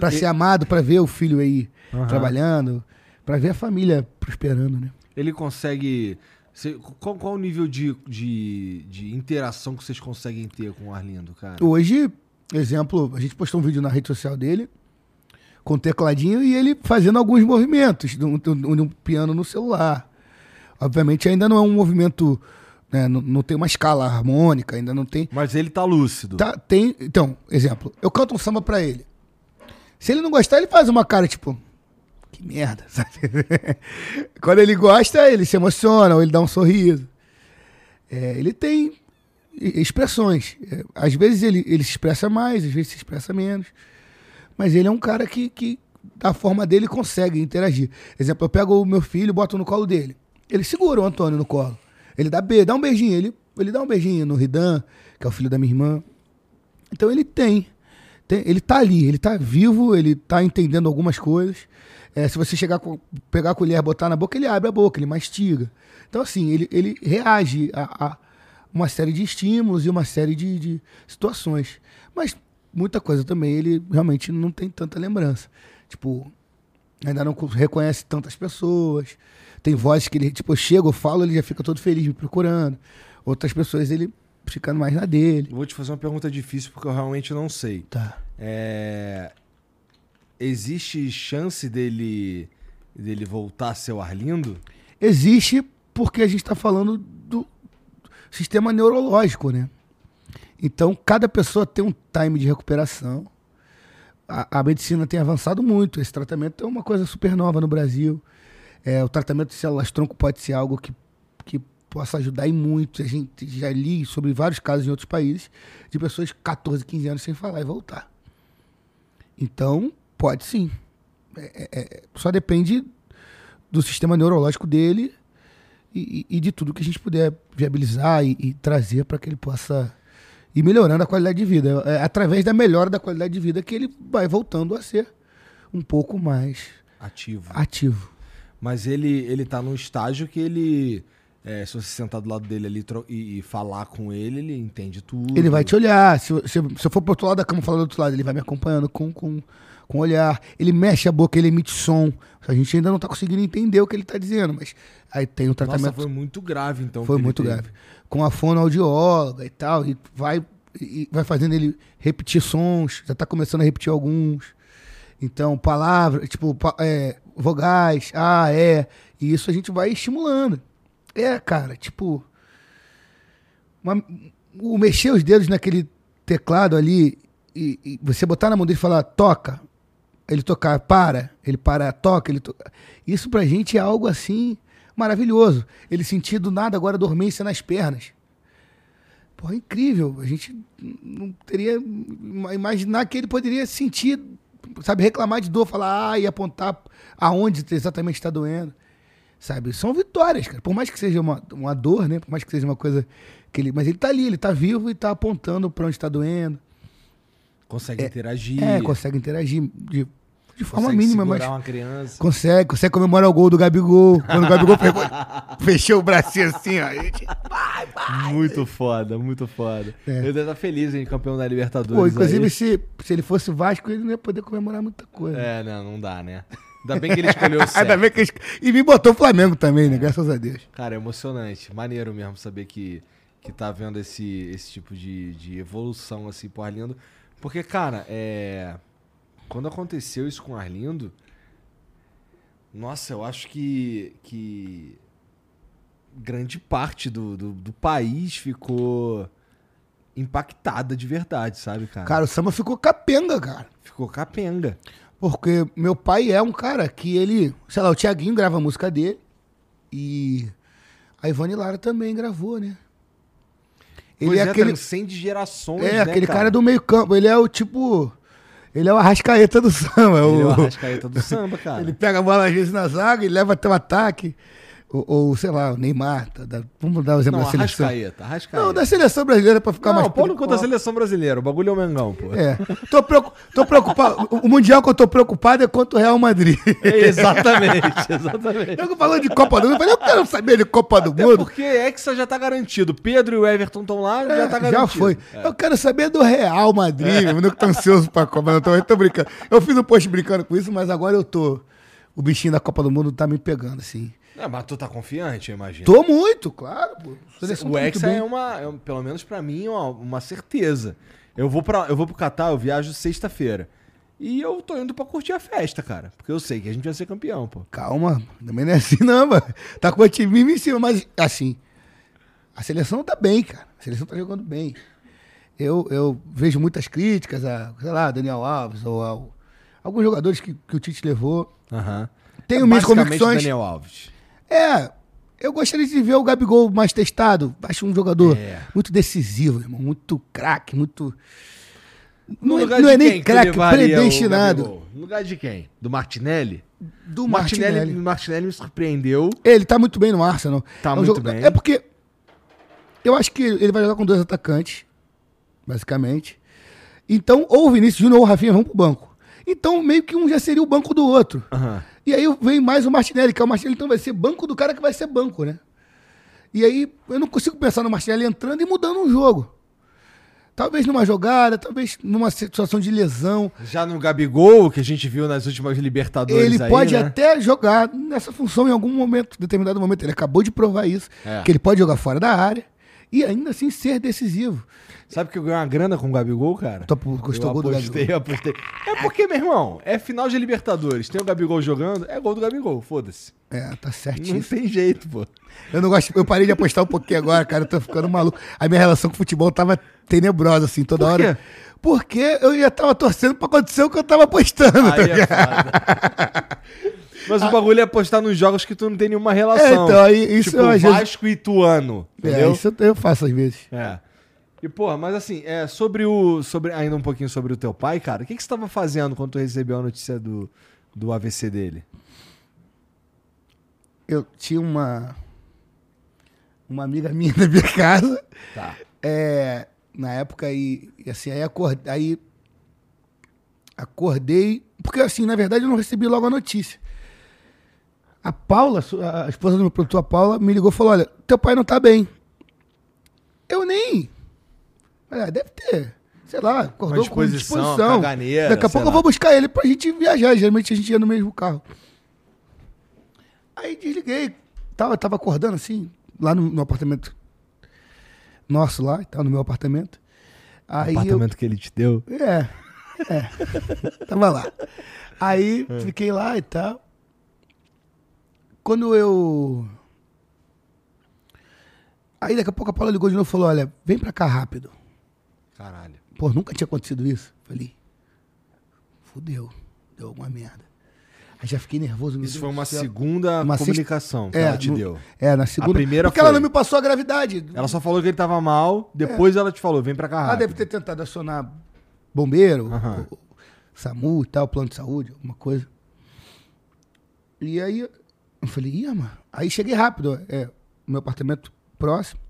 para ser amado, para ver o filho aí Aham. trabalhando, para ver a família prosperando, né? Ele consegue... Você- qual, qual o nível de, de, de interação que vocês conseguem ter com o Arlindo, cara? Hoje, exemplo, a gente postou um vídeo na rede social dele com o tecladinho e ele fazendo alguns movimentos de um- de um piano no celular. Obviamente ainda não é um movimento, né, não, não tem uma escala harmônica, ainda não tem. Mas ele tá lúcido. Tá, tem. Então, exemplo, eu canto um samba pra ele. Se ele não gostar, ele faz uma cara tipo. Que merda, sabe? Quando ele gosta, ele se emociona, ou ele dá um sorriso. É, ele tem expressões. É, às vezes ele, ele se expressa mais, às vezes se expressa menos. Mas ele é um cara que, que, da forma dele, consegue interagir. Exemplo, eu pego o meu filho e boto no colo dele. Ele segura o Antônio no colo. Ele dá, be dá um beijinho. Ele, ele dá um beijinho no Ridan, que é o filho da minha irmã. Então ele tem. tem- ele tá ali, ele tá vivo, ele tá entendendo algumas coisas. É, se você chegar com, pegar a colher, botar na boca, ele abre a boca, ele mastiga. Então, assim, ele, ele reage a, a uma série de estímulos e uma série de, de situações. Mas muita coisa também ele realmente não tem tanta lembrança. Tipo, ainda não co- reconhece tantas pessoas. Tem vozes que ele, tipo, eu chego, eu falo, ele já fica todo feliz me procurando. Outras pessoas ele ficando mais na dele. Vou te fazer uma pergunta difícil porque eu realmente não sei. Tá. É, Existe chance dele dele voltar a ser o Arlindo? Existe porque a gente está falando do sistema neurológico, né? Então, cada pessoa tem um time de recuperação. A, a medicina tem avançado muito. Esse tratamento é uma coisa super nova no Brasil. É, o tratamento de células tronco pode ser algo que, que possa ajudar e muito. A gente já li sobre vários casos em outros países de pessoas de 14, 15 anos sem falar e voltar. Então, pode sim. É, é, é, só depende do sistema neurológico dele e, e, de tudo que a gente puder viabilizar e, e trazer para que ele possa ir melhorando a qualidade de vida. É através da melhora da qualidade de vida que ele vai voltando a ser um pouco mais Ativo. ativo. Mas ele, ele tá num estágio que ele. é, se você sentar do lado dele ali e, e falar com ele, ele entende tudo. Ele vai te olhar. Se, eu- se, se eu for pro outro lado da cama falar do outro lado, ele vai me acompanhando com, com, com o olhar. Ele mexe a boca, ele emite som. A gente ainda não tá conseguindo entender o que ele tá dizendo, mas aí tem o Nossa, tratamento. foi muito grave, então. Foi muito teve. grave. Com a fonoaudióloga e tal, e vai, e vai fazendo ele repetir sons, já tá começando a repetir alguns. Então, palavras, tipo, é, vogais, ah, é. E isso a gente vai estimulando. É, cara, tipo. uma- o mexer os dedos naquele teclado ali e, e você botar na mão dele e falar, toca, ele tocar, para, ele para, toca, ele toca. Isso pra gente é algo assim maravilhoso. Ele sentir do nada agora dormência nas pernas. Porra, incrível. A gente não teria ima- imaginar que ele poderia sentir, sabe, reclamar de dor, falar ah, e apontar aonde exatamente está doendo. Sabe? São vitórias, cara. Por mais que seja uma, uma dor, né? Por mais que seja uma coisa que ele, mas ele tá ali, ele tá vivo e tá apontando para onde está doendo. Consegue interagir. É, consegue interagir de, de forma consegue mínima, mas uma criança. Consegue, consegue comemorar o gol do Gabigol. Quando o Gabigol pegou, fechou o bracinho assim, ó. Gente, vai, vai. Muito foda, muito foda. É. Eu devo estar feliz em campeão da Libertadores. Pô, inclusive, aí. se, se ele fosse Vasco, ele não ia poder comemorar muita coisa. É, não, não dá, né? Ainda bem que ele escolheu o certo. Ainda bem que eles- E me botou o Flamengo também, né? Graças a Deus. Cara, é emocionante. Maneiro mesmo saber que, que tá vendo esse, esse tipo de, de evolução, assim, pro Arlindo. Porque, cara, é... Quando aconteceu isso com o Arlindo... Nossa, eu acho que... que grande parte do, do, do país ficou impactada de verdade, sabe, cara? Cara, o samba ficou capenga, cara. Ficou capenga. Porque meu pai é um cara que ele. Sei lá, o Tiaguinho grava a música dele. E a Ivone Lara também gravou, né? Ele Pois é é, aquele. transcende gerações, É, né, aquele cara do meio campo. Ele é o tipo. Ele é o Arrascaeta do samba. Ele é o o- Arrascaeta do samba, cara. Ele pega a bola às vezes na zaga e leva até o ataque. Ou, ou, sei lá, o Neymar. tá- da- vamos dar o exemplo Não, da seleção. Arrascaeta, Arrascaeta. Não, da seleção brasileira pra ficar Não, mais. pau no cu da Ó, seleção brasileira. O bagulho é o Mengão, pô. É. Tô, tô preocupado. O Mundial que eu tô preocupado é contra o Real Madrid. Exatamente, exatamente. Eu falando de Copa do Mundo, eu falei, eu quero saber de Copa do Até Mundo. porque Hexa já tá garantido. Pedro e o Everton estão lá, É, já tá garantido. já foi. É. Eu quero saber do Real Madrid, eu não tô ansioso pra Copa, não tô, eu tô brincando. Eu fiz um post brincando com isso, mas agora eu tô. O bichinho da Copa do Mundo tá me pegando, assim. Não, mas tu tá confiante, eu imagino. Tô muito, claro, pô. Seleção O tá Hexa é uma, é pelo menos pra mim, uma, uma certeza. Eu vou, pra, eu vou pro Catar, eu viajo sexta-feira. E eu tô indo pra curtir a festa, cara. Porque eu sei que a gente vai ser campeão, pô. Calma, também não é assim, não, mano. Tá com o time em cima, mas assim. A seleção tá bem, cara. A seleção tá jogando bem. Eu, eu vejo muitas críticas a, sei lá, Daniel Alves ou ao, alguns jogadores que, que o Tite levou. Aham. Tenho É minhas convicções. Daniel Alves. É, eu gostaria de ver o Gabigol mais testado. Acho um jogador É. muito decisivo, irmão. Muito craque, muito. No Não, é- não é nem craque, predestinado. No lugar de quem? Do Martinelli? Do Martinelli, Martinelli. Martinelli me surpreendeu. Ele tá muito bem no Arsenal. Tá É um muito jogo- bem. É porque eu acho que ele vai jogar com dois atacantes, basicamente. Então, ou o Vinícius Júnior ou o Rafinha vão pro banco. Então, meio que um já seria o banco do outro. Aham. E aí vem mais o Martinelli, que é o Martinelli, então vai ser banco do cara que vai ser banco, né? E aí eu não consigo pensar no Martinelli entrando e mudando um jogo. Talvez numa jogada, talvez numa situação de lesão. Já no Gabigol, que a gente viu nas últimas Libertadores Ele aí, pode né? até jogar nessa função em algum momento, determinado momento. Ele acabou de provar isso, É. que ele pode jogar fora da área e ainda assim ser decisivo. Sabe que eu ganhei uma grana com o Gabigol, cara? Tu gostou do gol do apostei, Gabigol? eu apostei. É porque, meu irmão, é final de Libertadores. Tem o Gabigol jogando, é gol do Gabigol, foda-se. É, tá Não certíssimo. tem jeito, pô. Eu não gosto, eu parei de apostar um pouquinho agora, cara, eu tô ficando maluco. A minha relação com o futebol tava tenebrosa, assim, toda Por hora. Porque eu já tava torcendo pra acontecer o que eu tava apostando. tá Aí é ligado? foda. Mas o bagulho é apostar nos jogos que tu não tem nenhuma relação. É, então, aí isso tipo, eu, às vezes- Vasco e Tuano, É, entendeu? isso eu- eu faço às vezes. É. E, porra, mas assim, é, sobre o. Sobre, ainda um pouquinho sobre o teu pai, cara, o que, que você tava fazendo quando tu recebeu a notícia do, do AVC dele? Eu tinha uma. Uma amiga minha na minha casa. Tá. É, na época, e, e assim, aí acordei, aí acordei, porque assim, na verdade eu não recebi logo a notícia. A Paula, a esposa do meu produtor, a Paula, me ligou e falou, olha, teu pai não tá bem. Eu nem... Falei, ah, deve ter, sei lá, acordou Uma com disposição, caganeira, Daqui a pouco eu lá. vou buscar ele pra gente viajar, geralmente a gente ia no mesmo carro. Aí desliguei, tava, tava acordando assim, lá no, no apartamento nosso lá, e tal, no meu apartamento. Aí eu- apartamento que ele te deu. é, é. Tava lá. Aí fiquei lá e tal. Quando eu. Aí daqui a pouco a Paula ligou de novo e falou: Olha, vem pra cá rápido. Caralho. Pô, nunca tinha acontecido isso. Falei: Fudeu, deu alguma merda. Aí já fiquei nervoso. Isso foi uma segunda Uma sexta- comunicação que É, ela te no- deu. É, na segunda. primeira Porque ela foi. não me passou a gravidade. Ela só falou que ele tava mal, depois ela te falou, vem pra cá Ela rápido. deve ter tentado acionar bombeiro, SAMU e tal, plano de saúde, alguma coisa. E aí eu falei, ih, mano. Aí cheguei rápido, é, meu apartamento próximo.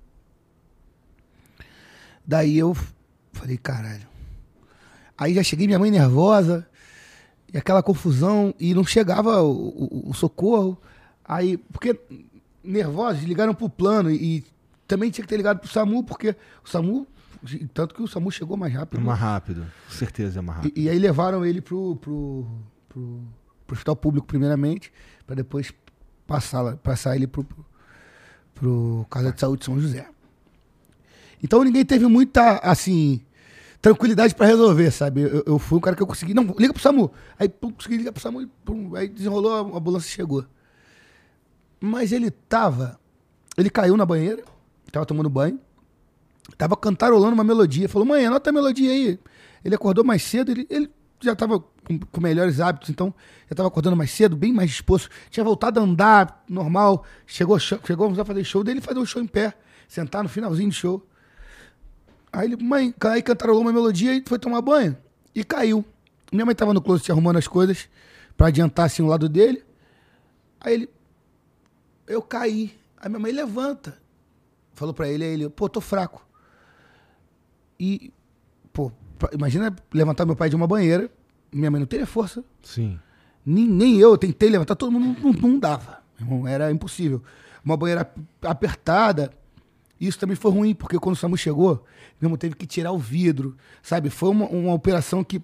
Daí eu falei, caralho. Aí já cheguei, minha mãe nervosa, e aquela confusão, e não chegava o, o- o socorro. Aí, porque nervosos, ligaram pro plano e, e também tinha que ter ligado pro SAMU, porque o SAMU, tanto que o SAMU chegou mais rápido. Mais rápido. Com certeza é mais rápido. E, e aí levaram ele pro, pro, pro, pro hospital público primeiramente, para depois passar, passar ele pro, pro, pro Casa de Saúde de São José. Então ninguém teve muita, assim, tranquilidade para resolver, sabe? Eu, eu fui um cara que eu consegui, não, liga pro SAMU. Aí pum, consegui ligar pro SAMU, e, pum, aí desenrolou, a ambulância chegou. Mas ele tava, ele caiu na banheira, tava tomando banho, tava cantarolando uma melodia. Falou, mãe, anota a melodia aí. Ele acordou mais cedo, ele, ele já tava com, com melhores hábitos, então já tava acordando mais cedo, bem mais disposto. Tinha voltado a andar normal. Chegou, chegou a fazer show dele, fazer o show em pé, sentar no finalzinho do show. Aí ele, mãe, aí cantarolou uma melodia e foi tomar banho. E caiu. Minha mãe tava no closet arrumando as coisas pra adiantar assim o lado dele. Aí ele, eu caí. Aí minha mãe levanta. Falou pra ele, aí ele, pô, tô fraco. E, pô, imagina levantar meu pai de uma banheira. Minha mãe não teria força. Sim. Nem, nem eu tentei levantar, todo mundo não, não dava. meu irmão, era impossível. Uma banheira ap- apertada. Isso também foi ruim, porque quando o SAMU chegou, meu irmão teve que tirar o vidro, sabe? Foi uma, uma operação que,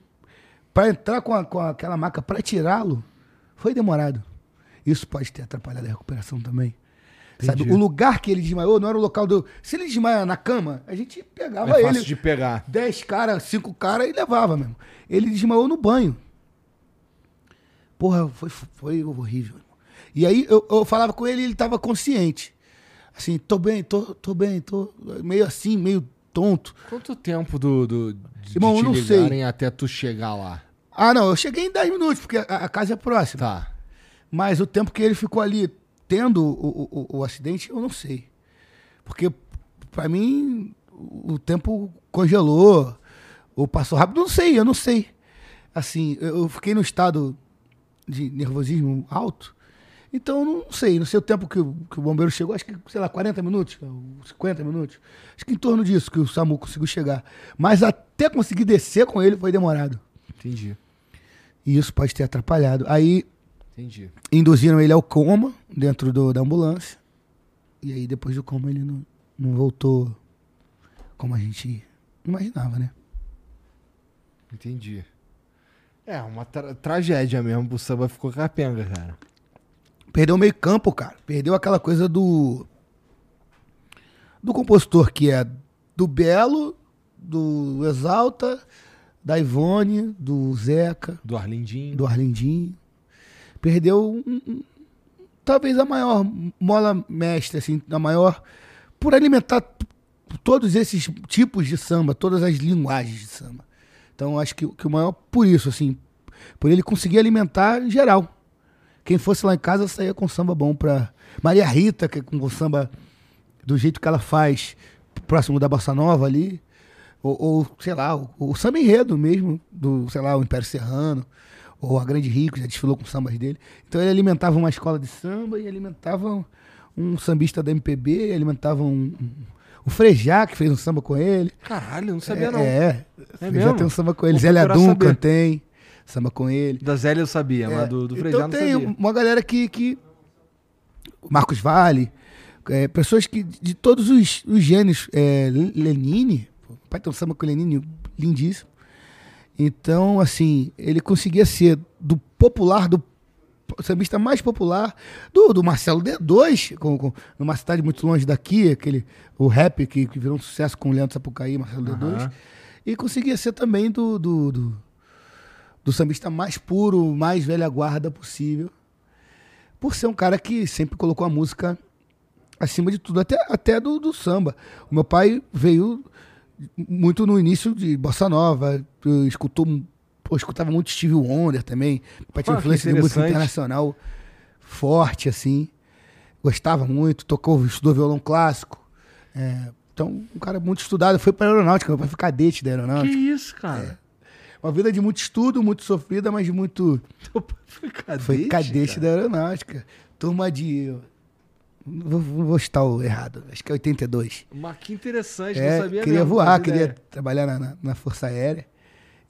para entrar com, a- com aquela maca, para tirá-lo, foi demorado. Isso pode ter atrapalhado a recuperação também. Sabe? Entendi. O lugar que ele desmaiou não era o local do. Se ele desmaia na cama, a gente pegava É ele. fácil de pegar. 10 caras, 5 caras e levava mesmo. Ele desmaiou no banho. Porra, foi, foi horrível. E aí eu, eu falava com ele e ele tava consciente. Assim, tô bem, tô, tô bem, tô meio assim, meio tonto. Quanto tempo do, do, de Irmão, te eu não sei. até tu chegar lá? Ah, não, eu cheguei em 10 minutos, porque a, a casa é próxima. Tá. Mas o tempo que ele ficou ali tendo o, o, o- o acidente, eu não sei. Porque, pra mim, o tempo congelou, ou passou rápido, não sei, eu não sei. Assim, eu eu fiquei no estado de nervosismo alto, então não sei, não sei o tempo que, o- que o bombeiro chegou, acho que, sei lá, 40 minutos, 50 minutos. Acho que em torno disso que o SAMU conseguiu chegar. Mas até conseguir descer com ele foi demorado. Entendi. E isso pode ter atrapalhado. Aí Entendi. induziram ele ao coma dentro do- da ambulância. E aí, depois do coma, ele não, não voltou como a gente imaginava, né? Entendi. É, uma tra- tragédia mesmo. O samba ficou capenga, cara. Perdeu o meio campo, cara. Perdeu aquela coisa do. do compositor que é do Belo, do Exalta, da Ivone, do Zeca, Do Arlindinho. do Arlindinho. Perdeu um- um- talvez a maior mola mestre, assim, a maior por alimentar todos esses tipos de samba, todas as linguagens de samba. Então acho que, que o maior por isso, assim, por ele conseguir alimentar em geral. Quem fosse lá em casa saía com samba bom pra Maria Rita, que é com o samba do jeito que ela faz, próximo da Bossa Nova ali. Ou, ou, sei lá, o, o samba enredo mesmo, do, sei lá, o Império Serrano, ou a Grande Rico, já desfilou com sambas dele. Então ele alimentava uma escola de samba e alimentava um sambista da MPB, alimentava um, um- o Frejá, que fez um samba com ele. Caralho, não sabia é, não. É, É já tem um samba com ele. Procurar Duncan saber. tem samba com ele. Da Zélia eu sabia, É, mas do, do Frejá então não tem sabia. uma galera que, que Marcos Vale, é, pessoas que de todos os, os gênios, é, Lenine, o pai tem um samba com Lenine lindíssimo. Então, assim, ele conseguia ser do popular, do sambista mais popular, do, do Marcelo D2, com, com, numa cidade muito longe daqui, aquele, o rap que, que virou um sucesso com o Leandro Sapucaí, Marcelo D2. Aham. E conseguia ser também do, do, do, do sambista mais puro, mais velha guarda possível. Por ser um cara que sempre colocou a música acima de tudo, até, até do, do samba. O meu pai veio muito no início de Bossa Nova, escutou, escutava muito Steve Wonder também. Pai tinha Ah, que influência de música internacional forte, assim. Gostava muito, tocou, estudou violão clássico. É, então, um cara muito estudado. Foi para aeronáutica, meu pai foi cadete da Que aeronáutica. isso, cara? Uma vida de muito estudo, muito sofrida, mas muito. Foi cadete, Foi cadete cara? da aeronáutica. Turma de. Vou, vou estar o errado, acho que é 82. Mas que interessante, É, não sabia queria mesmo, voar, queria ideia. trabalhar na, na- na Força Aérea.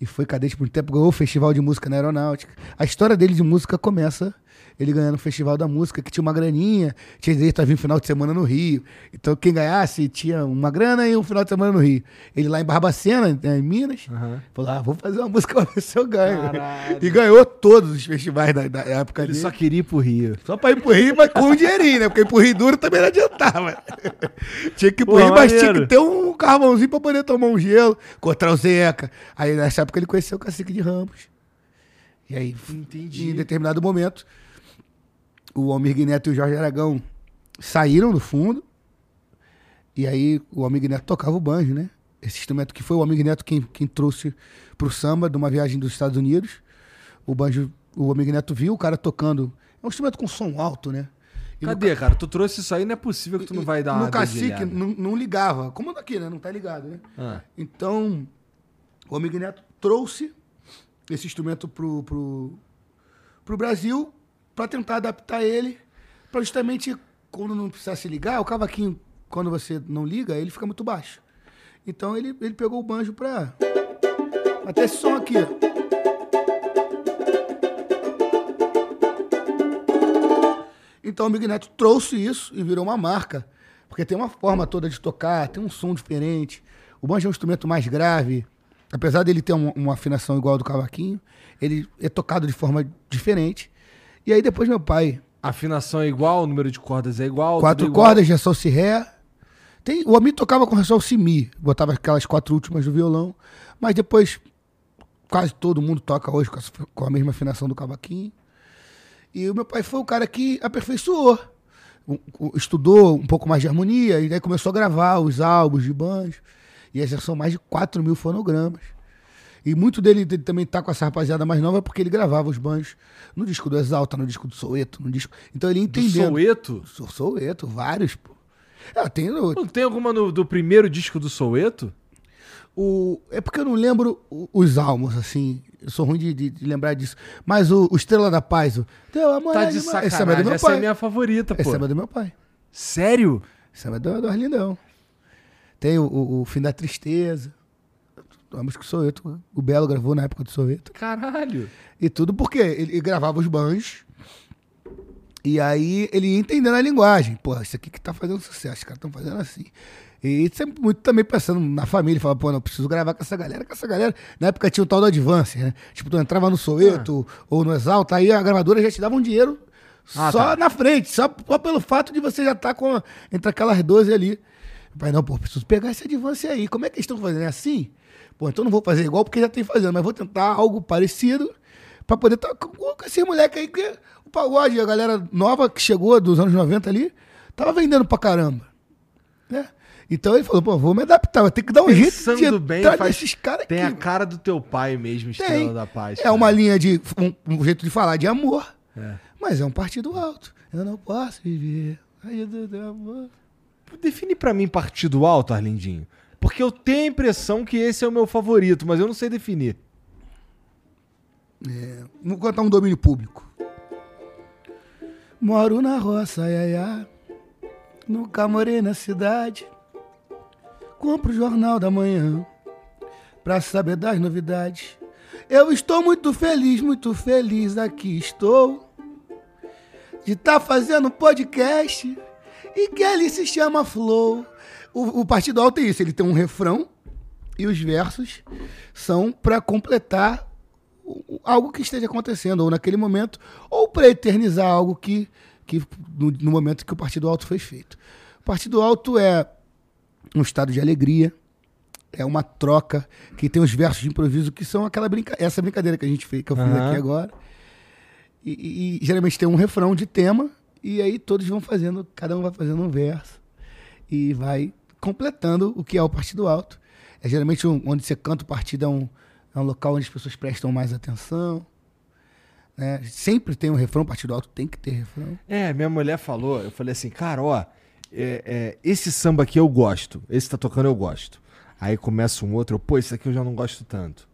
E foi cadete por um tempo, ganhou o Festival de Música na Aeronáutica. A história dele de música começa ele ganhando o Festival da Música, que tinha uma graninha, tinha direito a vir um final de semana no Rio. Então quem ganhasse tinha uma grana e um final de semana no Rio. Ele lá em Barbacena, em Minas, Aham. falou: ah, vou fazer uma música pra ver se eu ganho. Caralho. E ganhou todos os festivais da, da época Ele dele. só queria ir pro Rio. Só pra ir pro Rio, mas com um dinheirinho, né? Porque ir pro Rio duro também não adiantava. tinha que ir pro Pô, Rio, mas tinha que ter um carvãozinho pra poder tomar um gelo, encontrar o Zeca. Aí nessa época ele conheceu o Cacique de Ramos. E aí, Entendi. em determinado momento, o Almir Neto e o Jorge Aragão saíram do fundo. E aí o Almir Neto tocava o banjo, né? Esse instrumento que foi o Almir Neto quem, quem trouxe pro samba de uma viagem dos Estados Unidos. O banjo, o Almir Neto viu o cara tocando. É um instrumento com som alto, né? E Cadê, cara? Tu trouxe isso aí, não é possível que tu não vai dar no cacique não, não ligava. Como daqui, né? Não tá ligado, né? Ah. Então, o Amigo Neto trouxe esse instrumento pro, pro, pro Brasil para tentar adaptar ele para justamente quando não precisasse ligar, o cavaquinho, quando você não liga, ele fica muito baixo. Então ele, ele pegou o banjo para até esse som aqui. Então o Amigo Neto trouxe isso e virou uma marca. Porque tem uma forma toda de tocar, tem um som diferente. O banjo é um instrumento mais grave. Apesar dele ter um- uma afinação igual ao do cavaquinho, ele é tocado de forma diferente. E aí depois meu pai, Afinação é igual, o número de cordas é igual. quatro tudo igual. cordas, ressol si ré. Tem, o Ami tocava com ressol si mi, botava aquelas quatro últimas do violão, mas depois quase todo mundo toca hoje com a, com a mesma afinação do cavaquinho. E o meu pai foi o cara que aperfeiçoou. Estudou um pouco mais de harmonia, e aí começou a gravar os álbuns de banjo. E já são mais de 4 mil fonogramas. E muito dele, dele também tá com essa rapaziada mais nova porque ele gravava os banjos no disco do Exalta, no disco do Soueto, no disco. Então ele Do entendendo. Soueto? Sou Soueto, vários, pô. É, tem Não tem alguma no- do primeiro disco do Soueto? o- É porque eu não lembro os álbuns, assim. Eu sou ruim de, de- de lembrar disso. Mas o, o Estrela da Paz, o. Teu amor Tá é de demais. Esse samba é do sacanagem. meu Essa é pai. minha favorita, Esse pô. samba é do meu pai. Sério? Samba é do, do Arlindão. Tem o, o- o Fim da Tristeza. A música do Soueto. O Belo gravou na época do Soueto. Caralho. E tudo porque ele, ele gravava os banjos. E aí ele ia entendendo a linguagem. Pô, isso aqui que tá fazendo sucesso, os caras estão fazendo assim. E sempre muito também pensando na família, falava, pô, não, preciso gravar com essa galera, com essa galera. Na época tinha o tal do Advance, né? Tipo, tu entrava no Soweto ou no Exalta, aí a gravadora já te dava um dinheiro Ah, só tá. na frente, só, só pelo fato de você já estar com entre aquelas 12 ali Pai, não, pô, preciso pegar esse advance aí. Como é que eles estão fazendo? É assim? Pô, então não vou fazer igual porque já tem fazendo, mas vou tentar algo parecido pra poder estar com, com esse moleque aí, que o pagode, a galera nova que chegou dos anos 90 ali, tava vendendo pra caramba. Né? Então ele falou, pô, vou me adaptar, vou ter que dar um Pensando jeito de bem, entrar faz- nesses caras aqui. Tem a cara do teu pai mesmo, Estrela Tem. da Paz. É cara. uma linha de. Um, um jeito de falar de amor. É. Mas é um partido alto. Eu não posso viver. Ai, do teu amor. Define pra mim partido alto, Arlindinho. Porque eu tenho a impressão que esse é o meu favorito, mas eu não sei definir. Vou contar um domínio público. Moro na roça, ai, ai, ai. Nunca morei na cidade. Compro o jornal da manhã pra saber das novidades. Eu estou muito feliz, muito feliz aqui estou. De estar fazendo podcast e que ele se chama Flow. O, o Partido Alto é isso, ele tem um refrão e os versos são pra completar algo que esteja acontecendo, ou naquele momento, ou para eternizar algo que, que no, no momento que o Partido Alto foi feito. O Partido Alto é um estado de alegria, é uma troca, que tem os versos de improviso que são aquela brinca essa brincadeira que a gente fez, que eu fiz aqui agora. E, e- e geralmente tem um refrão de tema, e aí todos vão fazendo, cada um vai fazendo um verso, e vai completando o que é o Partido Alto. É geralmente um- onde você canta o partido, é um, é um local onde as pessoas prestam mais atenção. né? Sempre tem um refrão, Partido Alto tem que ter refrão. É, minha mulher falou, eu falei assim, cara, ó, é, é, esse samba aqui eu gosto, esse tá tocando eu gosto. Aí começa um outro, pô, esse aqui eu já não gosto tanto.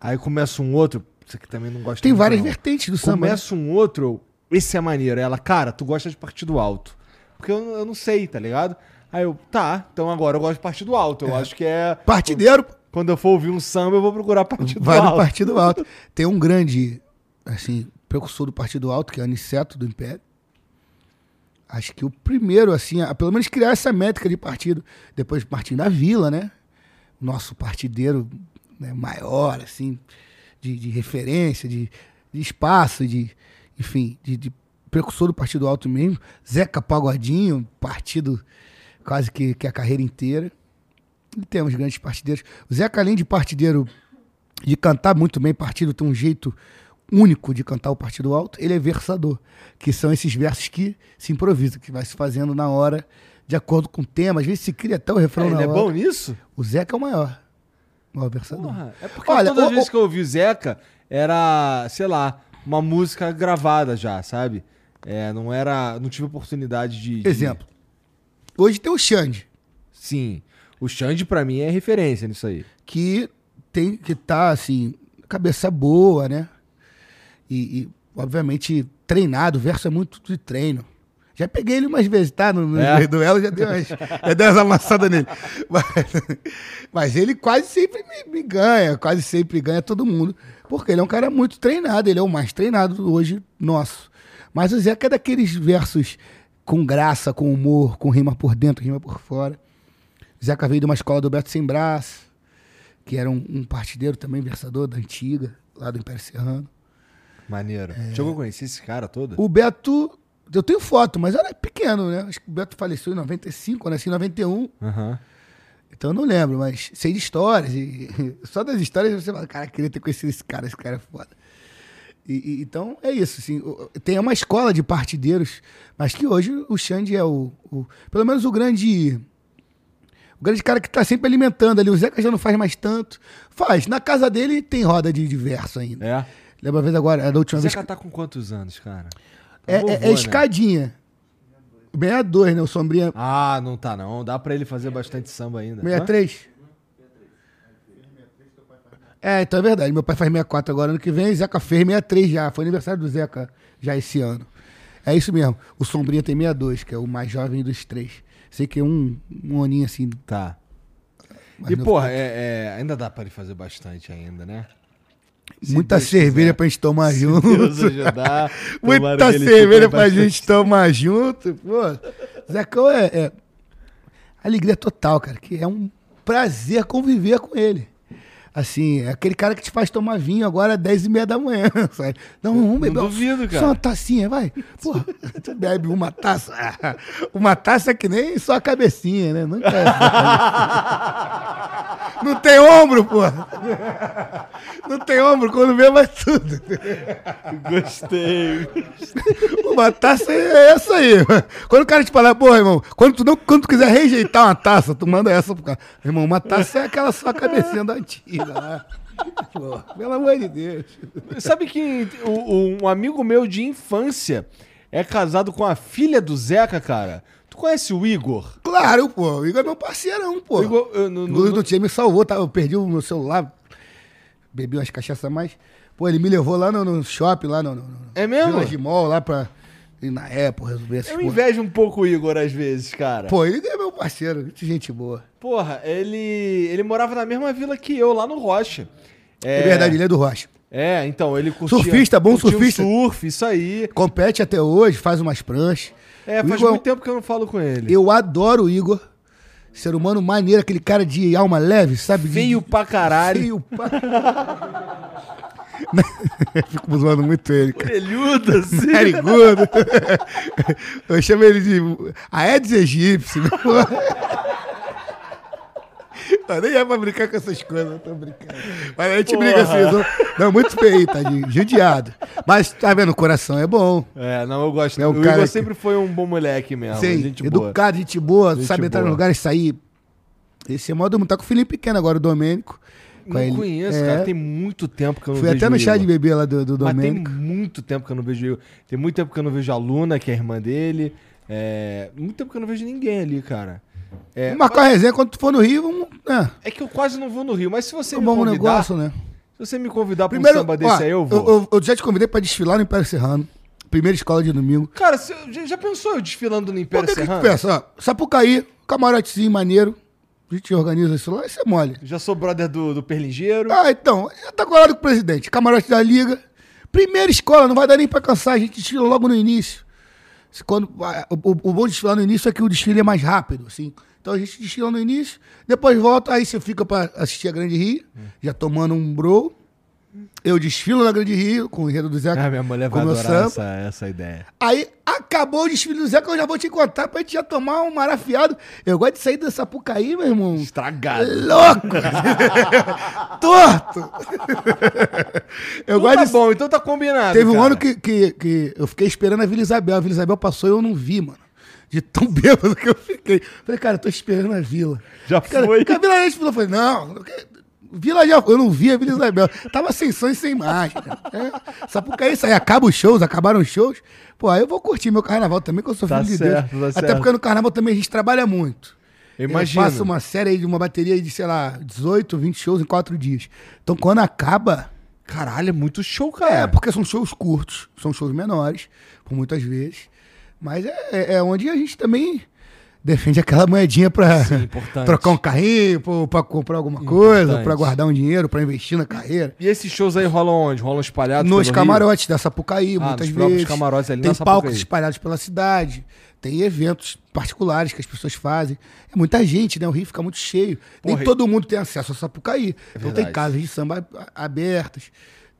Aí começa um outro, esse aqui também não gosto Tem várias não. vertentes do samba. né? Começa um outro, esse é maneiro. Ela, cara, tu gosta de partido alto. Porque eu, eu não sei, tá ligado? Aí eu, tá, então agora eu gosto de partido alto. Eu acho que é. Partideiro, Quando eu for ouvir um samba, eu vou procurar partido vai no alto. Partido Alto. Tem um grande, assim, precursor do Partido Alto, que é Aniceto do Império. Acho que o primeiro, assim, a pelo menos criar essa métrica de partido. Depois Martinho da Vila, né? O nosso partideiro né, maior, assim, de, de referência, de, de espaço, de, enfim, de, de precursor do Partido Alto mesmo. Zeca Pagodinho, partido quase que, que a carreira inteira. E temos grandes partideiros. O Zeca, além de partideiro, de cantar muito bem partido, tem um jeito único de cantar o partido alto, ele é versador, que são esses versos que se improvisam, que vai se fazendo na hora, de acordo com o tema. Às vezes se cria até o refrão É, na ele é hora. bom nisso? O Zeca é o maior. O maior versador. Porra, é porque Olha, todas as vezes o- que eu ouvi o Zeca, era, sei lá, uma música gravada já, sabe? É, não era. Não tive oportunidade de. de- Exemplo. Hoje tem o Xande, Sim. O Xande, pra mim, é referência nisso aí. que tem que tá assim, cabeça boa, né? E, e, obviamente treinado, o verso é muito de treino. Já peguei ele umas vezes, tá? No, no É? duelo já dei umas, já dei umas amassadas nele. Mas, mas ele quase sempre me, me ganha, quase sempre ganha todo mundo. Porque ele é um cara muito treinado, ele é o mais treinado hoje nosso. Mas o Zeca é daqueles versos com graça, com humor, com rima por dentro, rima por fora. Zeca veio de uma escola do Beto Sem Braço, que era um, um partideiro também, versador da antiga, lá do Império Serrano. Maneiro. Chegou a conhecer esse cara todo? O Beto, eu tenho foto, mas era pequeno, né? Acho que o Beto faleceu em 95, eu nasci em 91, Aham. então eu não lembro, mas sei de histórias. E só das histórias você fala, cara, queria ter conhecido esse cara, esse cara é foda. E, e- então é isso, assim, o- tem uma escola de partideiros, mas que hoje o Xande é o, o- pelo menos o grande o grande cara que tá sempre alimentando ali. O Zeca já não faz mais tanto. Faz. Na casa dele tem roda de diverso ainda. É. Lembra uma vez agora, a da O última vez. Zeca tá com quantos anos, cara? Tá É, é- vovô, é né? escadinha. 62, né? O Sombrinha. Ah, não tá não. Dá pra ele fazer bastante samba ainda. 63? É, então é verdade. Meu pai faz 64 agora, ano que vem. Zeca fez 63 já. Foi aniversário do Zeca já esse ano. É isso mesmo. O Sombrinha tem 62, que é o mais jovem dos três. Sei que é um, um aninho assim. Tá. E, porra, é, é, ainda dá pra ele fazer bastante ainda, né? Se Muita Deus cerveja quiser. pra gente tomar Se junto. Deus ajudar. Muita cerveja pra bastante- gente tomar junto. Pô, Zecão é, é alegria total, cara. Que é um prazer conviver com ele. Assim, é aquele cara que te faz tomar vinho agora às 10 e meia da manhã. Sabe? Não, vamos beber. Não duvido, cara. Só uma tacinha, vai. Porra, tu bebe uma taça. Uma taça é que nem só a cabecinha, né? Nunca é Não tem ombro, porra. Não tem ombro, quando vê vai tudo. Gostei. Uma taça é essa aí. Quando o cara te falar, porra, irmão, quando tu, não, quando tu quiser rejeitar uma taça, tu manda essa pro cara. Irmão, uma taça é aquela só cabecinha da antiga lá. Pô, pelo amor de Deus. Sabe que um amigo meu de infância é casado com a filha do Zeca, cara? Tu conhece o Igor? Claro, pô. O Igor é meu parceirão, pô. O Igor, eu, no- no- do time me salvou, tá? Eu perdi o meu celular, bebi umas cachaças a mais. Pô, ele me levou lá no, no shopping, lá no, no, É mesmo? Village Mall, lá pra ir na Apple resolver essas Eu porra. invejo um pouco o Igor às vezes, cara. Pô, ele é meu parceiro, que gente boa. Porra, ele, ele morava na mesma vila que eu, lá no Rocha. É, verdade, ele é do Rocha. É, então, ele curtia... Surfista, bom curtia surfista. surf, isso aí. Compete até hoje, faz umas pranchas. É, O faz Igor- muito tempo que eu não falo com ele. Eu adoro o Igor. Ser humano maneiro, aquele cara de alma leve, sabe? De- Veio pra caralho. Feio pra... Fico zoando muito ele, cara. Orelhudo, assim. Narigudo. Eu chamo ele de Aedes egípcio. Eu nem é pra brincar com essas coisas, eu tô brincando. Mas a gente Porra. brinca assim, não, não, muito feio, tadinho, judiado. Mas tá vendo, o coração é bom. É, não, eu gosto. É um o cara Igor que- sempre foi um bom moleque mesmo. Sim, gente boa. educado, gente boa, Gente sabe entrar boa. nos lugares e sair. Esse é modo muito. Tá com o Felipe Pequeno agora, o Domênico. Não ele. conheço, É. cara. Tem muito tempo que eu não Fui vejo até no chá de bebê lá do, do Mas tem Domênico. muito tempo que eu não vejo ele. Tem muito tempo que eu não vejo a Luna, que é a irmã dele. É... Muito tempo que eu não vejo ninguém ali, cara. É, marcar uma resenha quando tu for no Rio, vamos. É, é que eu quase não vou no Rio, mas se você é me bom convidar, negócio, né? se você me convidar pra Primeiro, um samba desse ó, aí, eu vou. Eu, eu já te convidei pra desfilar no Império Serrano. Primeira escola de domingo. Cara, você já, pensou eu desfilando no Império que que tu Serrano? pensa? Ó, Sapucaí, camarotezinho maneiro. A gente organiza isso lá, isso é mole. Já sou brother do, do Perlingeiro. Ah, então, já tá colado com o presidente. Camarote da Liga. Primeira escola, não vai dar nem pra cansar, a gente desfila logo no início. Quando, o, o, bom de desfilar no início é que o desfile é mais rápido, assim. Então a gente desfila no início, depois volta, aí você fica pra assistir a Grande Rio, já tomando um bro. Eu desfilo na Grande Rio com o enredo do Zeca. Ah, minha mulher vai adorar essa, essa ideia. Aí acabou o desfile do Zeca, eu já vou te contar pra gente já tomar um marafiado. Eu gosto de sair da Sapucaí, meu irmão. Estragado. Louco! Torto! eu Então gosto tá de... bom, então tá combinado. Teve um cara. ano que, que, que eu fiquei esperando a Vila Isabel. A Vila Isabel passou e eu não vi, mano. De tão bêbado que eu fiquei. Falei, cara, eu tô esperando a Vila. Já Cara, foi. a Vila eu falei, não. Vila já eu não vi a Vila Isabel. Tava sem som e sem imagem. cara. É, Sapucaí, isso aí acaba os shows, acabaram os shows. Pô, aí eu vou curtir meu carnaval também, que eu sou Tá filho de certo, Deus. tá Até certo. porque no carnaval também a gente trabalha muito. Eu imagino. Eu faço uma série aí de uma bateria de, sei lá, 18, 20 shows em quatro dias. Então quando acaba. Caralho, é muito show, cara. É, porque são shows curtos, são shows menores, por muitas vezes. Mas é, é- é onde a gente também defende aquela moedinha importante. trocar um carrinho, pra, pra comprar alguma coisa, pra guardar um dinheiro, pra investir na carreira. E esses shows aí rolam onde? Rolam espalhados Nos camarotes da Sapucaí, Ah, muitas vezes. camarotes ali Tem palcos espalhados pela cidade. Tem eventos particulares que as pessoas fazem. É muita gente, né? O Rio fica muito cheio. Nem Porra, todo mundo tem acesso a Sapucaí. então tem casas de samba abertas.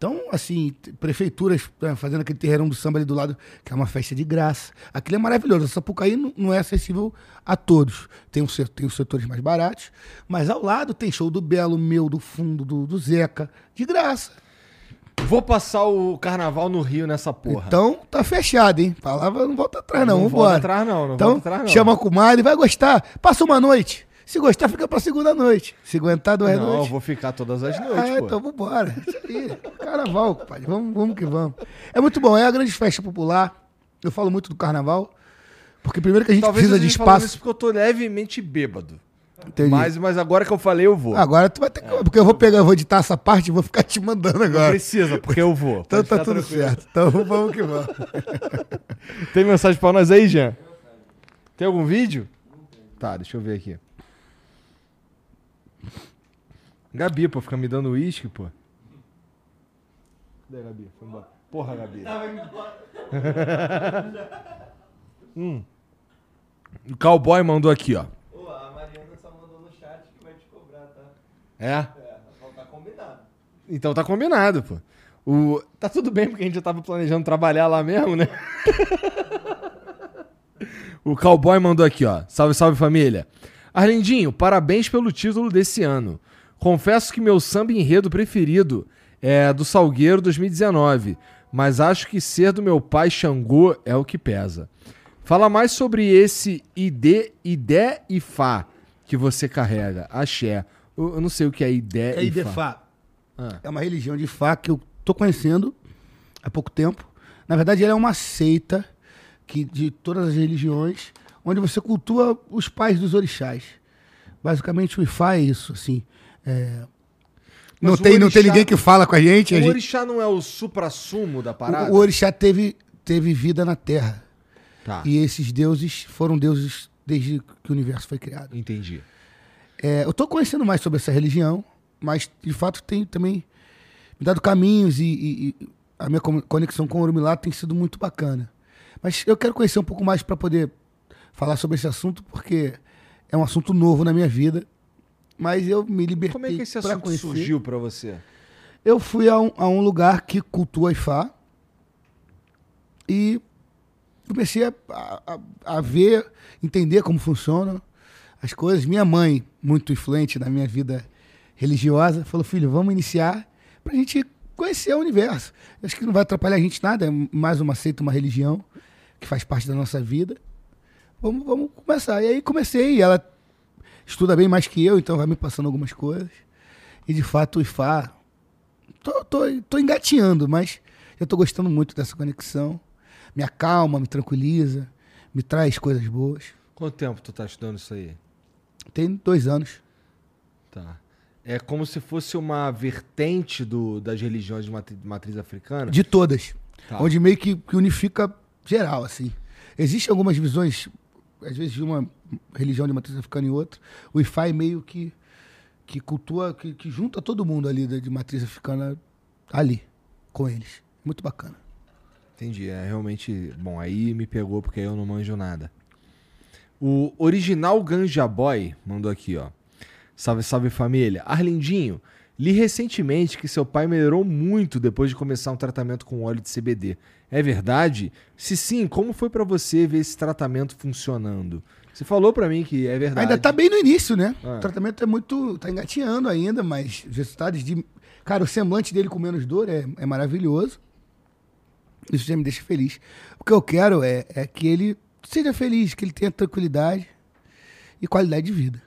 Então, assim, prefeituras né, fazendo aquele terreirão do samba ali do lado, que é uma festa de graça. Aquilo é maravilhoso. A Sapucaí não, não é acessível a todos. Tem, um, tem os setores mais baratos, mas ao lado tem show do Belo, meu, do Fundo, do, do Zeca, de graça. Vou passar o carnaval no Rio nessa porra. Então, tá fechado, hein? Palavra não volta atrás, não. Não Vambora. volta atrás, não, não então, volta atrás, não. chama a comadre, vai gostar. Passa uma noite. Se gostar, fica pra segunda noite. Se aguentar, duas não, eu noites. vou ficar todas as Ah, noites, pô. então vambora. Isso aí. Carnaval, compadre. Vamos, vamos que vamos. É muito bom, é a grande festa popular. Eu falo muito do carnaval. Porque primeiro que a gente Talvez precisa eu de esteja falando espaço. isso porque eu tô levemente bêbado. Entendi. Mas, mas agora que eu falei, eu vou. Agora tu vai ter que. Porque eu vou pegar, eu vou editar essa parte e vou ficar te mandando Não agora. precisa, porque eu vou. Então tá tudo tranquilo. certo. Então vamos que vamos. Tem mensagem pra nós aí, Jean? Tem algum vídeo? Tá, deixa eu ver aqui. Gabi, pô, fica me dando uísque, pô. Cadê a Gabi? Foi embora. Porra, Gabi. hum. O cowboy mandou aqui, ó. Ô, a Mariana só mandou no chat que vai te cobrar, tá? É? É, tá Então tá combinado, pô. O... Tá tudo bem, porque a gente já tava planejando trabalhar lá mesmo, né? o cowboy mandou aqui, ó. Salve, salve família. Arlindinho, parabéns pelo título desse ano. Confesso que meu samba enredo preferido é do Salgueiro 2019, mas acho que ser do meu pai Xangô é o que pesa. Fala mais sobre esse ID, Idé e Fá que você carrega. Axé. Eu, eu não sei o que é Idé É e Fá. Idefá. Ah. É uma religião de Fá que eu tô conhecendo há pouco tempo. Na verdade, ela é uma seita que, de todas as religiões, onde você cultua os pais dos orixás. Basicamente, o Ifá é isso, assim. É, Não, tem, não tem orixá- ninguém que fala com a gente. a O gente- orixá não é o supra-sumo da parada? o, o orixá teve, teve vida na Terra. Tá, E esses deuses foram deuses desde que o universo foi criado. entendi. É, eu tô conhecendo mais sobre essa religião, mas de fato tem também me dado caminhos e, e- e a minha conexão com o Orumilá tem sido muito bacana. Mas eu quero conhecer um pouco mais para poder falar sobre esse assunto, porque é um assunto novo na minha vida. Mas eu me libertei Como é que esse assunto conhecer. surgiu pra você? Eu fui a um, a um lugar que cultua Ifá e comecei a, a- a ver, entender como funcionam as coisas. Minha mãe, muito influente na minha vida religiosa, falou: filho, vamos iniciar pra gente conhecer o universo. Acho que não vai atrapalhar a gente nada, é mais uma seita, uma religião que faz parte da nossa vida. Vamos, vamos começar. E aí comecei, e ela estuda bem mais que eu, então vai me passando algumas coisas. E de fato o Ifá tô, tô, tô engateando, mas eu tô gostando muito dessa conexão. Me acalma, me tranquiliza, me traz coisas boas. Quanto tempo tu tá estudando isso aí? Tem dois anos. Tá. É como se fosse uma vertente do, das religiões de matri- matriz africana? De todas. Tá. Onde meio que, que unifica geral, assim. Existem algumas visões, às vezes, de uma religião de matriz africana e outra. O Ifá é meio que, que cultua, que, que junta todo mundo ali da- de matriz africana ali, com eles. Muito bacana. Entendi. É realmente. Bom, aí me pegou porque aí eu não manjo nada. O original Ganja Boy mandou aqui, ó. Salve, salve família. Arlindinho, li recentemente que seu pai melhorou muito depois de começar um tratamento com óleo de CBD. É verdade? Se sim, como foi pra você ver esse tratamento funcionando? Você falou pra mim que é verdade. Ainda tá bem no início, né? Ah. O tratamento é muito. tá engateando ainda, mas os resultados de. Cara, o semblante dele com menos dor é, é maravilhoso. Isso já me deixa feliz. O que eu quero é, é que ele seja feliz, que ele tenha tranquilidade e qualidade de vida.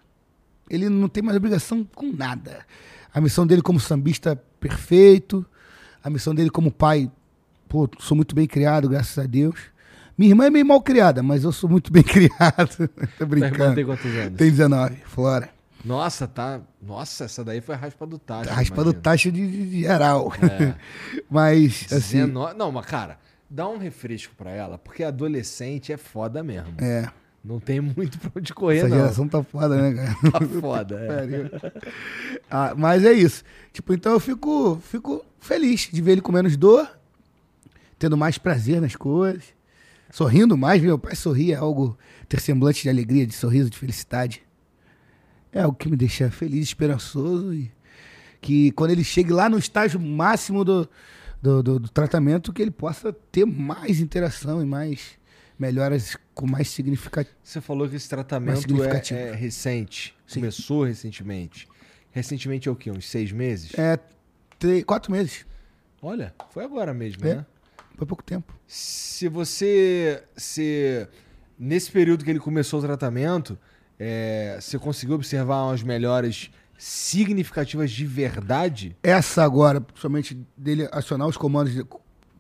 Ele não tem mais obrigação com nada. A missão dele como sambista, perfeito. A missão dele como pai, pô, sou muito bem criado, graças a Deus. Minha irmã é meio mal criada, mas eu sou muito bem criado. Tô brincando. irmã tem quantos anos? Tem 19, Flora. Nossa, tá. Nossa, essa daí foi a raspa do tacho. Raspa do taxa de, de- de geral. É. Mas, assim, 19... Não, mas cara, dá um refresco pra ela, porque adolescente é foda mesmo. é. Não tem muito pra onde correr, Essa não. geração tá foda, né, cara? Tá foda, é. Ah, mas é isso. Tipo, então eu fico, fico feliz de ver ele com menos dor, tendo mais prazer nas coisas, sorrindo mais. Meu pai sorria, é algo, ter semblante de alegria, de sorriso, de felicidade. É algo que me deixa feliz, esperançoso e que quando ele chegue lá no estágio máximo do, do, do- do tratamento, que ele possa ter mais interação e mais melhoras com mais significativo. Você falou que esse tratamento é, é recente. Sim. Começou recentemente. Recentemente é o quê? Uns seis meses? É, três, quatro meses. Olha, foi agora mesmo, É. né? Foi pouco tempo. Se você. Se, nesse período que ele começou o tratamento, é, você conseguiu observar umas melhoras significativas de verdade? Essa agora, principalmente dele acionar os comandos de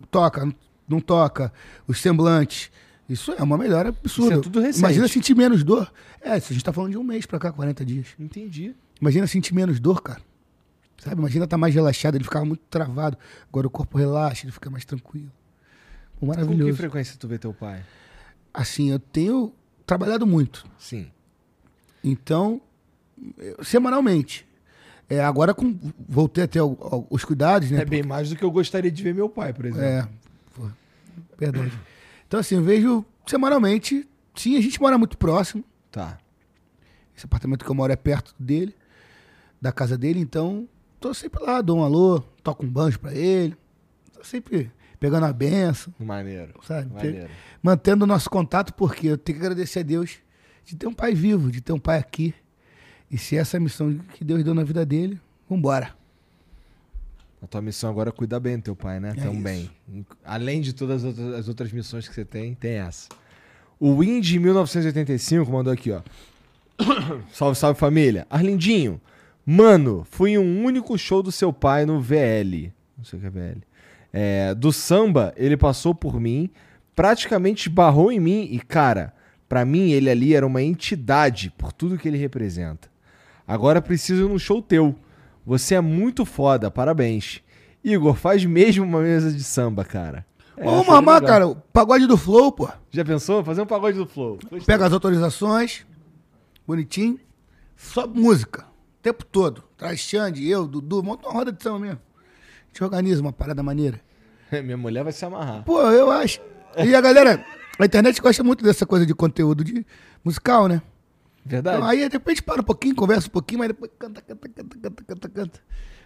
toca, não toca, os semblantes. Isso é uma melhora absurda. Isso é tudo recente. Imagina sentir menos dor. É, se a gente tá falando de um mês pra cá, 40 dias. Entendi. Imagina sentir menos dor, cara. Sabe? Imagina tá mais relaxado, ele ficava muito travado. Agora o corpo relaxa, ele fica mais tranquilo. Pô, Com que Maravilhoso. frequência tu vê teu pai? Assim, eu tenho trabalhado muito. Sim. Então, eu- semanalmente. É, agora com, voltei a ter os cuidados, né? É bem mais do que eu gostaria de ver meu pai, por exemplo. É, pô, verdade. Então, assim, eu vejo semanalmente. Sim, a gente mora muito próximo. Tá. Esse apartamento que eu moro é perto dele, da casa dele, então tô sempre lá, dou um alô, toco um banjo pra ele. Tô sempre pegando a benção, Maneiro. sabe? Maneiro. Mantendo o nosso contato, porque eu tenho que agradecer a Deus de ter um pai vivo, de ter um pai aqui. E se essa é a missão que Deus deu na vida dele, vambora. A tua missão agora é cuidar bem do teu pai, né? É Também. Além de todas as outras, as outras missões que você tem, tem essa. O Indy 1985 mandou aqui, ó. salve, salve família. Arlindinho, mano, fui em um único show do seu pai no VL. Não sei o que é VL. É, do samba, ele passou por mim, praticamente barrou em mim e, cara, pra mim ele ali era uma entidade por tudo que ele representa. Agora preciso ir num show teu. Você é muito foda, parabéns. Igor, faz mesmo uma mesa de samba, cara. É, legal. cara, o pagode do Flow, pô. Já pensou? Fazer um pagode do Flow. Gostei. Pega as autorizações, bonitinho, só música, o tempo todo. Traz Xande, eu, Dudu, monta uma roda de samba mesmo. Gente organiza uma parada maneira. Minha mulher vai se amarrar. Pô, eu acho. E a galera, a internet gosta muito dessa coisa de conteúdo de musical, né? Verdade? Então, aí de repente para um pouquinho, conversa um pouquinho, mas depois canta, canta, canta, canta, canta, canta.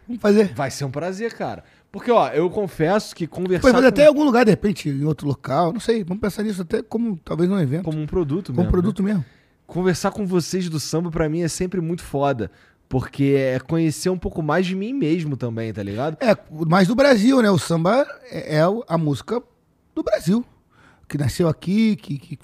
Vamos fazer. Vai ser um prazer, cara. Porque, ó, eu confesso que conversar Depois fazer com- até em algum lugar, de repente, em outro local. Não sei, vamos pensar nisso até como talvez um evento. Como, como um produto mesmo. né? produto mesmo. Conversar com vocês do samba pra mim é sempre muito foda. Porque é conhecer um pouco mais de mim mesmo também, tá ligado? É, mais do Brasil, né? O samba é é a música do Brasil. Que nasceu aqui, que. que,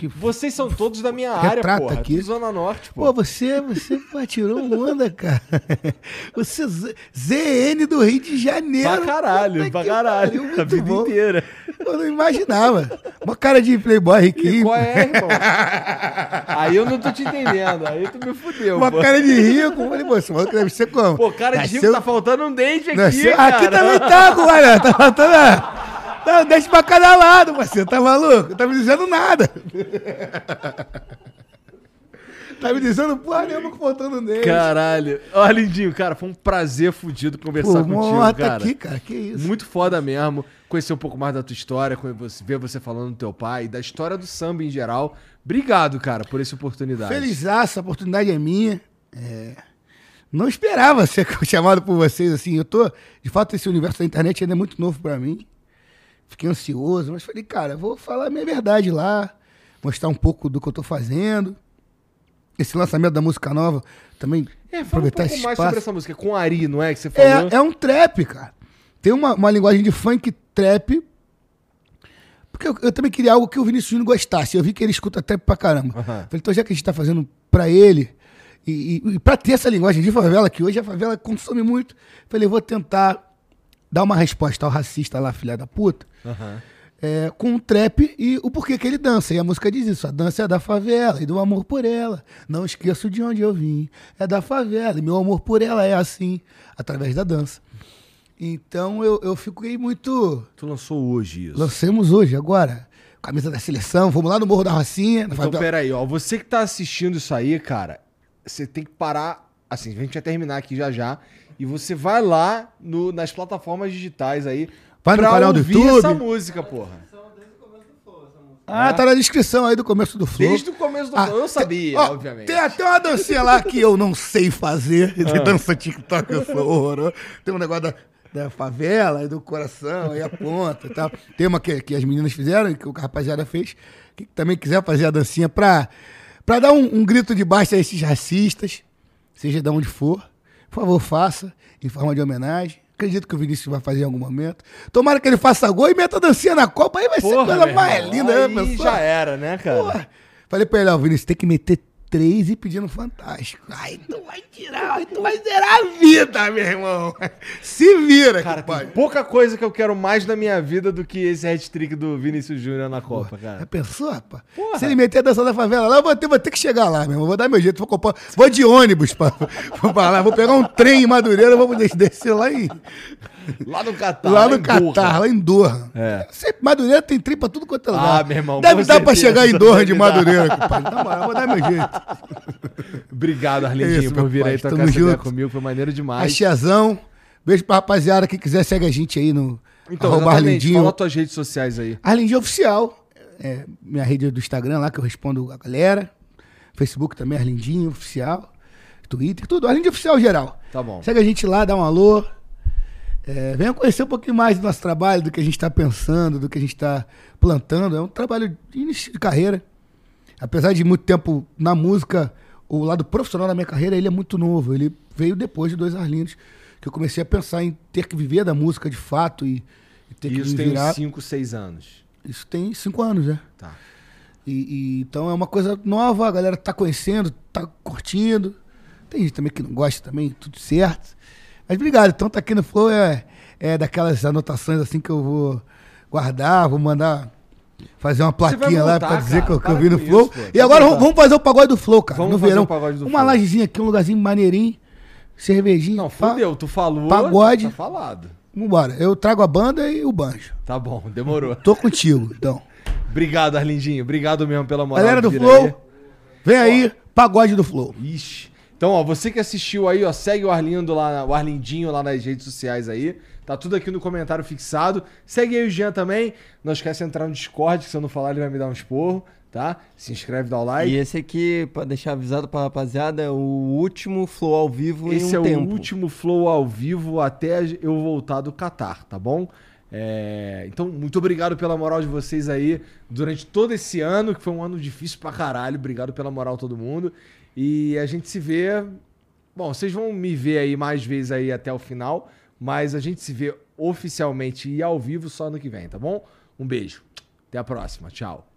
que... Vocês são todos da minha área, porra. aqui. Zona Norte, pô. Pô, você, você pô, tirou onda, cara. Você, Z- ZN do Rio de Janeiro. pra caralho, Puta pra caralho. pariu, a vida bom. inteira. Eu não imaginava. Uma cara de playboy E riquinho. qual é, irmão? Aí eu não tô te entendendo. Aí tu me fudeu, Uma pô. cara de rico. Falei, pô, esse maluco deve ser como? Pô, cara de rico Nasceu- tá faltando um dente aqui, nasceu-. Aqui também tá, olha. Tá faltando. Tá, deixa pra cada lado, parceiro. Tá maluco? Não tá me dizendo nada. tá me dizendo porra nenhuma um dente. Caralho. Ó, Lindinho, cara, foi um prazer fudido conversar Pô, contigo, morta cara. aqui, cara. Que isso. Muito foda mesmo. Conhecer um pouco mais da tua história, ver você falando do teu pai, da história do samba em geral. Obrigado, cara, por essa oportunidade. Felizaço, a oportunidade é minha. É, Não esperava ser chamado por vocês assim. Eu tô, de fato, esse universo da internet ainda é muito novo pra mim. Fiquei ansioso, mas falei, cara, vou falar a minha verdade lá, mostrar um pouco do que eu tô fazendo. Esse lançamento da música nova também É, fala um aproveitar pouco esse mais espaço. sobre essa música. Com Ari, não é? Que você falou. É, é um trap, cara. Tem uma, uma linguagem de funk trap. Porque eu, eu também queria algo que o Vinícius Júnior gostasse. Eu vi que ele escuta trap pra caramba. Aham. Falei, então já que a gente tá fazendo pra ele, e, e, e pra ter essa linguagem de favela, que hoje a favela consome muito, falei, vou tentar dar uma resposta ao racista lá, filha da puta, Aham. é, com o trap e o porquê que ele dança. E a música diz isso: a dança é da favela e do amor por ela. Não esqueço de onde eu vim. É da favela e meu amor por ela é assim, através da dança. Então eu, eu fiquei muito. Tu lançou hoje isso. Lancemos hoje, agora. Camisa da seleção, vamos lá no Morro da Rocinha. Então, favela. peraí, ó. Você que tá assistindo isso aí, cara, você tem que parar. Assim, a gente vai terminar aqui já já. E você vai lá no- nas plataformas digitais aí. Vai no canal do YouTube. essa música, porra. Ah, tá na descrição aí do começo do Flow. Desde o começo do Ah, Flow. Eu sabia, ó, obviamente. Tem até uma dancinha lá que eu não sei fazer. Ah. Dança TikTok, eu sou horroroso. Tem um negócio da, da favela do coração, aí a ponta e tal. Tem uma que, que as meninas fizeram, que o rapaziada fez, que também quiser fazer a dancinha pra, pra dar um, um grito de baixo a esses racistas, seja de onde for. Por favor, faça, em forma de homenagem. Acredito que o Vinícius vai fazer em algum momento. Tomara que ele faça gol e meta a dancinha na Copa, aí vai ser Porra, coisa meu mais irmão, linda, né, pessoal? já era, né, cara? Porra. Falei pra ele, ó, Vinícius, tem que meter três e pedindo fantástico. Aí tu vai tirar, aí tu vai zerar a vida, meu irmão. Se vira, Cara, tem pouca coisa que eu quero mais na minha vida do que esse hat-trick do Vinícius Júnior na Copa, Já cara. pensou, rapaz? Se ele meter a dança da favela lá, eu vou ter, vou ter que chegar lá, meu irmão. Vou dar meu jeito, vou comprar. Vou de ônibus pra, pra lá. Vou pegar um trem em Madureira, vamos des- descer lá em. Lá no Catar. lá no. Catar, lá em Doha. É. Sempre, Madureira tem trem pra tudo quanto é lugar. Ah, meu irmão, Deve dar pra chegar em Doha de. Madureira, compadre. Na moral, vou dar meu jeito. Obrigado, É Arlindinho, isso, por vir pai, aí trocar tamo essa ideia comigo. Foi maneiro demais. Axiazão. Beijo pra rapaziada. Quem quiser, segue a gente aí no Então, arroba Arlindinho. fala tuas redes sociais aí. Arlindinho Oficial. É minha rede do Instagram lá, que eu respondo a galera. Facebook também, Arlindinho Oficial. Twitter, tudo. Arlindo Oficial geral. Tá bom. Segue a gente lá, dá um alô. É, venha conhecer um pouquinho mais do nosso trabalho, do que a gente está pensando, do que a gente está plantando. É um trabalho de início de carreira. Apesar de muito tempo na música, o lado profissional da minha carreira, ele é muito novo. Ele veio depois de Dois Arlindos, que eu comecei a pensar em ter que viver da música de fato e, e ter que Isso me tem virar. uns 5, 6 anos. Isso tem cinco anos, né? Tá. E, e- então é uma coisa nova, a galera tá conhecendo, tá curtindo. Tem gente também que não gosta também, tudo certo. Mas obrigado. Então tá aqui no Flow é, é daquelas anotações assim que eu vou guardar, vou mandar fazer uma plaquinha lá voltar, pra dizer cara. que eu, eu vi no Flow. isso, e agora vamos, vamos fazer o pagode do Flow, cara. Vamos no fazer verão. o pagode do uma Flow. lajezinha aqui, um lugarzinho maneirinho, cervejinha. Não, pá. fudeu. Tu falou. Pagode. Tá falado. Vambora. Eu trago a banda e o banjo. Tá bom, demorou. Tô contigo, então. Obrigado, Arlindinho. Obrigado mesmo pela moral. Galera do Flow, aí. vem aí, pagode do Flow. Ixi. Então, ó, você que assistiu aí, ó, segue o Arlindo lá, o Arlindinho lá nas redes sociais aí. Tá tudo aqui no comentário fixado. Segue aí o Jean também. Não esquece de entrar no Discord, que se eu não falar ele vai me dar um esporro, tá? Se inscreve, dá o like. E esse aqui, pra deixar avisado pra rapaziada, é o último flow ao vivo Esse em um é tempo. o último flow ao vivo até eu voltar do Catar, tá bom? É, Então, muito obrigado pela moral de vocês aí durante todo esse ano, que foi um ano difícil pra caralho. Obrigado pela moral todo mundo. E a gente se vê. Bom, vocês vão me ver aí mais vezes aí até o final, mas a gente se vê oficialmente e ao vivo só ano que vem, tá bom? Um beijo. Até a próxima. Tchau.